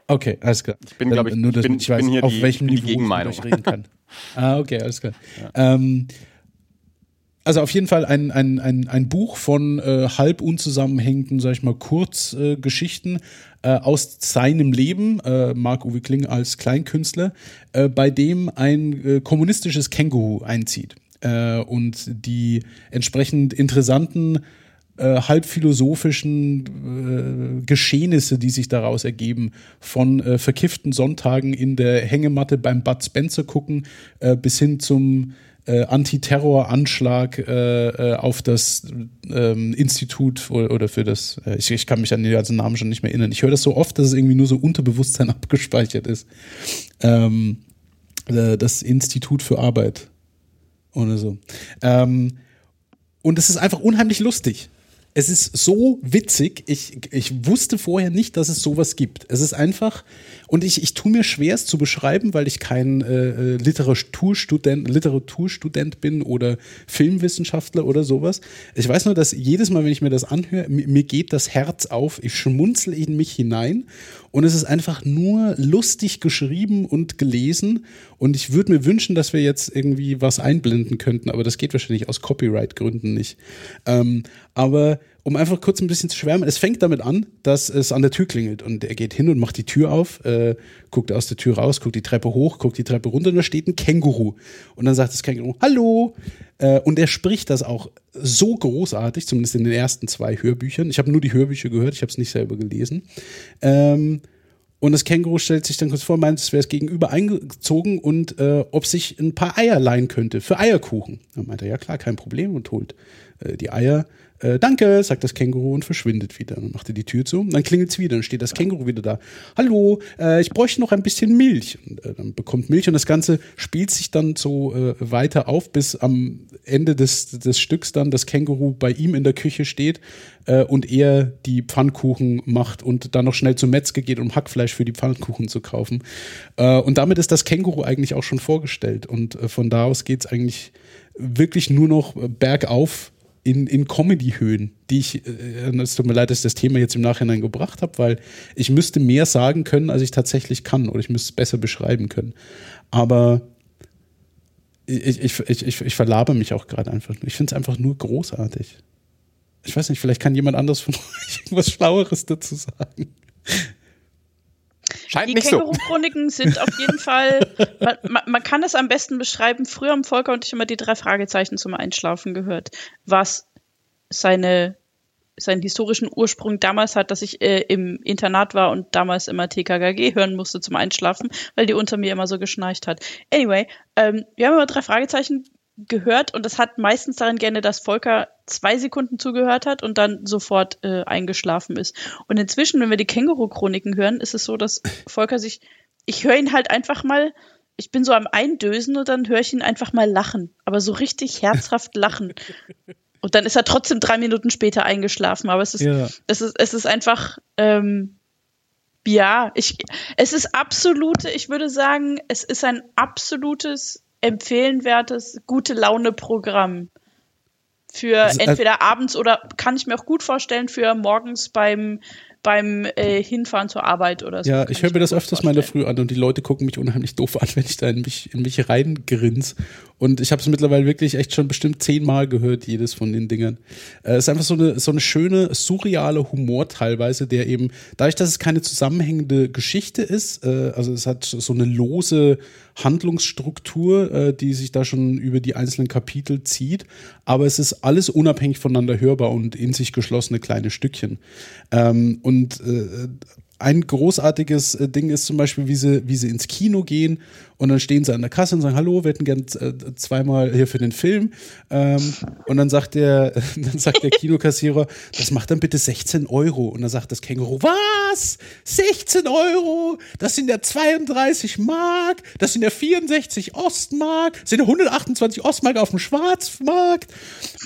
Okay, alles klar. Ich bin, glaube ich, nur, dass bin, ich weiß, bin hier auf die, welchem die Niveau ich reden kann. ah, okay, alles klar. Ja. Ähm, also auf jeden Fall ein, ein, ein, ein Buch von äh, halb unzusammenhängenden, sag ich mal, Kurzgeschichten äh, äh, aus seinem Leben, äh, Marc-Uwe Kling als Kleinkünstler, äh, bei dem ein äh, kommunistisches Känguru einzieht äh, und die entsprechend interessanten äh, halb philosophischen äh, Geschehnisse, die sich daraus ergeben, von äh, verkifften Sonntagen in der Hängematte beim Bud Spencer gucken, äh, bis hin zum äh, Antiterroranschlag äh, äh, auf das ähm, Institut oder, oder für das, äh, ich, ich kann mich an den ganzen Namen schon nicht mehr erinnern. Ich höre das so oft, dass es irgendwie nur so Unterbewusstsein abgespeichert ist. Ähm, äh, das Institut für Arbeit oder so. Ähm, und es ist einfach unheimlich lustig. Es ist so witzig. Ich, ich wusste vorher nicht, dass es sowas gibt. Es ist einfach, und ich, ich tue mir schwer, es zu beschreiben, weil ich kein äh, äh, Literaturstudent, Literaturstudent bin oder Filmwissenschaftler oder sowas. Ich weiß nur, dass jedes Mal, wenn ich mir das anhöre, mir, geht das Herz auf. Ich schmunzel in mich hinein und es ist einfach nur lustig geschrieben und gelesen. Und ich würde mir wünschen, dass wir jetzt irgendwie was einblenden könnten, aber das geht wahrscheinlich aus Copyright-Gründen nicht. Ähm, aber um einfach kurz ein bisschen zu schwärmen, es fängt damit an, dass es an der Tür klingelt und er geht hin und macht die Tür auf, äh, guckt aus der Tür raus, guckt die Treppe hoch, guckt die Treppe runter und da steht ein Känguru. Und dann sagt das Känguru, hallo. Äh, und er spricht das auch so großartig, zumindest in den ersten zwei Hörbüchern. Ich habe nur die Hörbücher gehört, ich habe es nicht selber gelesen. Ähm, und das Känguru stellt sich dann kurz vor, meint, es wäre es gegenüber eingezogen und äh, ob sich ein paar Eier leihen könnte für Eierkuchen. Dann meint er, ja klar, kein Problem und holt äh, die Eier äh, danke, sagt das Känguru und verschwindet wieder. Dann macht er die Tür zu dann klingelt es wieder. Dann steht das Känguru wieder da. Hallo, äh, ich bräuchte noch ein bisschen Milch. Und, äh, dann bekommt Milch und das Ganze spielt sich dann so äh, weiter auf, bis am Ende des, des Stücks dann das Känguru bei ihm in der Küche steht äh, und er die Pfannkuchen macht und dann noch schnell zum Metzger geht, um Hackfleisch für die Pfannkuchen zu kaufen. Und damit ist das Känguru eigentlich auch schon vorgestellt. Und von da aus geht es eigentlich wirklich nur noch bergauf in, in Comedy-Höhen, die ich, äh, es tut mir leid, dass ich das Thema jetzt im Nachhinein gebracht habe, weil ich müsste mehr sagen können, als ich tatsächlich kann, oder ich müsste es besser beschreiben können. Aber ich, ich, ich, ich, ich verlabe mich auch gerade einfach. Ich finde es einfach nur großartig. Ich weiß nicht, vielleicht kann jemand anders von euch irgendwas Schlaueres dazu sagen. Scheint die Känguru-Chroniken so. sind auf jeden Fall, man, man, kann es am besten beschreiben, früher haben Volker und ich immer die drei Fragezeichen zum Einschlafen gehört, was seine, seinen historischen Ursprung damals hat, dass ich äh, im Internat war und damals immer TKKG hören musste zum Einschlafen, weil die unter mir immer so geschnarcht hat. Anyway, ähm, wir haben immer drei Fragezeichen gehört und das hat meistens daran gerne, dass Volker zwei Sekunden zugehört hat und dann sofort äh, eingeschlafen ist. Und inzwischen, wenn wir die Känguru-Chroniken hören, ist es so, dass Volker sich, ich höre ihn halt einfach mal, ich bin so am Eindösen und dann höre ich ihn einfach mal lachen, aber so richtig herzhaft lachen. Und dann ist er trotzdem drei Minuten später eingeschlafen. Aber es ist, ja. es ist, es ist einfach, ähm, ja, ich, es ist absolute, ich würde sagen, es ist ein absolutes empfehlenwertes, gute Laune-Programm. Für Also, äh, entweder abends oder kann ich mir auch gut vorstellen, für morgens beim, beim äh, Hinfahren zur Arbeit oder so. Ja, ich höre mir das öfters mal in der. Früh an und die Leute gucken mich unheimlich doof an, wenn ich da in mich, in mich reingrins. Und ich habe es mittlerweile wirklich echt schon bestimmt zehnmal gehört, jedes von den Dingern. Äh, Es ist einfach so eine, so eine schöne, surreale Humor teilweise, der eben, dadurch, dass es keine zusammenhängende Geschichte ist, äh, also es hat so eine lose Handlungsstruktur, äh, die sich da schon über die einzelnen Kapitel zieht, aber es ist alles unabhängig voneinander hörbar und in sich geschlossene kleine Stückchen. Ähm, und äh, ein großartiges äh, Ding ist zum Beispiel, wie sie, wie sie ins Kino gehen und dann stehen sie an der Kasse und sagen, hallo, wir hätten gern äh, zweimal hier für den Film. Ähm, und dann sagt der, dann sagt der Kinokassierer, das macht dann bitte 16 Euro. Und dann sagt das Känguru, was? 16 Euro? Das sind ja 32 Mark, das sind ja 64 Ostmark, das sind ja 128 Ostmark auf dem Schwarzmarkt.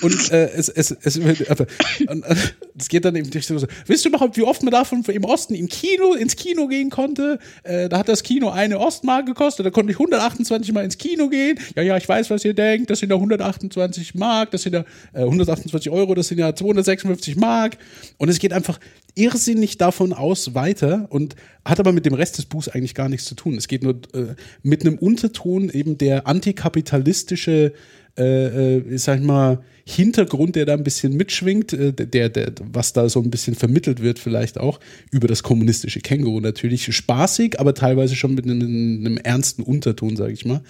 Und äh, es, es, es, und, äh, es geht dann eben durch so, wisst ihr überhaupt, wie oft man davon im Osten im Kino, ins Kino gehen konnte? Äh, da hat das Kino eine Ostmark gekostet, da ich 128 Mal ins Kino gehen. Ja, ja, ich weiß, was ihr denkt, das sind ja 128 Mark, das sind ja äh, 128 Euro, das sind ja 256 Mark. Und es geht einfach irrsinnig davon aus weiter und hat aber mit dem Rest des Buchs eigentlich gar nichts zu tun. Es geht nur äh, mit einem Unterton eben der antikapitalistische äh, äh, sag ich mal, Hintergrund, der da ein bisschen mitschwingt, äh, der, der, was da so ein bisschen vermittelt wird, vielleicht auch über das kommunistische Känguru natürlich. Spaßig, aber teilweise schon mit einem, einem ernsten Unterton, sage ich mal.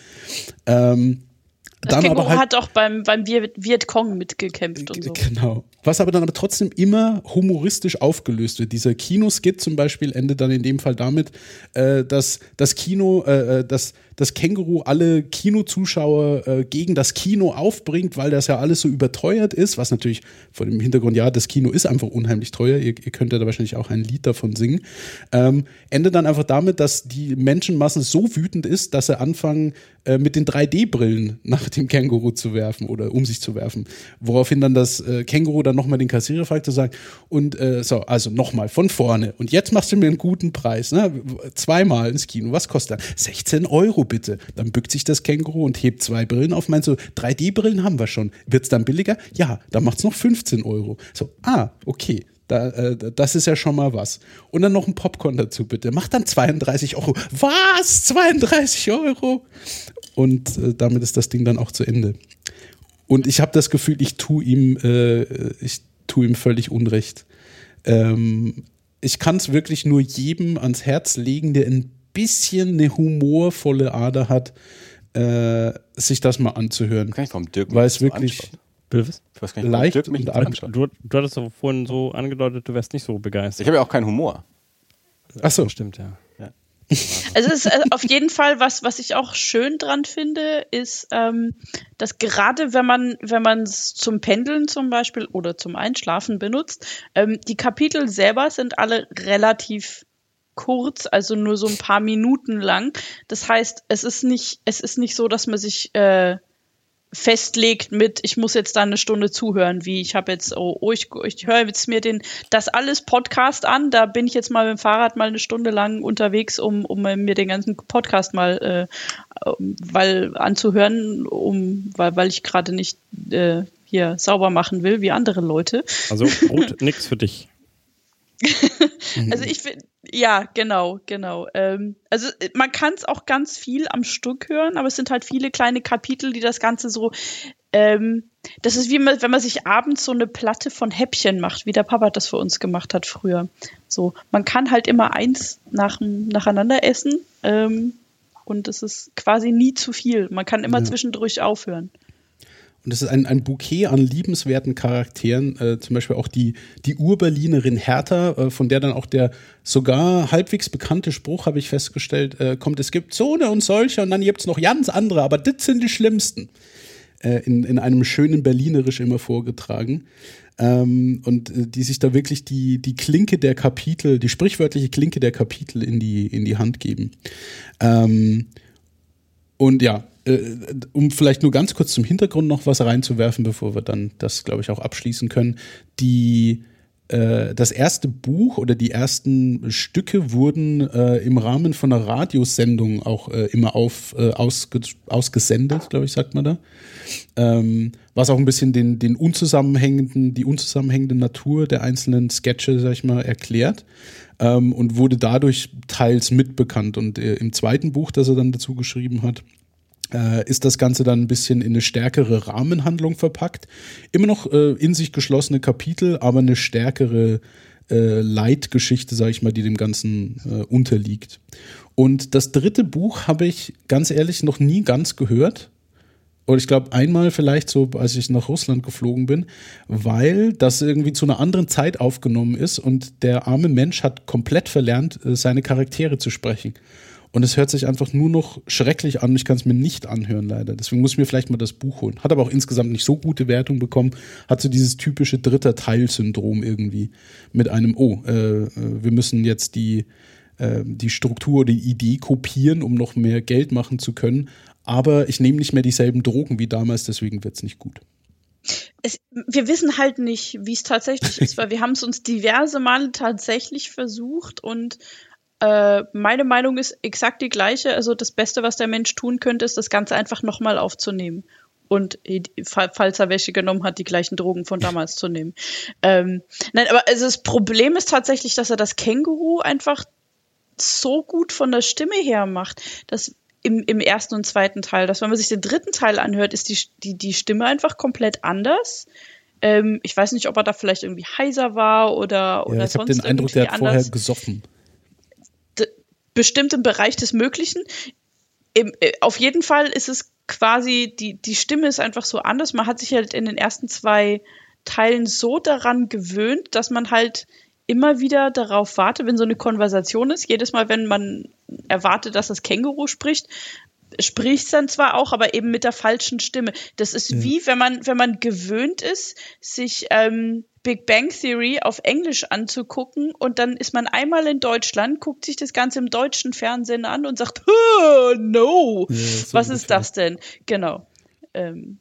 Ähm, Das dann Känguru halt hat auch beim, beim Viet Vietcong mitgekämpft und so. Genau. Was aber dann aber trotzdem immer humoristisch aufgelöst wird. Dieser Kinoskit zum Beispiel endet dann in dem Fall damit, äh, dass das Kino, äh, äh, dass das Känguru alle Kinozuschauer äh, gegen das Kino aufbringt, weil das ja alles so überteuert ist, was natürlich vor dem Hintergrund, ja, das Kino ist einfach unheimlich teuer. Ihr, ihr könnt ja da wahrscheinlich auch ein Lied davon singen. Ähm, endet dann einfach damit, dass die Menschenmasse so wütend ist, dass sie anfangen, äh, mit den 3D-Brillen nach dem Känguru zu werfen oder um sich zu werfen. Woraufhin dann das äh, Känguru dann nochmal den Kassierer fragt und sagt, und äh, so, also nochmal von vorne. Und jetzt machst du mir einen guten Preis, ne? Zweimal ins Kino. Was kostet das? 16 Euro bitte. Dann bückt sich das Känguru und hebt zwei Brillen auf. Meinst du, 3D-Brillen haben wir schon. Wird's dann billiger? Ja, dann macht's noch 15 Euro. So, ah, okay. Da, äh, das ist ja schon mal was. Und dann noch ein Popcorn dazu, bitte. Macht dann 32 Euro. Was? 32 Euro? Und äh, damit ist das Ding dann auch zu Ende. Und ich habe das Gefühl, ich tue ihm, äh, ich tue ihm völlig Unrecht. Ähm, ich kann es wirklich nur jedem ans Herz legen, der ein bisschen eine humorvolle Ader hat, äh, sich das mal anzuhören. Kann ich vom Dirk Weil es wirklich was? Ich weiß gar nicht, leicht Dirk mich und. Du, du hattest doch vorhin so angedeutet, du wärst nicht so begeistert. Ich habe ja auch keinen Humor. Ach so. Stimmt, ja. Also es ist äh, auf jeden Fall was, was ich auch schön dran finde, ist, ähm, dass gerade wenn man, wenn man es zum Pendeln zum Beispiel oder zum Einschlafen benutzt, ähm, die Kapitel selber sind alle relativ kurz, also nur so ein paar Minuten lang. Das heißt, es ist nicht, es ist nicht so, dass man sich äh, festlegt mit, ich muss jetzt da eine Stunde zuhören, wie ich habe jetzt, oh, oh ich, ich höre jetzt mir den, das alles Podcast an, da bin ich jetzt mal mit dem Fahrrad mal eine Stunde lang unterwegs, um, um mir den ganzen Podcast mal äh, weil anzuhören, um, weil, weil ich gerade nicht äh, hier sauber machen will, wie andere Leute. Also Brot, nix für dich. Also ich finde, ja, genau, genau. Ähm, also äh, man kann es auch ganz viel am Stück hören, aber es sind halt viele kleine Kapitel, die das Ganze so. Ähm, das ist wie wenn man sich abends so eine Platte von Häppchen macht, wie der Papa das für uns gemacht hat früher. So, man kann halt immer eins nach, nacheinander essen ähm, und es ist quasi nie zu viel. Man kann immer Ja. zwischendurch aufhören. Und es ist ein, ein Bouquet an liebenswerten Charakteren, äh, zum Beispiel auch die, die Urberlinerin Hertha, äh, von der dann auch der sogar halbwegs bekannte Spruch, habe ich festgestellt, äh, kommt, es gibt so eine und solche und dann gibt's noch ganz andere, aber das sind die schlimmsten. Äh, in, in einem schönen Berlinerisch immer vorgetragen. Ähm, und äh, die sich da wirklich die, die Klinke der Kapitel, die sprichwörtliche Klinke der Kapitel in die, in die Hand geben. Ähm, und ja, äh, um vielleicht nur ganz kurz zum Hintergrund noch was reinzuwerfen, bevor wir dann das, glaube ich, auch abschließen können. Die äh, das erste Buch oder die ersten Stücke wurden äh, im Rahmen von einer Radiosendung auch äh, immer auf, äh, ausge, ausgesendet, glaube ich, sagt man da. Ähm, was auch ein bisschen den, den unzusammenhängenden, die unzusammenhängende Natur der einzelnen Sketche, sag ich mal, erklärt ähm, und wurde dadurch teils mitbekannt. Und äh, im zweiten Buch, das er dann dazu geschrieben hat, äh, ist das Ganze dann ein bisschen in eine stärkere Rahmenhandlung verpackt. Immer noch äh, in sich geschlossene Kapitel, aber eine stärkere äh, Leitgeschichte, sage ich mal, die dem Ganzen äh, unterliegt. Und das dritte Buch habe ich ganz ehrlich noch nie ganz gehört. Oder ich glaube einmal vielleicht so, als ich nach Russland geflogen bin, weil das irgendwie zu einer anderen Zeit aufgenommen ist und der arme Mensch hat komplett verlernt, äh, seine Charaktere zu sprechen. Und es hört sich einfach nur noch schrecklich an. Ich kann es mir nicht anhören, leider. Deswegen muss ich mir vielleicht mal das Buch holen. Hat aber auch insgesamt nicht so gute Wertung bekommen. Hat so dieses typische dritter Teil-Syndrom irgendwie. Mit einem, oh, äh, wir müssen jetzt die, äh, die Struktur, die Idee kopieren, um noch mehr Geld machen zu können. Aber ich nehme nicht mehr dieselben Drogen wie damals, deswegen wird es nicht gut. Es, wir wissen halt nicht, wie es tatsächlich ist, weil wir haben es uns diverse Male tatsächlich versucht und äh, meine Meinung ist exakt die gleiche. Also das Beste, was der Mensch tun könnte, ist das Ganze einfach nochmal aufzunehmen. Und falls er welche genommen hat, die gleichen Drogen von damals zu nehmen. Ähm, nein, aber also das Problem ist tatsächlich, dass er das Känguru einfach so gut von der Stimme her macht, dass im, im ersten und zweiten Teil, dass wenn man sich den dritten Teil anhört, ist die, die, die Stimme einfach komplett anders. Ähm, ich weiß nicht, ob er da vielleicht irgendwie heiser war oder, oder ja, ich sonst den Eindruck, der hat anders. vorher gesoffen bestimmt im Bereich des Möglichen. Im, äh, auf jeden Fall ist es quasi, die, die Stimme ist einfach so anders. Man hat sich halt in den ersten zwei Teilen so daran gewöhnt, dass man halt immer wieder darauf wartet, wenn so eine Konversation ist. Jedes Mal, wenn man erwartet, dass das Känguru spricht, spricht es dann zwar auch, aber eben mit der falschen Stimme. Das ist ja. wie, wenn man, wenn man gewöhnt ist, sich ähm, Big Bang Theory auf Englisch anzugucken und dann ist man einmal in Deutschland, guckt sich das Ganze im deutschen Fernsehen an und sagt, oh, no, ja, was ist das denn? Genau. Ähm,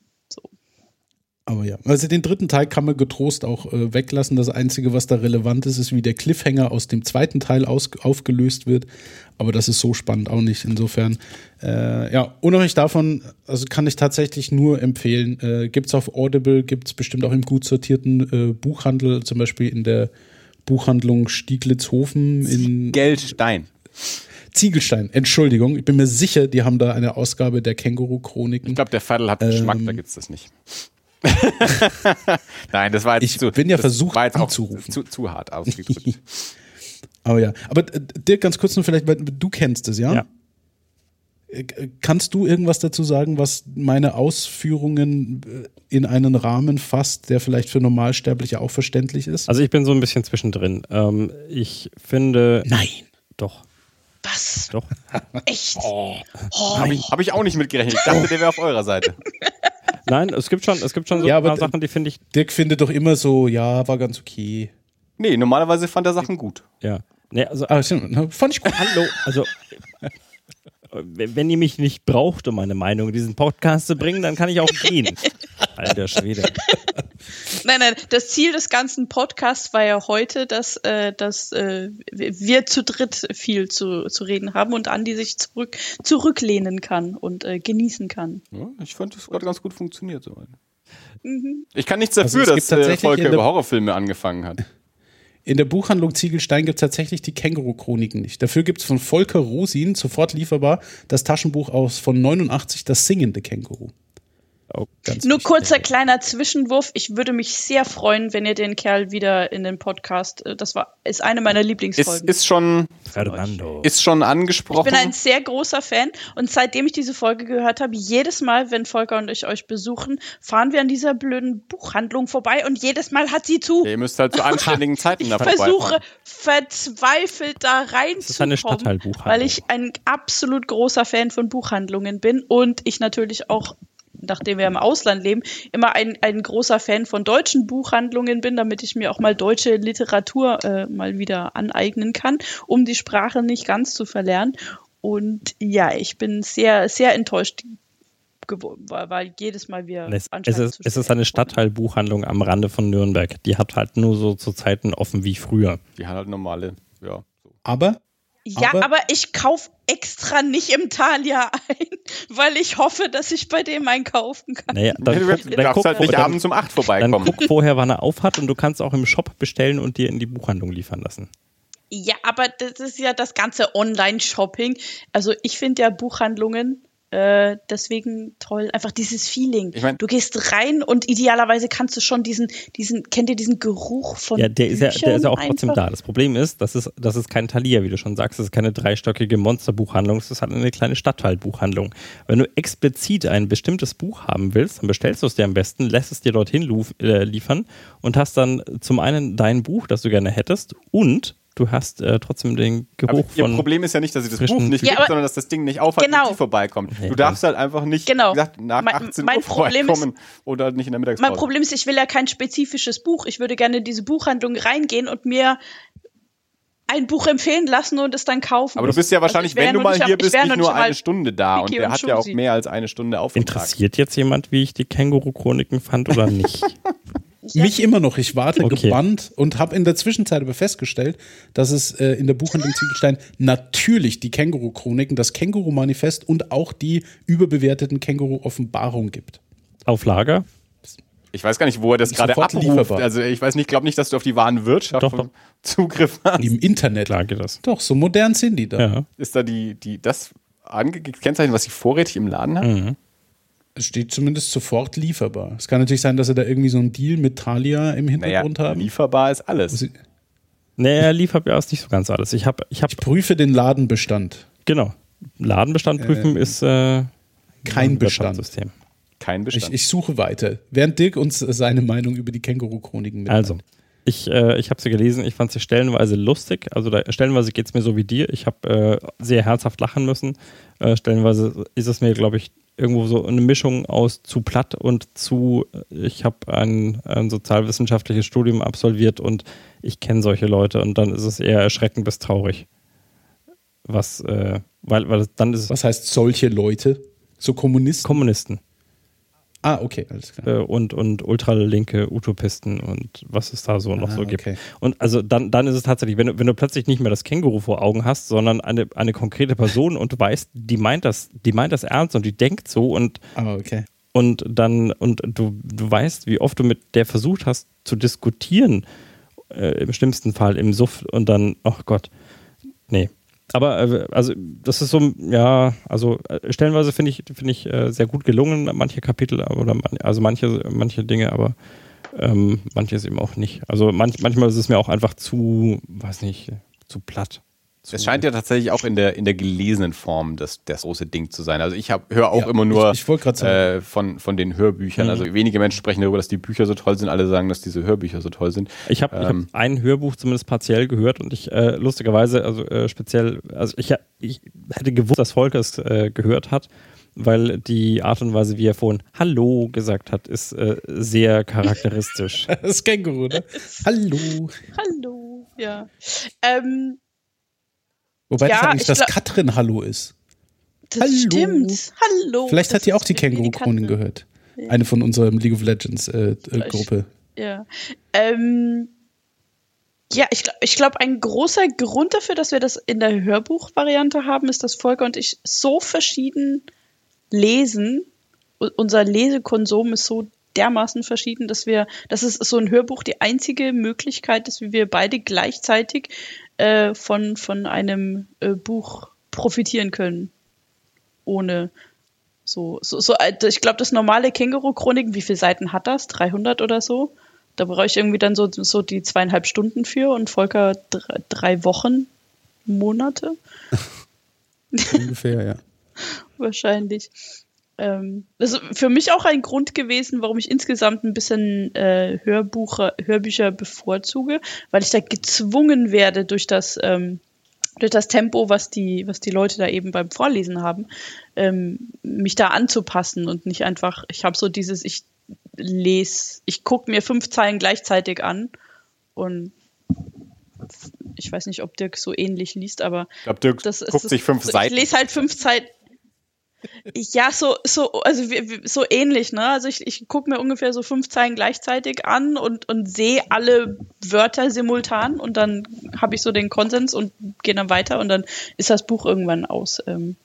aber ja, also den dritten Teil kann man getrost auch äh, weglassen. Das Einzige, was da relevant ist, ist, wie der Cliffhanger aus dem zweiten Teil aus, aufgelöst wird. Aber das ist so spannend auch nicht. Insofern, äh, ja, unabhängig davon, also kann ich tatsächlich nur empfehlen. Äh, gibt es auf Audible, gibt es bestimmt auch im gut sortierten äh, Buchhandel, zum Beispiel in der Buchhandlung Stieglitzhofen in Geldstein. Ziegelstein, Entschuldigung. Ich bin mir sicher, die haben da eine Ausgabe der Känguru-Chroniken. Ich glaube, der Fadel hat Geschmack, ähm, da es das nicht. Nein, das war jetzt ich zu, bin ja versucht war jetzt anzurufen. Zu, zu hart ausgedrückt. Aber ja, aber äh, Dirk, ganz kurz nur vielleicht, weil du kennst es, ja? Ja. Äh, kannst du irgendwas dazu sagen, was meine Ausführungen äh, in einen Rahmen fasst, der vielleicht für Normalsterbliche auch verständlich ist? Also ich bin so ein bisschen zwischendrin. Ähm, ich finde. Nein. Doch. Was? Doch. Echt? Oh. Oh. Habe ich, hab ich auch nicht mitgerechnet. Ich dachte, der wäre auf eurer Seite. Nein, es gibt schon, es gibt schon so ja, ein paar Sachen, die finde ich. Dirk findet doch immer so, ja, war ganz okay. Nee, normalerweise fand er Sachen gut. Ja. Nee, also, ah, fand ich gut. Hallo, also wenn ihr mich nicht braucht, um meine Meinung in diesen Podcast zu bringen, dann kann ich auch gehen. Alter Schwede. Nein, nein, das Ziel des ganzen Podcasts war ja heute, dass, äh, dass äh, wir zu dritt viel zu, zu reden haben und Andi sich zurück, zurücklehnen kann und äh, genießen kann. Ja, ich fand, das hat ganz gut funktioniert. So. Mhm. Ich kann nichts dafür, also dass äh, Volker über Horrorfilme angefangen hat. In der Buchhandlung Ziegelstein gibt es tatsächlich die Känguru-Chroniken nicht. Dafür gibt es von Volker Rosin, sofort lieferbar, das Taschenbuch aus von 89, das singende Känguru. Nur wichtig. kurzer kleiner Zwischenwurf. Ich würde mich sehr freuen, wenn ihr den Kerl wieder in den Podcast. Äh, das war ist eine meiner Lieblingsfolgen. Ist, ist schon Fernando. Ist schon angesprochen. Ich bin ein sehr großer Fan und seitdem ich diese Folge gehört habe, jedes Mal, wenn Volker und ich euch besuchen, fahren wir an dieser blöden Buchhandlung vorbei und jedes Mal hat sie zu. ihr müsst halt zu anständigen Zeiten da Ich versuche verzweifelt da reinzukommen, weil ich ein absolut großer Fan von Buchhandlungen bin und ich natürlich auch nachdem wir im Ausland leben, immer ein, ein großer Fan von deutschen Buchhandlungen bin, damit ich mir auch mal deutsche Literatur äh, mal wieder aneignen kann, um die Sprache nicht ganz zu verlernen. Und ja, ich bin sehr, sehr enttäuscht. geworden, weil, weil jedes Mal wir es, es, ist, es ist eine Stadtteilbuchhandlung am Rande von Nürnberg. Die hat halt nur so zu Zeiten offen wie früher. Die hat halt normale, ja. Aber ja, aber, aber ich kaufe extra nicht im Thalia ein, weil ich hoffe, dass ich bei dem einkaufen kann. Naja, dann du guck, dann dann guck, halt nicht dann, abends um 8 dann vorbeikommen. guck vorher, wann er auf hat und du kannst auch im Shop bestellen und dir in die Buchhandlung liefern lassen. Ja, aber das ist ja das ganze Online-Shopping. Also ich finde ja Buchhandlungen äh, deswegen toll. Einfach dieses Feeling. Ich mein- du gehst rein und idealerweise kannst du schon diesen, diesen, kennt ihr diesen Geruch von Ja, der ist ja, der ist ja auch trotzdem einfach? da. Das Problem ist, das ist, das ist kein Thalia, wie du schon sagst. Das ist keine dreistöckige Monsterbuchhandlung. Das ist halt eine kleine Stadtteilbuchhandlung. Wenn du explizit ein bestimmtes Buch haben willst, dann bestellst du es dir am besten, lässt es dir dorthin äh, liefern und hast dann zum einen dein Buch, das du gerne hättest, und du hast äh, trotzdem den Aber Geruch ihr von. Problem ist ja nicht, dass sie das Buch nicht Ja, gibt, aber- sondern dass das Ding nicht aufhat, Genau. wenn sie vorbeikommt. Nee, du darfst halt einfach nicht Genau. gesagt, nach Mein- 18 mein Uhr Problem ist- oder nicht in der Mittagspause. Mein Problem ist, ich will ja kein spezifisches Buch. Ich würde gerne in diese Buchhandlung reingehen und mir ein Buch empfehlen lassen und es dann kaufen. Aber du bist ja Also wahrscheinlich, ich wär wenn du mal hier ich bist, nicht nur eine Stunde da und Wiki der und hat ja auch mehr als eine Stunde Aufenthalt. Interessiert jetzt jemand, wie ich die Känguru-Chroniken fand oder nicht? Ja. Mich immer noch. Ich warte Okay. gebannt und habe in der Zwischenzeit aber festgestellt, dass es äh, in der Buchhandlung Ziegelstein natürlich die Känguru-Chroniken, das Känguru-Manifest und auch die überbewerteten Känguru-Offenbarung gibt. Auf Lager? Ich weiß gar nicht, wo er das gerade abruft. lieferbar. Also ich weiß nicht, glaube nicht, dass du auf die Warenwirtschaft Doch, vom Zugriff hast. Im Internet. Klar geht das. Doch, so modern sind die da. Ja. Ist da die, die das angekennzeichnet, was sie vorrätig im Laden hat? Mhm. Es steht zumindest sofort lieferbar. Es kann natürlich sein, dass sie da irgendwie so einen Deal mit Thalia im Naja, Hintergrund haben. lieferbar ist alles. Sie- Nee, er liefert ja ist nicht so ganz alles. Ich habe, ich habe, Prüfe den Ladenbestand. genau. Ladenbestand prüfen ist äh, Kein ein Bestand. Kein Ich, Bestand. ich suche weiter. Während Dirk uns seine Meinung über die Känguru-Chroniken mitteilt. Also, ich, äh, ich habe sie gelesen, ich fand sie stellenweise lustig. Also da, stellenweise geht es mir so wie dir. Ich habe äh, sehr herzhaft lachen müssen. Äh, stellenweise ist es mir, glaube ich, irgendwo so eine Mischung aus zu platt und zu, ich habe ein, ein sozialwissenschaftliches Studium absolviert und ich kenne solche Leute und dann ist es eher erschreckend bis traurig. Was, äh, weil, weil dann ist Was heißt solche Leute? So Kommunisten? Kommunisten. Ah, okay, alles klar. äh, und, und ultralinke Utopisten und was es da so noch Ah, so gibt. okay. Und also dann, dann ist es tatsächlich, wenn du, wenn du plötzlich nicht mehr das Känguru vor Augen hast, sondern eine, eine konkrete Person und du weißt, die meint das, die meint das ernst und die denkt so und, Ah, okay. und dann, und du, du weißt, wie oft du mit der versucht hast zu diskutieren, äh, im schlimmsten Fall im Suff und dann, ach Gott, nee. Aber äh, also das ist so, ja, also äh, stellenweise finde ich, finde ich äh, sehr gut gelungen, manche Kapitel oder man, also manche, manche Dinge, aber ähm, manches eben auch nicht. Also manch, manchmal ist es mir auch einfach zu, weiß nicht, zu platt. Zu, Es scheint ja tatsächlich auch in der, in der gelesenen Form das, das große Ding zu sein. Also ich höre auch Ja, immer nur ich- ich äh, von, von den Hörbüchern. Also wenige Menschen sprechen darüber, dass die Bücher so toll sind. Alle sagen, dass diese Hörbücher so toll sind. Ich habe Ähm. hab ein Hörbuch zumindest partiell gehört und ich äh, lustigerweise, also äh, speziell, also ich, ich hätte gewusst, dass Volker es äh, gehört hat, weil die Art und Weise, wie er vorhin Hallo gesagt hat, ist äh, sehr charakteristisch. Das Känguru, ne? Hallo. Hallo, ja. Ähm, Wobei Ja, das eigentlich ich das glaub- Katrin Hallo ist. das Hallo. stimmt. Hallo. Vielleicht Das hat die auch die. Känguru-Chronik gehört. Eine von unserem League of Legends äh, äh. Ja. Ähm, ja, ich, ich glaube, ein großer Grund dafür, dass wir das in der Hörbuchvariante haben, ist, dass Volker und ich so verschieden lesen. U- unser Lesekonsum ist so dermaßen verschieden, dass wir, das ist so ein Hörbuch die einzige Möglichkeit ist, wie wir beide gleichzeitig äh, von, von einem äh, Buch profitieren können. Ohne so, so, so äh, ich glaube, das normale Känguru-Chroniken, wie viele Seiten hat das? 300 oder so? Da brauche ich irgendwie dann so, so die zweieinhalb Stunden für und Volker drei, drei Wochen, Monate Ungefähr, ja. wahrscheinlich. Ähm, das ist für mich auch ein Grund gewesen, warum ich insgesamt ein bisschen äh, Hörbuche, Hörbücher bevorzuge, weil ich da gezwungen werde durch das, ähm, durch das Tempo, was die, was die Leute da eben beim Vorlesen haben, ähm, mich da anzupassen und nicht einfach, ich habe so dieses, ich lese, ich gucke mir fünf Zeilen gleichzeitig an und ich weiß nicht, ob Dirk so ähnlich liest, aber Ich glaube, Dirk das ist guckt sich fünf so, Seiten. Ich lese halt fünf Zeiten. Ja, so, so, also so ähnlich, ne? Also ich, ich gucke mir ungefähr so fünf Zeilen gleichzeitig an und, und sehe alle Wörter simultan und dann habe ich so den Konsens und gehe dann weiter und dann ist das Buch irgendwann aus. Ähm,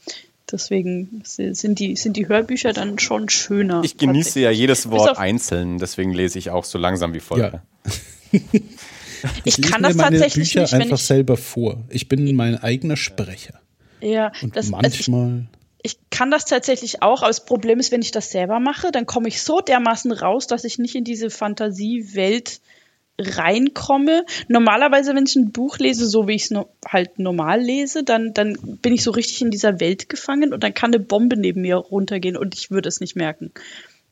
deswegen sind die, sind die Hörbücher dann schon schöner. Ich genieße ja jedes Wort einzeln, deswegen lese ich auch so langsam wie Folge. Ja. ich, ich kann das meine tatsächlich Bücher nicht, einfach selber vor. Ich bin mein eigener Sprecher. Ja, und das, manchmal. Also ich, ich, kann das tatsächlich auch, aber das Problem ist, wenn ich das selber mache, dann komme ich so dermaßen raus, dass ich nicht in diese Fantasiewelt reinkomme. Normalerweise, wenn ich ein Buch lese, so wie ich es no halt normal lese, dann, dann bin ich so richtig in dieser Welt gefangen und dann kann eine Bombe neben mir runtergehen und ich würde es nicht merken.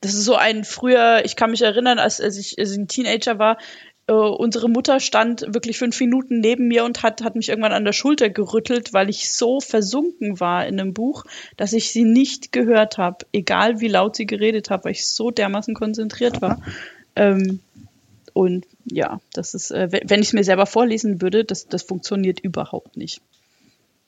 Das ist so ein früher, ich kann mich erinnern, als, als, ich, als ich ein Teenager war, äh, unsere Mutter stand wirklich fünf Minuten neben mir und hat, hat mich irgendwann an der Schulter gerüttelt, weil ich so versunken war in einem Buch, dass ich sie nicht gehört habe, egal wie laut sie geredet hat, weil ich so dermaßen konzentriert war. Ähm, und ja, das ist, äh, wenn ich es mir selber vorlesen würde, das, das funktioniert überhaupt nicht.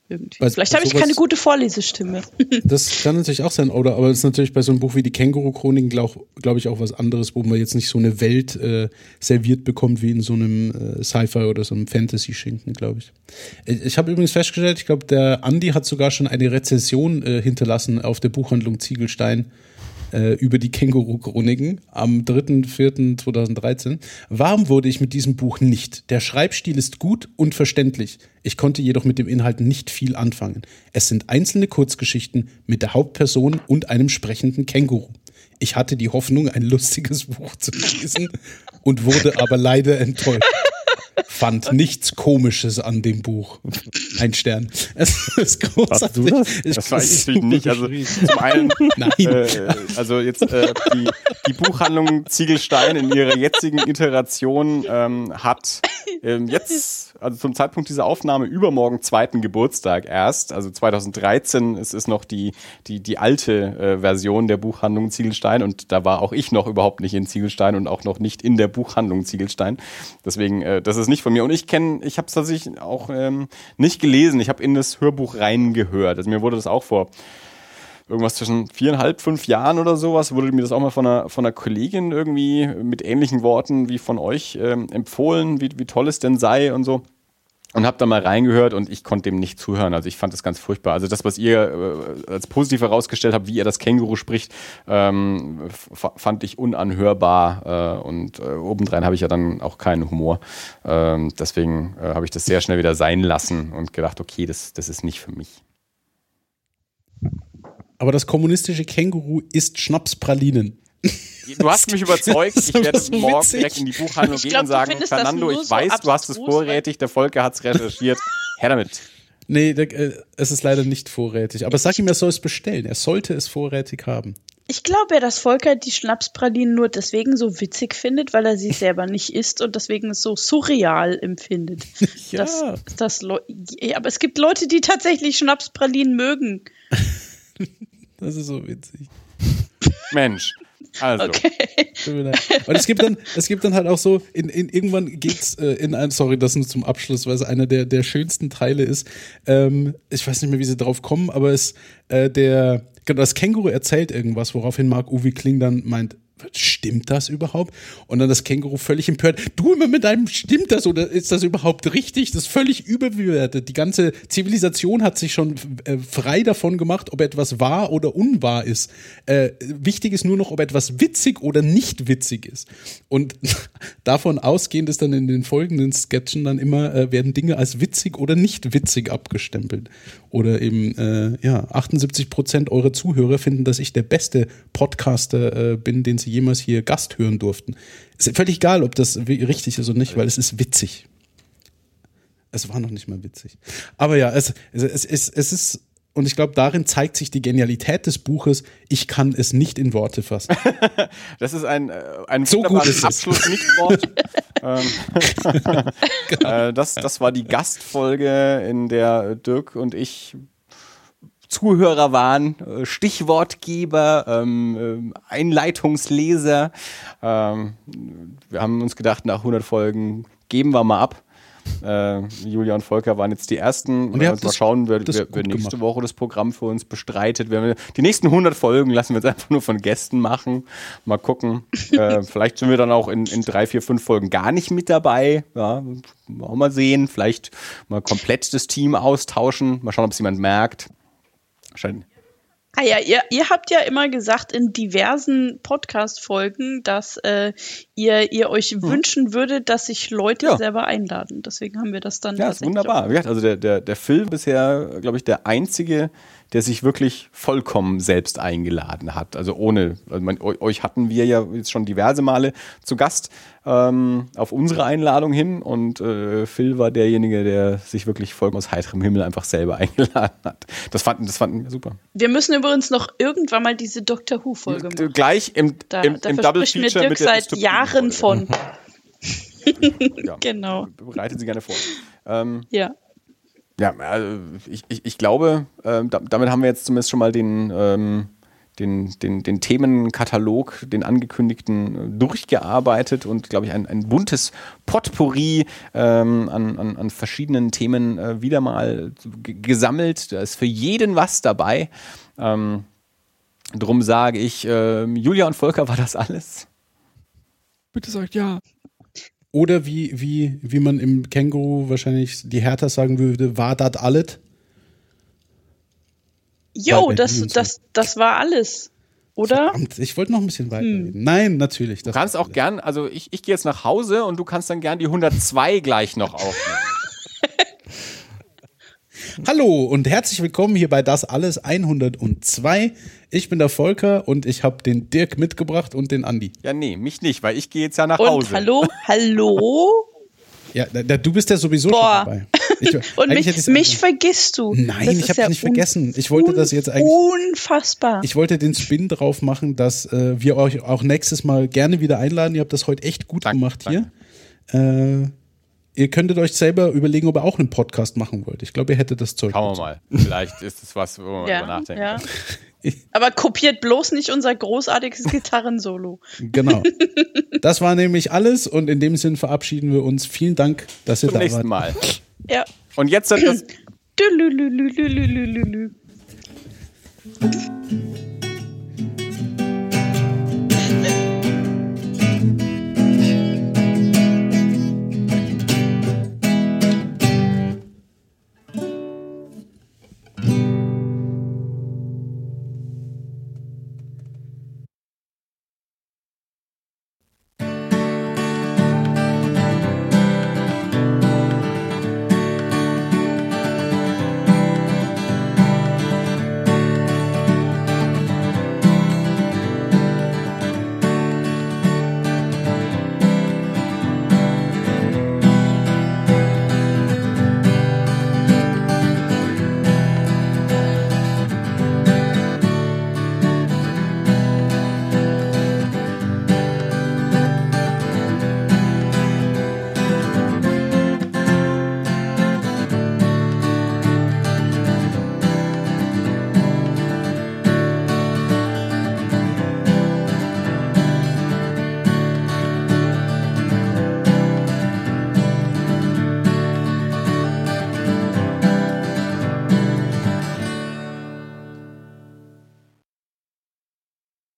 Irgendwie. Weil Vielleicht habe ich keine gute Vorlesestimme. Das kann natürlich auch sein, oder? Aber es ist natürlich bei so einem Buch wie die Känguru-Chroniken, glaube glaub ich, auch was anderes, wo man jetzt nicht so eine Welt äh, serviert bekommt wie in so einem äh, Sci-Fi oder so einem Fantasy-Schinken, glaube ich. Ich, ich habe übrigens festgestellt, ich glaube, der Andi hat sogar schon eine Rezension äh, hinterlassen auf der Buchhandlung Ziegelstein äh, über die Känguru-Chroniken am 3.4.2013. Warm wurde ich mit diesem Buch nicht. Der Schreibstil ist gut und verständlich. Ich konnte jedoch mit dem Inhalt nicht viel anfangen. Es sind einzelne Kurzgeschichten mit der Hauptperson und einem sprechenden Känguru. Ich hatte die Hoffnung, ein lustiges Buch zu lesen und wurde aber leider enttäuscht fand nichts Komisches an dem Buch. Ein Stern. Es ist großartig. du das? Ich das weiß ich natürlich nicht. Also zum einen, äh, also jetzt äh, die, die Buchhandlung Ziegelstein in ihrer jetzigen Iteration ähm, hat ähm, jetzt, also zum Zeitpunkt dieser Aufnahme, übermorgen zweiten Geburtstag erst. Also 2013 es ist noch die, die, die alte äh, Version der Buchhandlung Ziegelstein und da war auch ich noch überhaupt nicht in Ziegelstein und auch noch nicht in der Buchhandlung Ziegelstein. Deswegen, äh, das ist nicht von mir. Und ich kenne, ich habe es tatsächlich auch ähm, nicht gelesen. Ich habe in das Hörbuch reingehört. Also mir wurde das auch vor irgendwas zwischen viereinhalb, fünf Jahren oder sowas, wurde mir das auch mal von einer, von einer Kollegin irgendwie mit ähnlichen Worten wie von euch ähm, empfohlen, wie, wie toll es denn sei und so. Und habe da mal reingehört und ich konnte dem nicht zuhören. Also ich fand das ganz furchtbar. Also das, was ihr äh, als positiv herausgestellt habt, wie ihr das Känguru spricht, ähm, fand ich unanhörbar. Äh, und äh, obendrein habe ich ja dann auch keinen Humor. Ähm, deswegen äh, habe ich das sehr schnell wieder sein lassen und gedacht, okay, das, das ist nicht für mich. Aber das kommunistische Känguru isst Schnapspralinen. Du hast mich überzeugt. Ich werde so morgen witzig. direkt in die Buchhandlung gehen und sagen, Fernando, ich weiß, so du hast es vorrätig, der Volker hat es recherchiert. Her damit. Nee, der, äh, es ist leider nicht vorrätig. Aber sag ihm, er soll es bestellen. Er sollte es vorrätig haben. Ich glaube ja, dass Volker die Schnapspralinen nur deswegen so witzig findet, weil er sie selber nicht isst und deswegen so surreal empfindet. ja. Das, das ja, aber es gibt Leute, die tatsächlich Schnapspralinen mögen. das ist so witzig. Mensch. Also. Okay. Und es gibt dann, es gibt dann halt auch so, in, in, irgendwann geht's äh, in ein, sorry, das nur zum Abschluss, weil es einer der, der schönsten Teile ist. Ähm, ich weiß nicht mehr, wie sie drauf kommen, aber es, äh, der, genau, das Känguru erzählt irgendwas, woraufhin Mark Uwe Kling dann meint, stimmt das überhaupt? Und dann das Känguru völlig empört, du immer mit deinem, stimmt das oder ist das überhaupt richtig? Das ist völlig überbewertet. Die ganze Zivilisation hat sich schon äh, frei davon gemacht, ob etwas wahr oder unwahr ist. Äh, wichtig ist nur noch, ob etwas witzig oder nicht witzig ist. Und davon ausgehend ist dann in den folgenden Sketchen dann immer, äh, werden Dinge als witzig oder nicht witzig abgestempelt. Oder eben, äh, ja, 78 Prozent eurer Zuhörer finden, dass ich der beste Podcaster äh, bin, den sie jemals hier Gast hören durften. Ist völlig egal, ob das richtig ist oder nicht, weil es ist witzig. Es war noch nicht mal witzig. Aber ja, es, es, es, es, es ist und ich glaube, darin zeigt sich die Genialität des Buches. Ich kann es nicht in Worte fassen. das ist ein, äh, ein so wunderbares Abschluss-Nicht-Wort. Ähm, genau. das, das war die Gastfolge, in der Dirk und ich Zuhörer waren, äh, Stichwortgeber, ähm, Einleitungsleser. Ähm, wir haben uns gedacht, nach 100 Folgen geben wir mal ab Äh, Julia und Volker waren jetzt die ersten. Und ihr habt mal schauen, wer, wer, wer nächste gemacht. Woche das Programm für uns bestreitet. Wir, die nächsten 100 Folgen lassen wir jetzt einfach nur von Gästen machen. Mal gucken. äh, vielleicht sind wir dann auch in, in drei, vier, fünf Folgen gar nicht mit dabei. Ja, auch mal sehen. Vielleicht mal komplett das Team austauschen. Mal schauen, ob es jemand merkt. Wahrscheinlich. Ah ja, ihr, ihr habt ja immer gesagt in diversen Podcast-Folgen, dass äh, ihr, ihr euch wünschen würdet, dass sich Leute Ja. selber einladen. Deswegen haben wir das dann Ja, ist wunderbar. auch Wie gesagt, Also der, der, der Phil bisher, glaube ich, der einzige, der sich wirklich vollkommen selbst eingeladen hat. Also ohne, also man, eu- euch hatten wir ja jetzt schon diverse Male zu Gast ähm, auf unsere Einladung hin und äh, Phil war derjenige, der sich wirklich vollkommen aus heiterem Himmel einfach selber eingeladen hat. Das fanden, das fanden wir super. Wir müssen übrigens noch irgendwann mal diese Doctor Who-Folge machen. Gleich im, Da, im, im Double Feature Dirk mit der seit Jahren von. Ja. Genau, Bereitet sie gerne vor. Ähm, ja. Ja, also ich, ich, ich glaube, da, damit haben wir jetzt zumindest schon mal den, ähm, den, den, den Themenkatalog, den angekündigten, äh, durchgearbeitet und, glaube ich, ein, ein buntes Potpourri ähm, an, an, an verschiedenen Themen äh, wieder mal gesammelt. Da ist für jeden was dabei. Ähm, drum sage ich, ähm, Julia und Volker, war das alles? Bitte sagt ja. Oder wie, wie, wie man im Känguru wahrscheinlich die Hertha sagen würde, war das alles? Jo, das, das, das war alles. Oder? Verdammt, ich wollte noch ein bisschen weiterreden. Nein, natürlich. Du Das kannst auch gern, also ich, ich gehe jetzt nach Hause und du kannst dann gern die 102 gleich noch aufnehmen. Hallo und herzlich willkommen hier bei Das Alles 102. Ich bin der Volker und ich habe den Dirk mitgebracht und den Andi. Ja, nee, mich nicht, weil ich gehe jetzt ja nach Und Hause. hallo, hallo. Ja, da, da, du bist ja sowieso Boah. schon dabei. Ich, Und mich, mich vergisst du. Nein, Das ich habe ja dich nicht un- vergessen. Ich wollte das jetzt eigentlich. Unfassbar. Ich wollte den Spin drauf machen, dass äh, wir euch auch nächstes Mal gerne wieder einladen. Ihr habt das heute echt gut Danke, gemacht hier. Äh, ihr könntet euch selber überlegen, ob ihr auch einen Podcast machen wollt. Ich glaube, ihr hättet das Zeug. Schauen wir mal. Vielleicht ist es was, wo wir mal ja, nachdenken. ja. Aber kopiert bloß nicht unser großartiges Gitarrensolo. Genau. Das war nämlich alles und in dem Sinn verabschieden wir uns. Vielen Dank, dass ihr Zum da nächsten wart. Mal. Ja. Und jetzt hat das.